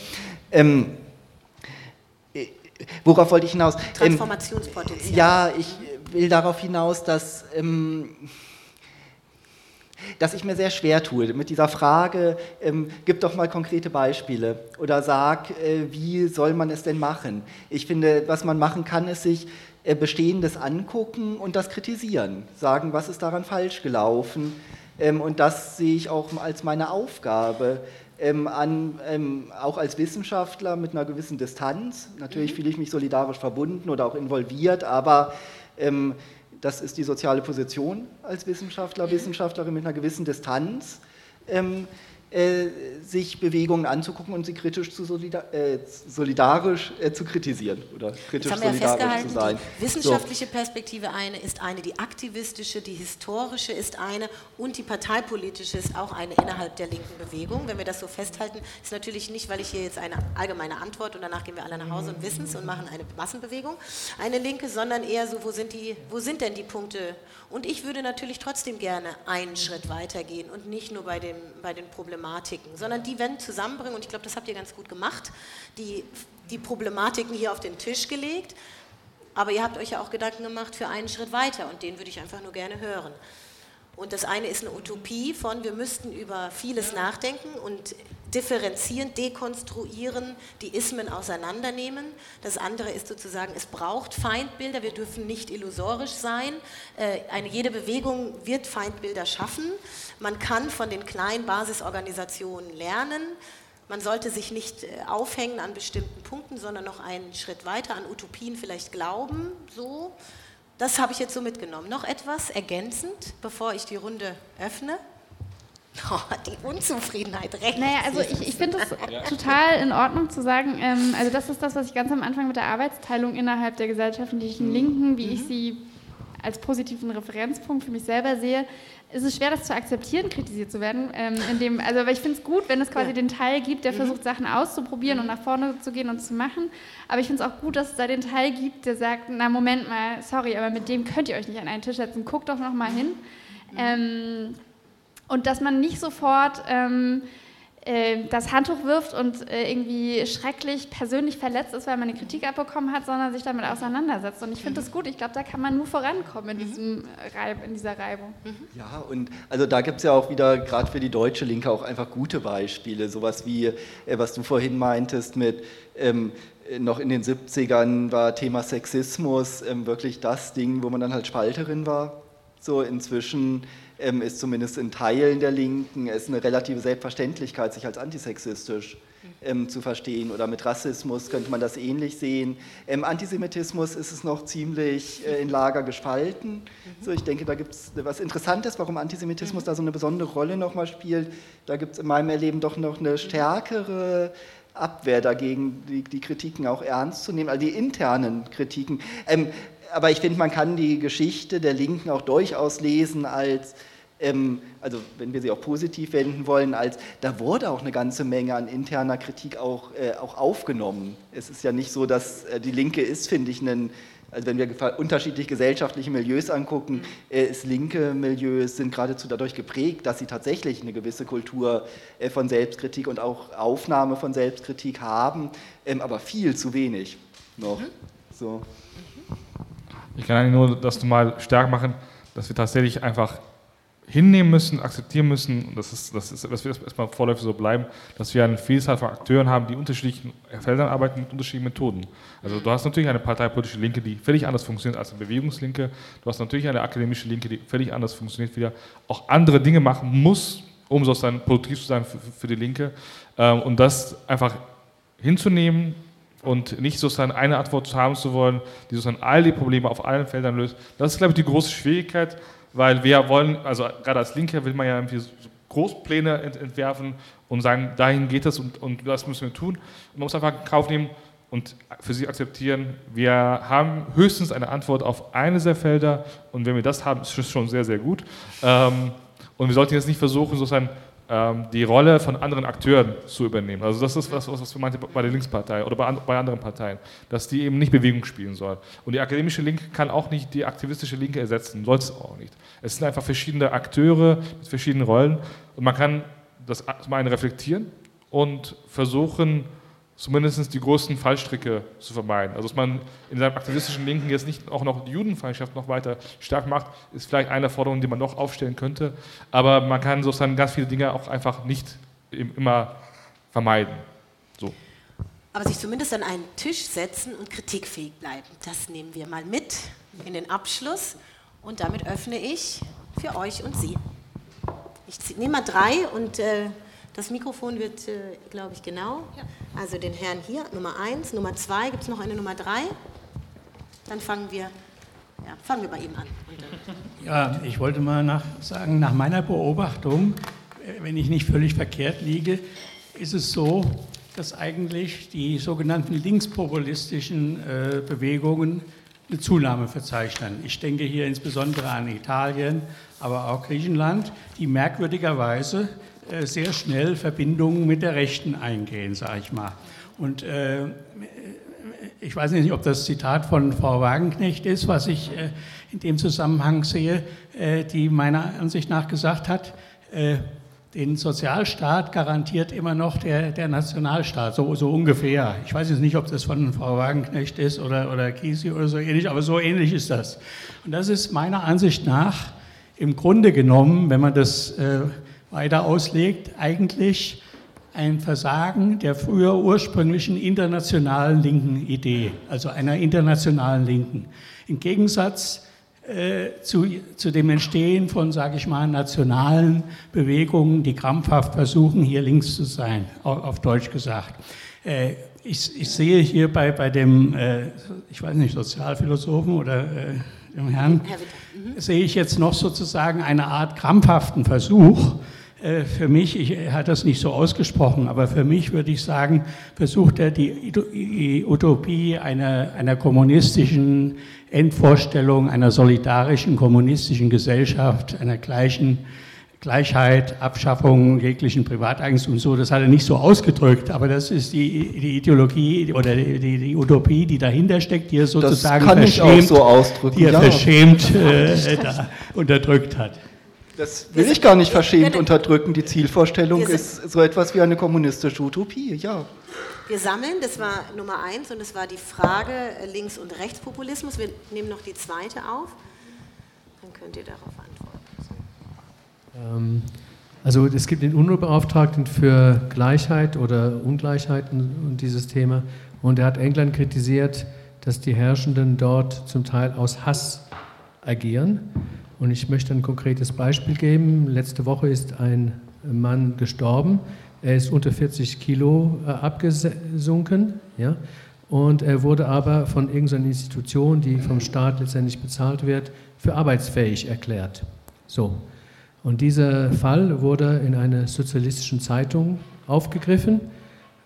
Ähm, äh, worauf wollte ich hinaus? Ähm, Transformationspotenzial. ja, ich will darauf hinaus, dass, ähm, dass ich mir sehr schwer tue mit dieser Frage, ähm, gib doch mal konkrete Beispiele oder sag, äh, wie soll man es denn machen? Ich finde, was man machen kann, ist sich Bestehendes angucken und das kritisieren, sagen, was ist daran falsch gelaufen. Ähm, und das sehe ich auch als meine Aufgabe. Ähm, an, ähm, auch als Wissenschaftler mit einer gewissen Distanz. Natürlich fühle ich mich solidarisch verbunden oder auch involviert, aber ähm, das ist die soziale Position als Wissenschaftler, Wissenschaftlerin mit einer gewissen Distanz, äh, sich Bewegungen anzugucken und sie kritisch zu solidar äh, solidarisch äh, zu kritisieren oder kritisch Jetzt haben wir ja solidarisch festgehalten, zu sein. die wissenschaftliche Perspektive eine ist eine, die aktivistische, die historische ist eine und die parteipolitische ist auch eine innerhalb der linken Bewegung. Wenn wir das so festhalten, ist natürlich nicht, weil ich hier jetzt eine allgemeine Antwort und danach gehen wir alle nach Hause und wissen es und machen eine Massenbewegung, eine linke, sondern eher so, wo sind, die, wo sind denn die Punkte? Und ich würde natürlich trotzdem gerne einen Schritt weitergehen und nicht nur bei, dem, bei den Problematiken, sondern die wenn zusammenbringen. Und ich glaube, das habt ihr ganz gut gemacht, die, die Problematiken hier auf den Tisch gelegt, aber ihr habt euch ja auch Gedanken gemacht für einen Schritt weiter. Und den würde ich einfach nur gerne hören. Und das eine ist eine Utopie von, wir müssten über vieles nachdenken. Und differenzieren, dekonstruieren, die Ismen auseinandernehmen. Das andere ist sozusagen, es braucht Feindbilder, wir dürfen nicht illusorisch sein. Äh, Eine, jede Bewegung wird Feindbilder schaffen. Man kann von den kleinen Basisorganisationen lernen. Man sollte sich nicht äh, aufhängen an bestimmten Punkten, sondern noch einen Schritt weiter an Utopien vielleicht glauben. So, das habe ich jetzt so mitgenommen. Noch etwas ergänzend, bevor ich die Runde öffne? Oh, die Unzufriedenheit recht. Naja, also ich, ich finde es total in Ordnung zu sagen, ähm, also das ist das, was ich ganz am Anfang mit der Arbeitsteilung innerhalb der gesellschaftlichen Linken, wie ich sie als positiven Referenzpunkt für mich selber sehe, ist es schwer, das zu akzeptieren, kritisiert zu werden. Ähm, indem, also, aber ich finde es gut, wenn es quasi Ja. den Teil gibt, der versucht, Sachen auszuprobieren und nach vorne zu gehen und zu machen. Aber ich finde es auch gut, dass es da den Teil gibt, der sagt, na Moment mal, sorry, aber mit dem könnt ihr euch nicht an einen Tisch setzen, guckt doch noch mal hin. Ähm, und dass man nicht sofort ähm, äh, das Handtuch wirft und äh, irgendwie schrecklich persönlich verletzt ist, weil man eine Kritik abbekommen hat, sondern sich damit auseinandersetzt. Und ich finde das gut. Ich glaube, da kann man nur vorankommen in, diesem Reib, in dieser Reibung. Ja, und also da gibt es ja auch wieder, gerade für die deutsche Linke, auch einfach gute Beispiele. Sowas wie, äh, was du vorhin meintest mit, ähm, äh, noch in den 70ern war Thema Sexismus ähm, wirklich das Ding, wo man dann halt Spalterin war. So inzwischen ähm, ist zumindest in Teilen der Linken es eine relative Selbstverständlichkeit, sich als antisexistisch ähm, zu verstehen. Oder mit Rassismus könnte man das ähnlich sehen. Ähm, Antisemitismus ist es noch ziemlich äh, in Lager gespalten. So, ich denke, da gibt es was Interessantes, warum Antisemitismus da so eine besondere Rolle nochmal spielt. Da gibt es in meinem Erleben doch noch eine stärkere Abwehr dagegen, die, die Kritiken auch ernst zu nehmen, also die internen Kritiken. Ähm, aber ich finde, man kann die Geschichte der Linken auch durchaus lesen als, ähm, also wenn wir sie auch positiv wenden wollen, als da wurde auch eine ganze Menge an interner Kritik auch, äh, auch aufgenommen. Es ist ja nicht so, dass äh, die Linke ist, finde ich, ein also wenn wir unterschiedliche gesellschaftliche Milieus angucken, äh, ist linke Milieus sind geradezu dadurch geprägt, dass sie tatsächlich eine gewisse Kultur äh, von Selbstkritik und auch Aufnahme von Selbstkritik haben, ähm, aber viel zu wenig noch. Mhm. So. Ich kann eigentlich nur das mal stark machen, dass wir tatsächlich einfach hinnehmen müssen, akzeptieren müssen, und das ist, das ist, dass wir erstmal vorläufig so bleiben, dass wir eine Vielzahl von Akteuren haben, die unterschiedlichen Feldern arbeiten mit unterschiedlichen Methoden. Also du hast natürlich eine parteipolitische Linke, die völlig anders funktioniert als eine Bewegungslinke. Du hast natürlich eine akademische Linke, die völlig anders funktioniert, wieder auch andere Dinge machen muss, um sozusagen produktiv zu sein für, für die Linke. Ähm, und das einfach hinzunehmen, und nicht sozusagen eine Antwort haben zu wollen, die sozusagen all die Probleme auf allen Feldern löst. Das ist, glaube ich, die große Schwierigkeit, weil wir wollen, also gerade als Linke will man ja irgendwie Großpläne ent entwerfen und sagen, dahin geht es und, und das müssen wir tun. Und man muss einfach in Kauf nehmen und für sie akzeptieren, wir haben höchstens eine Antwort auf eine der Felder und wenn wir das haben, ist es schon sehr, sehr gut. Ähm, und wir sollten jetzt nicht versuchen, sozusagen die Rolle von anderen Akteuren zu übernehmen. Also das ist was, was wir meinte bei der Linkspartei oder bei, bei, anderen Parteien, dass die eben nicht Bewegung spielen soll. Und die akademische Linke kann auch nicht die aktivistische Linke ersetzen, soll es auch nicht. Es sind einfach verschiedene Akteure mit verschiedenen Rollen und man kann das zum einen reflektieren und versuchen, zumindest die großen Fallstricke zu vermeiden. Also dass man in seinem aktivistischen Linken jetzt nicht auch noch die Judenfeindschaft noch weiter stark macht, ist vielleicht eine Forderung, die man noch aufstellen könnte. Aber man kann sozusagen ganz viele Dinge auch einfach nicht immer vermeiden. So. Aber sich zumindest an einen Tisch setzen und kritikfähig bleiben, das nehmen wir mal mit in den Abschluss. Und damit öffne ich für euch und Sie. Ich nehme mal drei und äh, das Mikrofon wird, äh, glaube ich, genau. Ja. Also den Herrn hier, Nummer 1, Nummer 2, gibt es noch eine Nummer 3? Dann fangen wir, ja, fangen wir bei ihm an. Ja, ich wollte mal nach, sagen, nach meiner Beobachtung, äh, wenn ich nicht völlig verkehrt liege, ist es so, dass eigentlich die sogenannten linkspopulistischen äh, Bewegungen eine Zunahme verzeichnen. Ich denke hier insbesondere an Italien, aber auch Griechenland, die merkwürdigerweise sehr schnell Verbindungen mit der Rechten eingehen, sage ich mal. Und äh, ich weiß nicht, ob das Zitat von Frau Wagenknecht ist, was ich äh, in dem Zusammenhang sehe, äh, die meiner Ansicht nach gesagt hat, äh, den Sozialstaat garantiert immer noch der, der Nationalstaat, so, so, ungefähr. Ich weiß jetzt nicht, ob das von Frau Wagenknecht ist oder, oder Gysi oder so ähnlich, aber so ähnlich ist das. Und das ist meiner Ansicht nach im Grunde genommen, wenn man das äh, weiter auslegt, eigentlich ein Versagen der früher ursprünglichen internationalen linken Idee, also einer internationalen Linken. Im Gegensatz äh, zu, zu dem Entstehen von, sage ich mal, nationalen Bewegungen, die krampfhaft versuchen, hier links zu sein, auf, auf Deutsch gesagt. Äh, ich, ich, sehe hier bei, bei dem, äh, ich weiß nicht, Sozialphilosophen oder äh, dem Herrn, mhm. sehe ich jetzt noch sozusagen eine Art krampfhaften Versuch, für mich, ich, er hat das nicht so ausgesprochen, aber für mich würde ich sagen, versucht er die Utopie einer, einer kommunistischen Endvorstellung, einer solidarischen kommunistischen Gesellschaft, einer gleichen Gleichheit, Abschaffung jeglichen Privateigentums und so, das hat er nicht so ausgedrückt, aber das ist die, die Ideologie oder die, die, die, Utopie, die dahinter steckt, die er sozusagen verschämt, so die er ja. verschämt äh, unterdrückt hat. Das will ich gar nicht verschämt unterdrücken. Die Zielvorstellung ist so etwas wie eine kommunistische Utopie, ja. Wir sammeln, das war Nummer eins und das war die Frage Links- und Rechtspopulismus. Wir nehmen noch die zweite auf. Dann könnt ihr darauf antworten. Ähm, also es gibt den UNO-Beauftragten für Gleichheit oder Ungleichheiten und dieses Thema. Und er hat England kritisiert, dass die Herrschenden dort zum Teil aus Hass agieren. Und ich möchte ein konkretes Beispiel geben. Letzte Woche ist ein Mann gestorben, Er ist unter 40 Kilo äh, abgesunken, ja, und er wurde aber von irgendeiner Institution, die vom Staat letztendlich bezahlt wird, für arbeitsfähig erklärt. So. Und dieser Fall wurde in einer sozialistischen Zeitung aufgegriffen.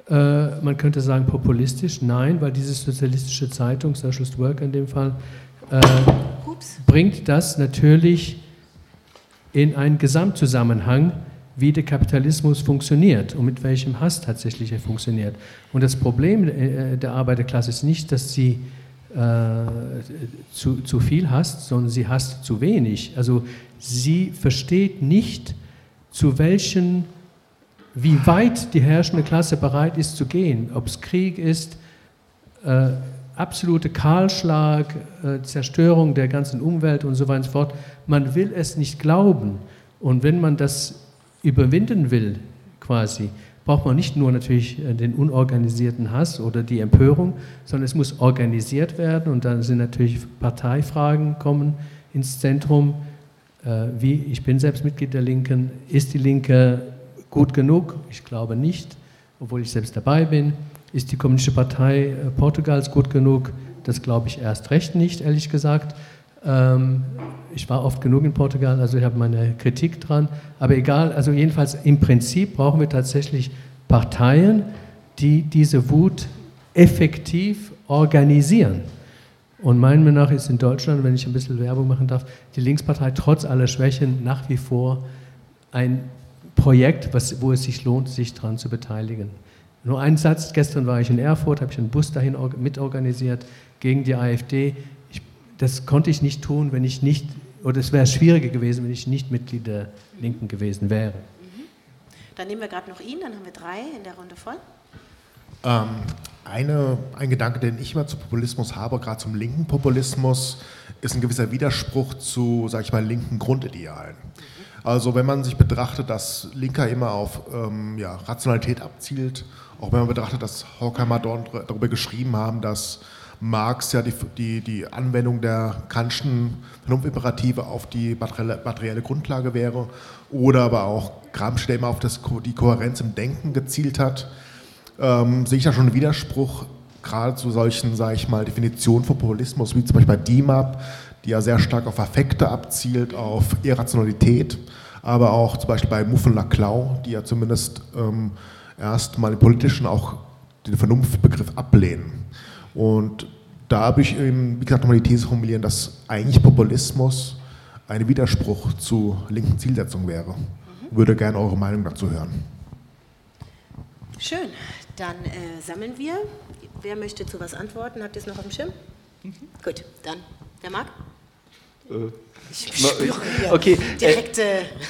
Äh, man könnte sagen populistisch. Nein, weil diese sozialistische Zeitung, Socialist Work in dem Fall, äh, bringt das natürlich in einen Gesamtzusammenhang, wie der Kapitalismus funktioniert und mit welchem Hass tatsächlich er funktioniert. Und das Problem äh, der Arbeiterklasse ist nicht, dass sie äh, zu, zu viel hasst, sondern sie hasst zu wenig. Also sie versteht nicht, zu welchen, wie weit die herrschende Klasse bereit ist zu gehen, ob es Krieg ist, äh, absolute Kahlschlag, äh, Zerstörung der ganzen Umwelt und so weiter und so fort. Man will es nicht glauben. Und wenn man das überwinden will, quasi, braucht man nicht nur natürlich äh, den unorganisierten Hass oder die Empörung, sondern es muss organisiert werden und dann sind natürlich Parteifragen kommen ins Zentrum. Äh, wie, ich bin selbst Mitglied der Linken, ist die Linke gut genug? Ich glaube nicht, obwohl ich selbst dabei bin. Ist die Kommunistische Partei äh, Portugals gut genug? Das glaube ich erst recht nicht, ehrlich gesagt. Ähm, ich war oft genug in Portugal, also ich habe meine Kritik dran. Aber egal, also jedenfalls im Prinzip brauchen wir tatsächlich Parteien, die diese Wut effektiv organisieren. Und meiner Meinung nach ist in Deutschland, wenn ich ein bisschen Werbung machen darf, die Linkspartei trotz aller Schwächen nach wie vor ein Projekt, was, wo es sich lohnt, sich daran zu beteiligen. Nur ein Satz, gestern war ich in Erfurt, habe ich einen Bus dahin mitorganisiert gegen die AfD. Ich, das konnte ich nicht tun, wenn ich nicht, oder es wäre schwieriger gewesen, wenn ich nicht Mitglied der Linken gewesen wäre. Mhm. Dann nehmen wir gerade noch ihn, dann haben wir drei in der Runde voll. Ähm, eine, ein Gedanke, den ich immer zu Populismus habe, gerade zum linken Populismus, ist ein gewisser Widerspruch zu, sage ich mal, linken Grundidealen. Also wenn man sich betrachtet, dass Linker immer auf ähm, ja, Rationalität abzielt, auch wenn man betrachtet, dass Horkheimer darüber geschrieben haben, dass Marx ja die, die, die Anwendung der Kantschen Vernunftimperative auf die materielle, Grundlage wäre oder aber auch Gramsci, der immer auf das, die Kohärenz im Denken gezielt hat, ähm, sehe ich da schon einen Widerspruch, gerade zu solchen, sage ich mal, Definitionen von Populismus, wie zum Beispiel bei DIMAP, die ja sehr stark auf Affekte abzielt, auf Irrationalität, aber auch zum Beispiel bei Muffen Laclau, die ja zumindest ähm, erstmal im Politischen auch den Vernunftbegriff ablehnen. Und da habe ich eben, wie gesagt, nochmal die These formulieren, dass eigentlich Populismus ein Widerspruch zu linken Zielsetzungen wäre. Würde gerne eure Meinung dazu hören. Schön. Dann äh, sammeln wir. Wer möchte zu was antworten? Habt ihr es noch auf dem Schirm? Mhm. Gut, dann der Marc. Äh, ich spüre hier okay, äh, direkte.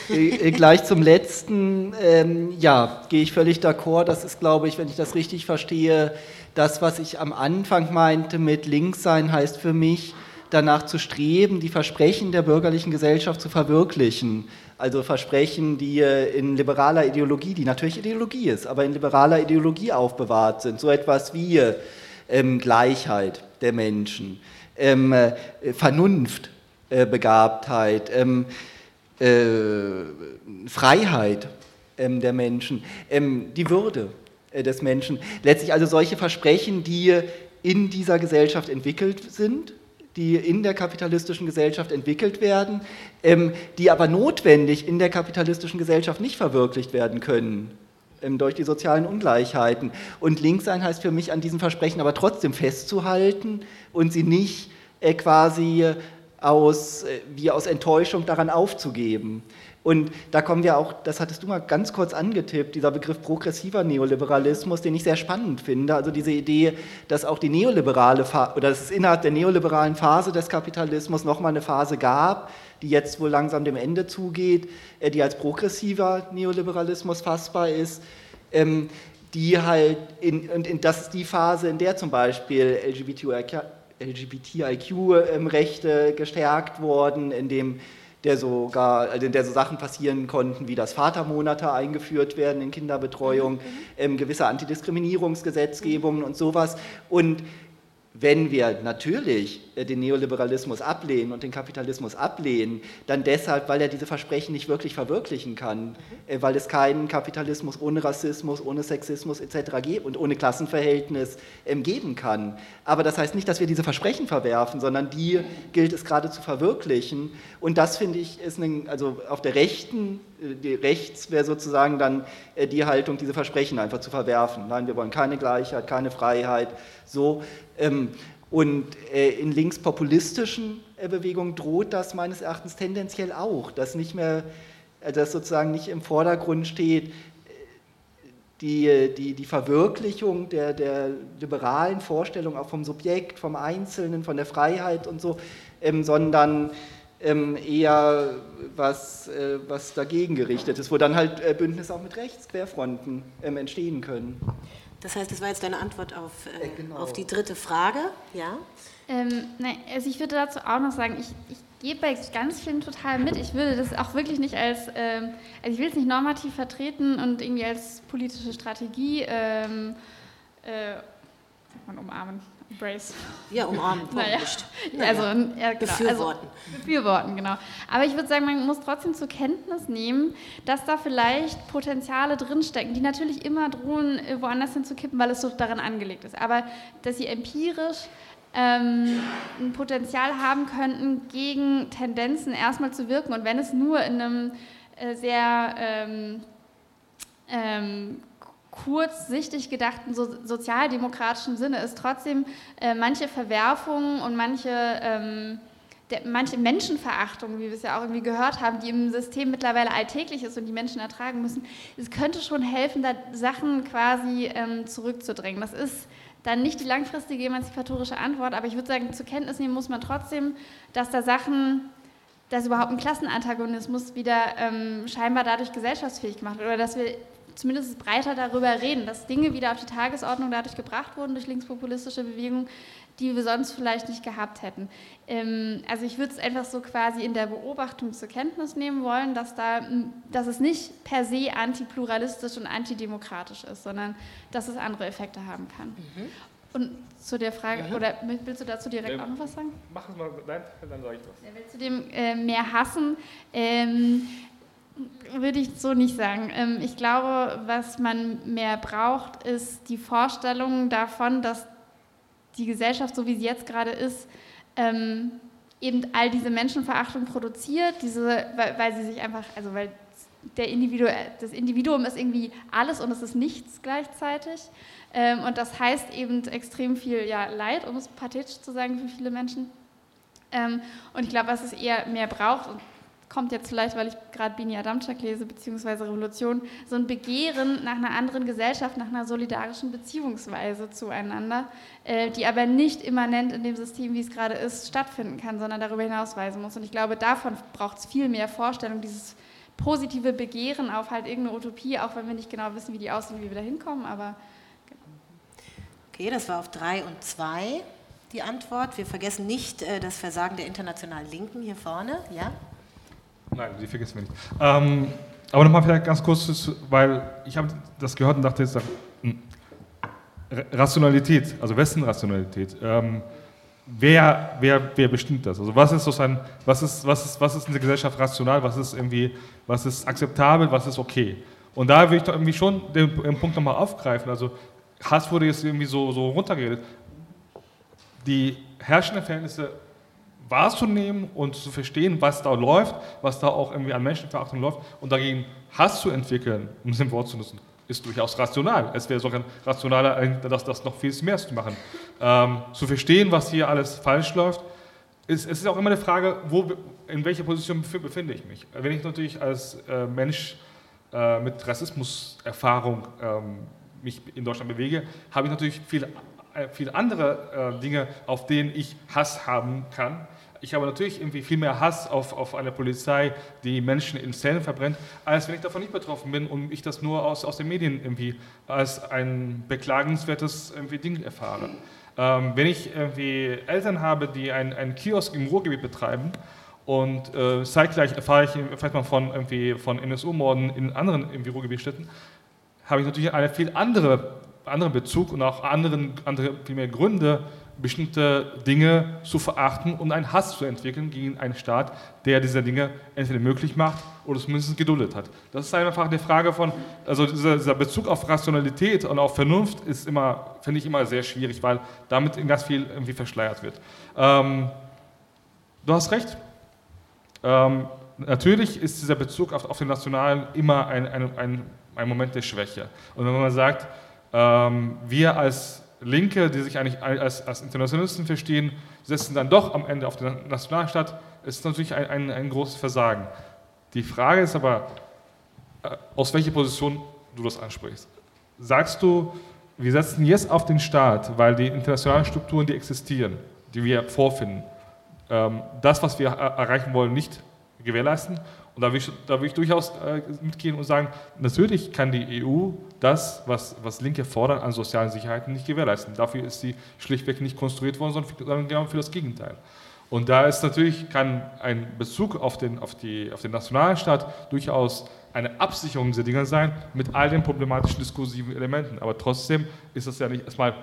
Äh, äh, gleich zum letzten. Ähm, ja, gehe ich völlig d'accord. Das ist, glaube ich, wenn ich das richtig verstehe, das, was ich am Anfang meinte mit links sein, heißt für mich, danach zu streben, die Versprechen der bürgerlichen Gesellschaft zu verwirklichen. Also Versprechen, die in liberaler Ideologie, die natürlich Ideologie ist, aber in liberaler Ideologie aufbewahrt sind. So etwas wie ähm, Gleichheit der Menschen, ähm, äh, Vernunft, äh, Begabtheit, ähm, äh, Freiheit ähm, der Menschen, ähm, die Würde äh, des Menschen. Letztlich also solche Versprechen, die in dieser Gesellschaft entwickelt sind die in der kapitalistischen Gesellschaft entwickelt werden, ähm, die aber notwendig in der kapitalistischen Gesellschaft nicht verwirklicht werden können ähm, durch die sozialen Ungleichheiten. Und links sein heißt für mich, an diesen Versprechen aber trotzdem festzuhalten und sie nicht äh, quasi aus, äh, wie aus Enttäuschung daran aufzugeben. Und da kommen wir auch, das hattest du mal ganz kurz angetippt, dieser Begriff progressiver Neoliberalismus, den ich sehr spannend finde. Also diese Idee, dass auch die neoliberale oder dass es innerhalb der neoliberalen Phase des Kapitalismus nochmal eine Phase gab, die jetzt wohl langsam dem Ende zugeht, äh, die als progressiver Neoliberalismus fassbar ist. Ähm, die halt, in, und in, das ist die Phase, in der zum Beispiel LGBTIQ-Rechte ähm, gestärkt wurden, in dem der sogar, also in der so Sachen passieren konnten, wie dass Vatermonate eingeführt werden in Kinderbetreuung, mhm. ähm, gewisse Antidiskriminierungsgesetzgebungen und sowas. Und wenn wir natürlich äh, den Neoliberalismus ablehnen und den Kapitalismus ablehnen, dann deshalb, weil er diese Versprechen nicht wirklich verwirklichen kann, äh, weil es keinen Kapitalismus ohne Rassismus, ohne Sexismus etc. und ohne Klassenverhältnis ähm, geben kann. Aber das heißt nicht, dass wir diese Versprechen verwerfen, sondern die gilt es gerade zu verwirklichen. Und das finde ich ist ein, also auf der rechten, äh, die rechts wäre sozusagen dann die Haltung, diese Versprechen einfach zu verwerfen. Nein, wir wollen keine Gleichheit, keine Freiheit, so. Ähm, und äh, in linkspopulistischen äh, Bewegungen droht das meines Erachtens tendenziell auch, dass nicht mehr, äh, dass sozusagen nicht im Vordergrund steht, die, die, die Verwirklichung der, der liberalen Vorstellung auch vom Subjekt, vom Einzelnen, von der Freiheit und so, ähm, sondern ähm, eher was, was dagegen gerichtet ist, wo dann halt Bündnisse auch mit Rechtsquerfronten ähm, entstehen können. Das heißt, das war jetzt deine Antwort auf, äh, äh, genau. auf die dritte Frage, ja? Ähm, nein, also ich würde dazu auch noch sagen, ich, ich gebe bei ganz vielen total mit. Ich würde das auch wirklich nicht als, ähm, also ich will es nicht normativ vertreten und irgendwie als politische Strategie ähm, äh, sagt man umarmen. Embrace. Ja, umarmen, naja. naja. Also, ja, genau. Befürworten. Also, befürworten, genau. Aber ich würde sagen, man muss trotzdem zur Kenntnis nehmen, dass da vielleicht Potenziale drinstecken, die natürlich immer drohen, woanders hinzukippen, weil es so daran angelegt ist. Aber dass sie empirisch ähm, ein Potenzial haben könnten, gegen Tendenzen erstmal zu wirken. Und wenn es nur in einem äh, sehr ähm, ähm, kurzsichtig gedachten so, sozialdemokratischen Sinne ist trotzdem äh, manche Verwerfungen und manche, ähm, der, manche Menschenverachtung, wie wir es ja auch irgendwie gehört haben, die im System mittlerweile alltäglich ist und die Menschen ertragen müssen, es könnte schon helfen, da Sachen quasi ähm, zurückzudrängen. Das ist dann nicht die langfristige emanzipatorische Antwort, aber ich würde sagen, zur Kenntnis nehmen muss man trotzdem, dass da Sachen dass überhaupt ein Klassenantagonismus wieder ähm, scheinbar dadurch gesellschaftsfähig gemacht wird oder dass wir zumindest breiter darüber reden, dass Dinge wieder auf die Tagesordnung dadurch gebracht wurden durch linkspopulistische Bewegungen, die wir sonst vielleicht nicht gehabt hätten. Ähm, also ich würde es einfach so quasi in der Beobachtung zur Kenntnis nehmen wollen, dass, da, dass es nicht per se antipluralistisch und antidemokratisch ist, sondern dass es andere Effekte haben kann. Mhm. Und zu der Frage, mhm. oder willst du dazu direkt ähm, auch noch was sagen? Mach es mal, nein, dann sage ich was. Ja, willst du dem äh, mehr hassen? Ähm, würde ich so nicht sagen. Ähm, ich glaube, was man mehr braucht, ist die Vorstellung davon, dass die Gesellschaft, so wie sie jetzt gerade ist, ähm, eben all diese Menschenverachtung produziert, diese, weil, sie sich einfach, also weil der Individu, das Individuum ist irgendwie alles und es ist nichts gleichzeitig. Ähm, und das heißt eben extrem viel ja, Leid, um es pathetisch zu sagen, für viele Menschen. und ich glaube, was es eher mehr braucht, und kommt jetzt vielleicht, weil ich gerade Bini Adamczak lese, beziehungsweise Revolution, so ein Begehren nach einer anderen Gesellschaft, nach einer solidarischen Beziehungsweise zueinander, äh, die aber nicht immanent in dem System, wie es gerade ist, stattfinden kann, sondern darüber hinausweisen muss. Und ich glaube, davon braucht es viel mehr Vorstellung, dieses positive Begehren auf halt irgendeine Utopie, auch wenn wir nicht genau wissen, wie die aussehen, wie wir da hinkommen, aber... Okay, das war auf drei und zwei die Antwort. Wir vergessen nicht äh, das Versagen der internationalen Linken hier vorne, ja? Nein, die vergessen wir nicht. Ähm, aber nochmal vielleicht ganz kurz, weil ich habe das gehört und dachte jetzt, hm, Rationalität, also wessen Rationalität? Ähm, wer, wer, wer bestimmt das? Also was ist sozusagen, was ist, was ist, was ist in der Gesellschaft rational, was ist irgendwie, was ist akzeptabel, was ist okay? Und da will ich doch irgendwie schon den, den Punkt nochmal aufgreifen. Also Hass wurde jetzt irgendwie so, so runtergeredet. Die herrschenden Verhältnisse wahrzunehmen und zu verstehen, was da läuft, was da auch irgendwie an Menschenverachtung läuft und dagegen Hass zu entwickeln, um es im Wort zu nutzen, ist durchaus rational. Es wäre sogar rationaler, das, das noch viel mehr zu machen. Ähm, zu verstehen, was hier alles falsch läuft, ist, es ist auch immer eine Frage, wo, in welcher Position befinde ich mich. Wenn ich natürlich als äh, Mensch äh, mit Rassismuserfahrung ähm, mich in Deutschland bewege, habe ich natürlich viele, äh, viele andere äh, Dinge, auf denen ich Hass haben kann ich habe natürlich irgendwie viel mehr Hass auf, auf eine Polizei, die Menschen in Zellen verbrennt, als wenn ich davon nicht betroffen bin und ich das nur aus, aus den Medien irgendwie als ein beklagenswertes irgendwie Ding erfahre. Ähm, wenn ich irgendwie Eltern habe, die einen Kiosk im Ruhrgebiet betreiben und äh, zeitgleich erfahre ich vielleicht mal von, von NSU-Morden in anderen irgendwie Ruhrgebietstädten, habe ich natürlich einen viel andere, anderen Bezug und auch anderen, andere, viel mehr Gründe, bestimmte Dinge zu verachten und einen Hass zu entwickeln gegen einen Staat, der diese Dinge entweder möglich macht oder zumindest geduldet hat. Das ist einfach eine Frage von, also dieser, dieser Bezug auf Rationalität und auf Vernunft ist immer, finde ich immer sehr schwierig, weil damit ganz viel irgendwie verschleiert wird. Ähm, du hast recht. Ähm, natürlich ist dieser Bezug auf, auf den Nationalen immer ein, ein, ein, ein Moment der Schwäche. Und wenn man sagt, ähm, wir als Linke, die sich eigentlich als, als Internationalisten verstehen, setzen dann doch am Ende auf den Nationalstaat, ist natürlich ein, ein, ein großes Versagen. Die Frage ist aber, äh, aus welcher Position du das ansprichst. Sagst du, wir setzen jetzt auf den Staat, weil die internationalen Strukturen, die existieren, die wir vorfinden, ähm, das, was wir erreichen wollen, nicht gewährleisten? Und da will ich, da will ich durchaus äh, mitgehen und sagen, natürlich kann die EU das, was, was Linke fordern an sozialen Sicherheiten, nicht gewährleisten. Dafür ist sie schlichtweg nicht konstruiert worden, sondern genau für das Gegenteil. Und da ist natürlich, kann ein Bezug auf den, auf, die, auf den Nationalstaat durchaus eine Absicherung dieser Dinge sein, mit all den problematischen diskursiven Elementen. Aber trotzdem ist das ja nicht erstmal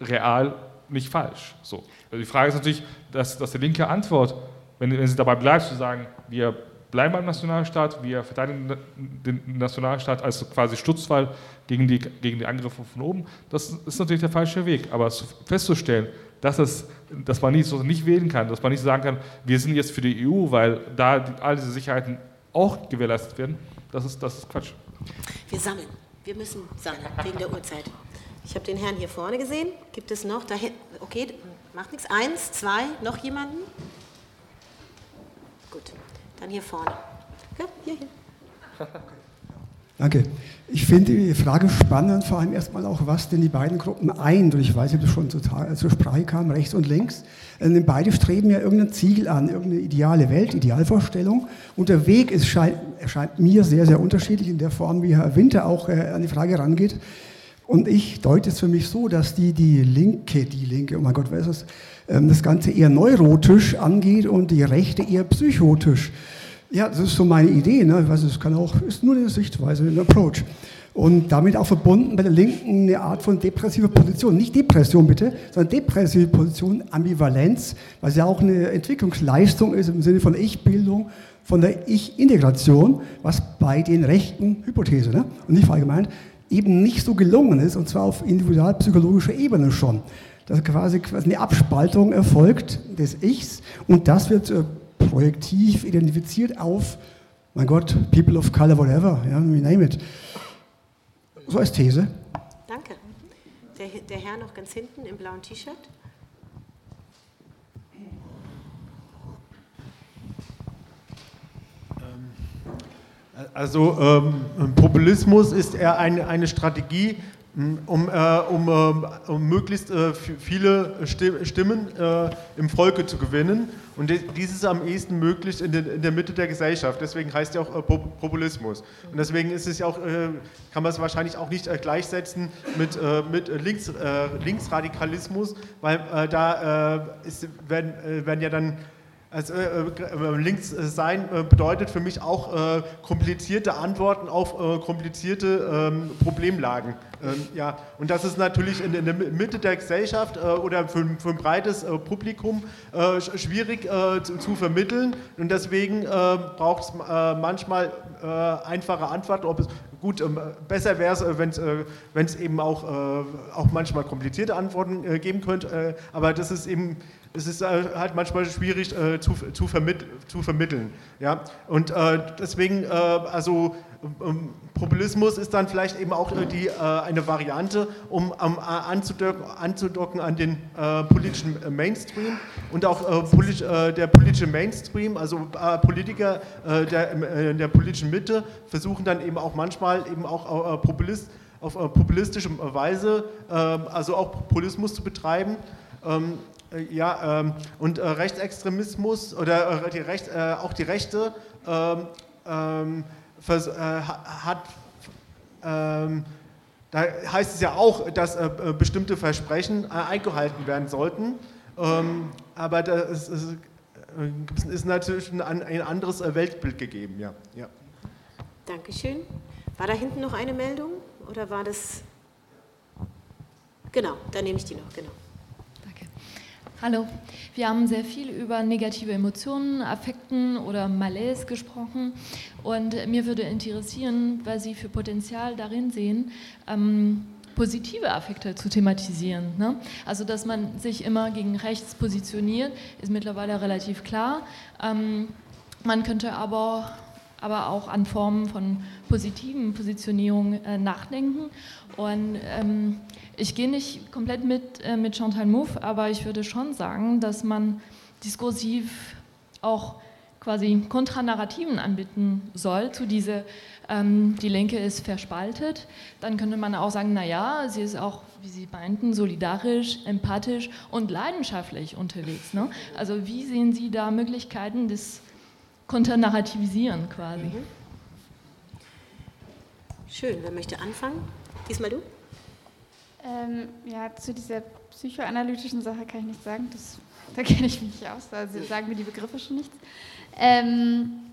real nicht falsch. So. Also die Frage ist natürlich, dass, dass die linke Antwort, wenn, wenn sie dabei bleibt, zu sagen, wir bleiben beim Nationalstaat, wir verteidigen den Nationalstaat als quasi Stutzfall gegen die, gegen die Angriffe von oben. Das ist natürlich der falsche Weg. Aber festzustellen, dass, es, dass man nicht, so nicht wählen kann, dass man nicht sagen kann, wir sind jetzt für die EU, weil da die, all diese Sicherheiten auch gewährleistet werden, das ist, das ist Quatsch. Wir sammeln. Wir müssen sammeln, wegen der Uhrzeit. Ich habe den Herrn hier vorne gesehen. Gibt es noch? Dahin, okay, macht nichts. Eins, zwei, noch jemanden? Dann hier vorne. Ja, hier hin. Danke. Ich finde die Frage spannend, vor allem erstmal auch, was denn die beiden Gruppen eint. Und ich weiß nicht, ob das schon zur, zur Sprache kam, rechts und links. Denn beide streben ja irgendein Ziel an, irgendeine ideale Welt, Idealvorstellung. Und der Weg ist, scheint, erscheint mir sehr, sehr unterschiedlich in der Form, wie Herr Winter auch äh, an die Frage rangeht. Und ich deute es für mich so, dass die, die Linke, die Linke, oh mein Gott, wer ist das, ähm, das Ganze eher neurotisch angeht und die Rechte eher psychotisch. Ja, das ist so meine Idee. Ne? Ich weiß, es kann auch, ist nur eine Sichtweise, ein Approach. Und damit auch verbunden bei der Linken eine Art von depressiver Position. Nicht Depression bitte, sondern depressive Position, Ambivalenz, was ja auch eine Entwicklungsleistung ist im Sinne von Ich-Bildung, von der Ich-Integration, was bei den rechten Hypothese ne? und nicht verallgemeint eben nicht so gelungen ist, und zwar auf individualpsychologischer Ebene schon dass quasi, eine Abspaltung erfolgt des Ichs und das wird äh, projektiv identifiziert auf, mein Gott, People of Color, whatever, ja, we name it. So als These. Danke. Der, der Herr noch ganz hinten im blauen T-Shirt. Also ähm, Populismus ist eher eine, eine Strategie, um, äh, um, äh, um möglichst äh, viele Stimmen äh, im Volke zu gewinnen. Und dies ist am ehesten möglich in, den, in, der Mitte der Gesellschaft. Deswegen heißt ja auch äh, Populismus. Und deswegen ist es ja auch, äh, kann man es wahrscheinlich auch nicht gleichsetzen mit, mit Links, Linksradikalismus, weil da ist, werden, werden ja dann also äh, äh links sein äh, bedeutet für mich auch äh, komplizierte Antworten auf äh, komplizierte ähm, Problemlagen. Ähm, ja, und das ist natürlich in, in, der Mitte der Gesellschaft äh, oder für, für, ein breites Publikum schwierig zu, zu, vermitteln. Und deswegen braucht es manchmal einfache Antworten. Ob es gut ähm, besser wäre es, wenn es eben auch, auch manchmal komplizierte Antworten geben könnte. aber das ist eben es ist äh, halt manchmal schwierig äh, zu, zu, vermitt, zu, vermitteln. Ja? Und äh, deswegen, äh, also ähm, Populismus ist dann vielleicht eben auch äh, die, äh, eine Variante, um ähm, anzudocken, anzudocken, an den politischen Mainstream und auch politisch, der politische Mainstream, also Politiker der, der politischen Mitte, versuchen dann eben auch manchmal eben auch Populist, auf populistische Weise, also auch Populismus zu betreiben. Ähm, äh, ja, ähm, und äh, Rechtsextremismus oder äh, die Recht, äh, auch die Rechte ähm, ähm, vers, äh, hat, ähm, da heißt es ja auch, dass äh, bestimmte Versprechen eingehalten werden sollten, ähm, aber da ist, ist, ist natürlich ein, ein, anderes Weltbild gegeben. Ja. Ja. Dankeschön. War da hinten noch eine Meldung oder war das... Genau, da nehme ich die noch, genau. Hallo. Wir haben sehr viel über negative Emotionen, Affekten oder Malaise gesprochen. Und mir würde interessieren, was Sie für Potenzial darin sehen, ähm, positive Affekte zu thematisieren. Ne? Also, dass man sich immer gegen rechts positioniert, ist mittlerweile relativ klar. Ähm, man könnte aber, aber auch an Formen von positiven Positionierungen äh, nachdenken. Und ähm, ich gehe nicht komplett mit, äh, mit Chantal Mouffe, aber ich würde schon sagen, dass man diskursiv auch quasi Kontranarrativen anbieten soll zu diese, ähm, die Linke ist verspaltet. Dann könnte man auch sagen, naja, sie ist auch, wie Sie meinten, solidarisch, empathisch und leidenschaftlich unterwegs. Ne? Also wie sehen Sie da Möglichkeiten des Konternarrativisieren quasi? Mhm. Schön, wer möchte anfangen? Diesmal du? Ähm, ja, zu dieser psychoanalytischen Sache kann ich nichts sagen. Das, da kenne ich mich nicht aus. Da sagen mir die Begriffe schon nichts. Ähm,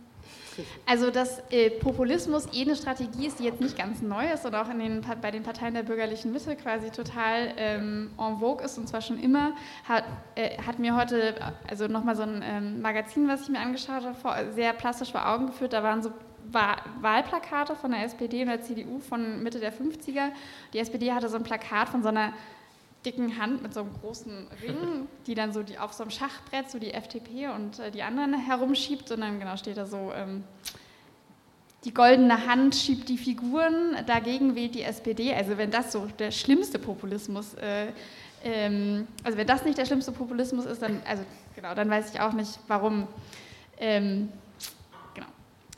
also, dass äh, Populismus eh eine Strategie ist, die jetzt nicht ganz neu ist und auch in den, bei den Parteien der bürgerlichen Mitte quasi total ähm, en vogue ist und zwar schon immer, hat, äh, hat mir heute also nochmal so ein ähm, Magazin, was ich mir angeschaut habe, vor, sehr plastisch vor Augen geführt. Da waren so Wahlplakate von der SPD und der CDU von Mitte der 50er. Die SPD hatte so ein Plakat von so einer dicken Hand mit so einem großen Ring, die dann so die, auf so einem Schachbrett so die FDP und äh, die anderen herumschiebt und dann genau steht da so, ähm, die goldene Hand schiebt die Figuren, dagegen wählt die SPD. Also wenn das so der schlimmste Populismus, äh, ähm, also wenn das nicht der schlimmste Populismus ist, dann, also genau, dann weiß ich auch nicht, warum ähm,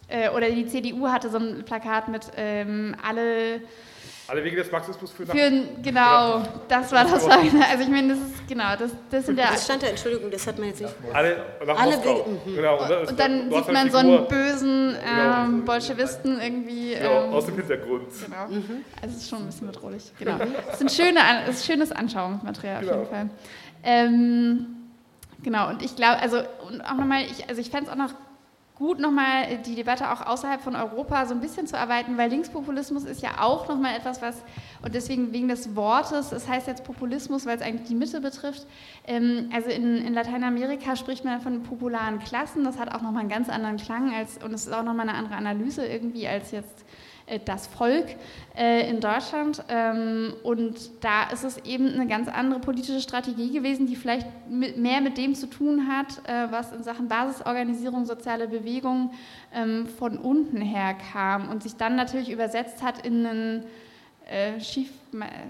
äh, oder die CDU hatte so ein Plakat mit ähm, alle. Alle Wege des Marxismus führen nach. Führen, genau, das war das. War, also ich meine, das ist genau, das, das sind ja. Das stand da, Entschuldigung, das hat man jetzt nicht. Alle nach alle Wege. Mhm. Genau, und, und dann sieht man so einen bösen ähm, genau. Bolschewisten irgendwie. Genau, ähm, aus dem Hintergrund. Genau. Mhm. Also es ist schon ein bisschen bedrohlich. Genau. Es ist ein schöne, ist schönes Anschauungsmaterial genau. auf jeden Fall. Ähm, genau, und ich glaube, also und auch nochmal, ich, also ich fände es auch noch gut, nochmal die Debatte auch außerhalb von Europa so ein bisschen zu erweitern, weil Linkspopulismus ist ja auch nochmal etwas, was, und deswegen wegen des Wortes, es heißt jetzt Populismus, weil es eigentlich die Mitte betrifft. Ähm, also in, in Lateinamerika spricht man von popularen Klassen, das hat auch nochmal einen ganz anderen Klang als, und es ist auch nochmal eine andere Analyse irgendwie als jetzt das Volk äh, in Deutschland. Ähm, und da ist es eben eine ganz andere politische Strategie gewesen, die vielleicht mehr mit dem zu tun hat, äh, was in Sachen Basisorganisierung, soziale Bewegung ähm, von unten her kam und sich dann natürlich übersetzt hat in ein schief,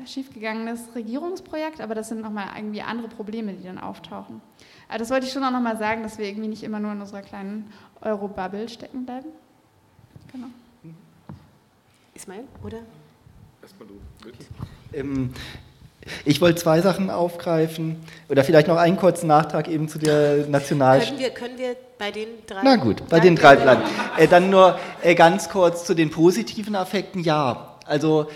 schiefgegangenes Regierungsprojekt, aber das sind nochmal irgendwie andere Probleme, die dann auftauchen. Aber das wollte ich schon auch nochmal sagen, dass wir irgendwie nicht immer nur in unserer kleinen Euro-Bubble stecken bleiben. Genau. Ismail, oder? Erstmal du. Ähm, ich wollte zwei Sachen aufgreifen oder vielleicht noch einen kurzen Nachtrag eben zu der National. Können wir, können wir bei den drei? Na gut, bei den drei bleiben. Äh, dann nur äh, ganz kurz zu den positiven Affekten. Ja, also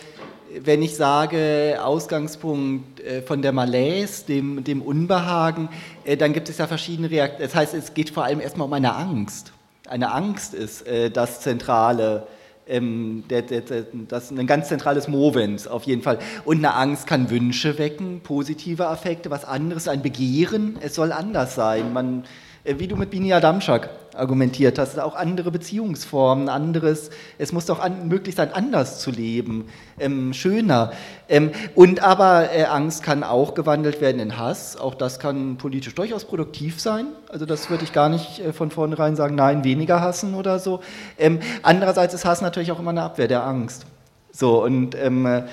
wenn ich sage Ausgangspunkt äh, von der Malaise, dem, dem Unbehagen, äh, dann gibt es ja verschiedene Reaktionen. Das heißt, es geht vor allem erstmal um eine Angst. Eine Angst ist äh, das zentrale ähm, der, der, der, das ist ein ganz zentrales Movens auf jeden Fall. Und eine Angst kann Wünsche wecken, positive Affekte, was anderes, ein Begehren, es soll anders sein. Man, äh, wie du mit Bini Adamczak argumentiert hast, auch andere Beziehungsformen, anderes, es muss doch an, möglich sein, anders zu leben, ähm, schöner. Ähm, und aber äh, Angst kann auch gewandelt werden in Hass, auch das kann politisch durchaus produktiv sein, also das würde ich gar nicht äh, von vornherein sagen, nein, weniger hassen oder so. Ähm, andererseits ist Hass natürlich auch immer eine Abwehr der Angst. So, und ähm, äh,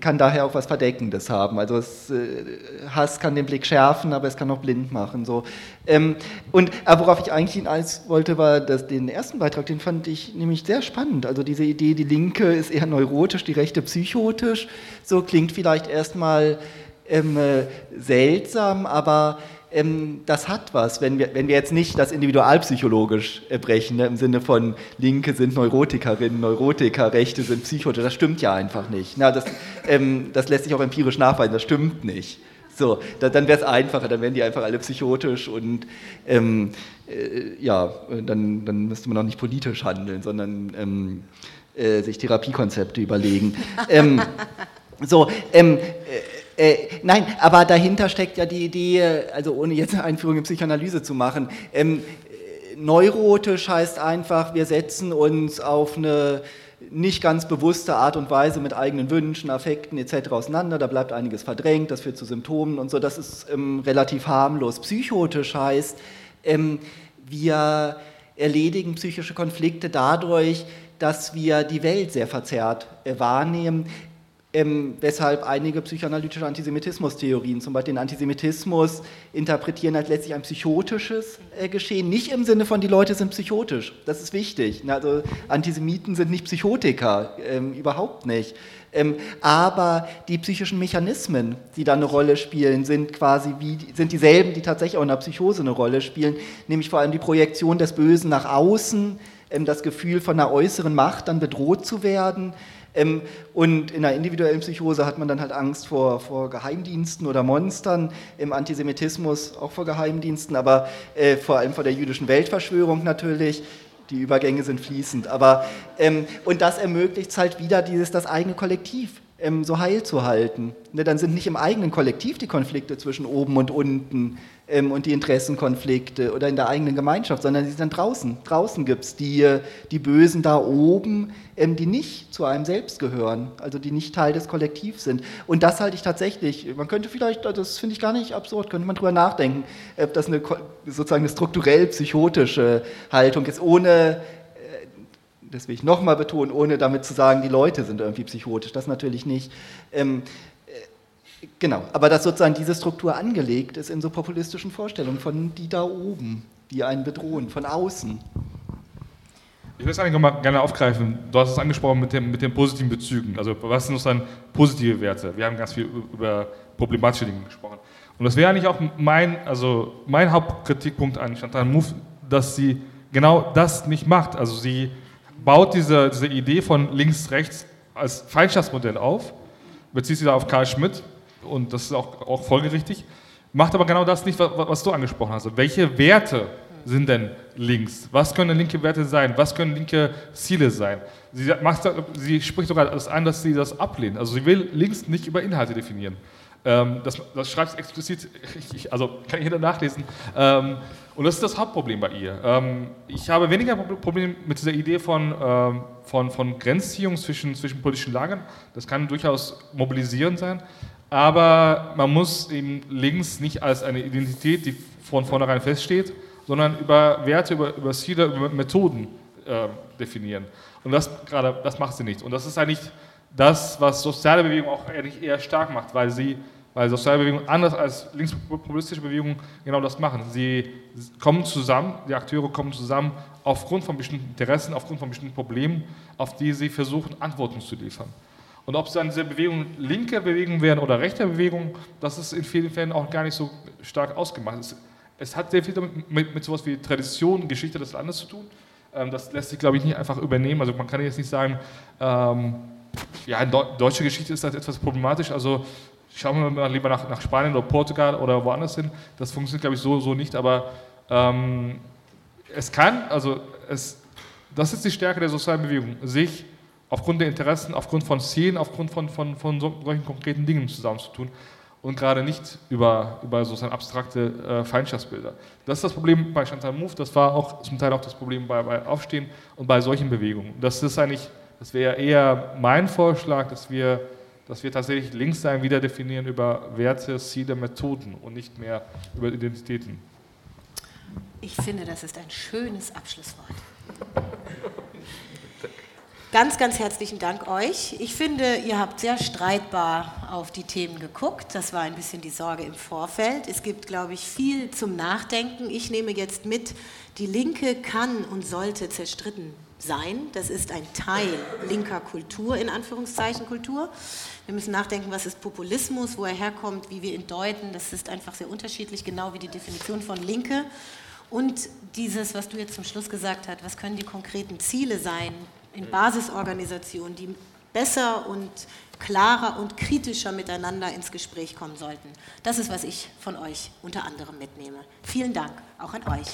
kann daher auch was Verdeckendes haben. Also es, äh, Hass kann den Blick schärfen, aber es kann auch blind machen. So. Ähm, und aber worauf ich eigentlich hinaus wollte, war dass den ersten Beitrag, den fand ich nämlich sehr spannend. Also diese Idee, die Linke ist eher neurotisch, die Rechte psychotisch. So klingt vielleicht erstmal ähm, äh, seltsam, aber das hat was, wenn wir, wenn wir jetzt nicht das individualpsychologisch brechen, ne, im Sinne von Linke sind Neurotikerinnen, Neurotiker, Rechte sind Psychote, das stimmt ja einfach nicht. Na, das, ähm, das lässt sich auch empirisch nachweisen, das stimmt nicht. So, da, dann wäre es einfacher, dann wären die einfach alle psychotisch und ähm, äh, ja, dann, dann müsste man auch nicht politisch handeln, sondern ähm, äh, sich Therapiekonzepte überlegen. Ähm, so, ähm, äh, Äh, nein, aber dahinter steckt ja die Idee, also ohne jetzt eine Einführung in Psychoanalyse zu machen, ähm, neurotisch heißt einfach, wir setzen uns auf eine nicht ganz bewusste Art und Weise mit eigenen Wünschen, Affekten etc. auseinander, da bleibt einiges verdrängt, das führt zu Symptomen und so, das ist ähm, relativ harmlos. Psychotisch heißt, ähm, wir erledigen psychische Konflikte dadurch, dass wir die Welt sehr verzerrt äh, wahrnehmen. Ähm, weshalb einige psychoanalytische Antisemitismus-Theorien, zum Beispiel den Antisemitismus, interpretieren als letztlich ein psychotisches äh, Geschehen. Nicht im Sinne von, die Leute sind psychotisch, das ist wichtig. Also Antisemiten sind nicht Psychotiker, ähm, überhaupt nicht. Ähm, aber die psychischen Mechanismen, die da eine Rolle spielen, sind quasi wie, sind dieselben, die tatsächlich auch in der Psychose eine Rolle spielen, nämlich vor allem die Projektion des Bösen nach außen, ähm, das Gefühl von einer äußeren Macht dann bedroht zu werden ähm, und in einer individuellen Psychose hat man dann halt Angst vor, vor Geheimdiensten oder Monstern, im Antisemitismus auch vor Geheimdiensten, aber äh, vor allem vor der jüdischen Weltverschwörung natürlich. Die Übergänge sind fließend. Aber, ähm, und das ermöglicht es halt wieder, dieses, das eigene Kollektiv ähm, so heil zu halten. Ne, dann sind nicht im eigenen Kollektiv die Konflikte zwischen oben und unten und die Interessenkonflikte oder in der eigenen Gemeinschaft, sondern sie sind dann draußen. Draußen gibt es die, die Bösen da oben, ähm, die nicht zu einem selbst gehören, also die nicht Teil des Kollektivs sind. Und das halte ich tatsächlich, man könnte vielleicht, das finde ich gar nicht absurd, könnte man drüber nachdenken, ob das eine sozusagen eine strukturell psychotische Haltung ist, ohne das will ich nochmal betonen, ohne damit zu sagen, die Leute sind irgendwie psychotisch, das natürlich nicht. Ähm, äh, genau, aber dass sozusagen diese Struktur angelegt ist in so populistischen Vorstellungen von die da oben, die einen bedrohen, von außen. Ich will es eigentlich nochmal gerne aufgreifen. Du hast es angesprochen mit, dem, mit den positiven Bezügen. Also, was sind sozusagen positive Werte? Wir haben ganz viel über problematische Dinge gesprochen. Und das wäre eigentlich auch mein, also mein Hauptkritikpunkt an Chantal Mouffe, dass sie genau das nicht macht. Also, sie baut diese, diese Idee von links-rechts als Feindschaftsmodell auf, bezieht sich da auf Karl Schmidt und das ist auch, auch folgerichtig, macht aber genau das nicht, was, was du angesprochen hast. Welche Werte sind denn links? Was können linke Werte sein? Was können linke Ziele sein? Sie, macht, sie spricht sogar das an, dass sie das ablehnt. Also sie will links nicht über Inhalte definieren. Ähm, das, das schreibt explizit, also kann jeder nachlesen. Ähm, und das ist das Hauptproblem bei ihr. Ähm, ich habe weniger Probleme mit dieser Idee von, ähm, von, von Grenzziehung zwischen, zwischen politischen Lagern. Das kann durchaus mobilisierend sein. Aber man muss eben links nicht als eine Identität, die von vornherein feststeht, sondern über Werte, über, über Ziele, über Methoden äh, definieren. Und das gerade, das macht sie nicht. Und das ist eigentlich das, was soziale Bewegung auch eigentlich eher stark macht, weil sie weil soziale Bewegungen anders als linkspopulistische Bewegungen genau das machen. Sie kommen zusammen, die Akteure kommen zusammen aufgrund von bestimmten Interessen, aufgrund von bestimmten Problemen, auf die sie versuchen, Antworten zu liefern. Und ob es dann diese Bewegungen linke Bewegungen werden oder rechte Bewegungen, das ist in vielen Fällen auch gar nicht so stark ausgemacht. Es, es hat sehr viel damit, mit, mit sowas wie Tradition, Geschichte des Landes zu tun. Ähm, das lässt sich, glaube ich, nicht einfach übernehmen. Also man kann jetzt nicht sagen, ähm, ja, in deutsche Geschichte ist das etwas problematisch. Also schauen wir mal lieber nach, nach Spanien oder Portugal oder woanders hin. Das funktioniert, glaube ich, so, so nicht, aber ähm, es kann, also es, das ist die Stärke der sozialen Bewegung, sich aufgrund der Interessen, aufgrund von Zielen, aufgrund von, von, von so, solchen konkreten Dingen zusammenzutun und gerade nicht über, über sozusagen abstrakte äh, Feindschaftsbilder. Das ist das Problem bei Chantal Mouffe, das war auch zum Teil auch das Problem bei, bei Aufstehen und bei solchen Bewegungen. Das ist eigentlich, das wäre eher mein Vorschlag, dass wir dass wir tatsächlich Linkssein wieder definieren über Werte, Ziele, Methoden und nicht mehr über Identitäten. Ich finde, das ist ein schönes Abschlusswort. Ganz, ganz herzlichen Dank euch. Ich finde, ihr habt sehr streitbar auf die Themen geguckt. Das war ein bisschen die Sorge im Vorfeld. Es gibt, glaube ich, viel zum Nachdenken. Ich nehme jetzt mit, die Linke kann und sollte zerstritten sein. Das ist ein Teil linker Kultur, in Anführungszeichen Kultur. Wir müssen nachdenken, was ist Populismus, wo er herkommt, wie wir ihn deuten. Das ist einfach sehr unterschiedlich, genau wie die Definition von Linke. Und dieses, was du jetzt zum Schluss gesagt hast, was können die konkreten Ziele sein in Basisorganisationen, die besser und klarer und kritischer miteinander ins Gespräch kommen sollten. Das ist, was ich von euch unter anderem mitnehme. Vielen Dank, auch an euch.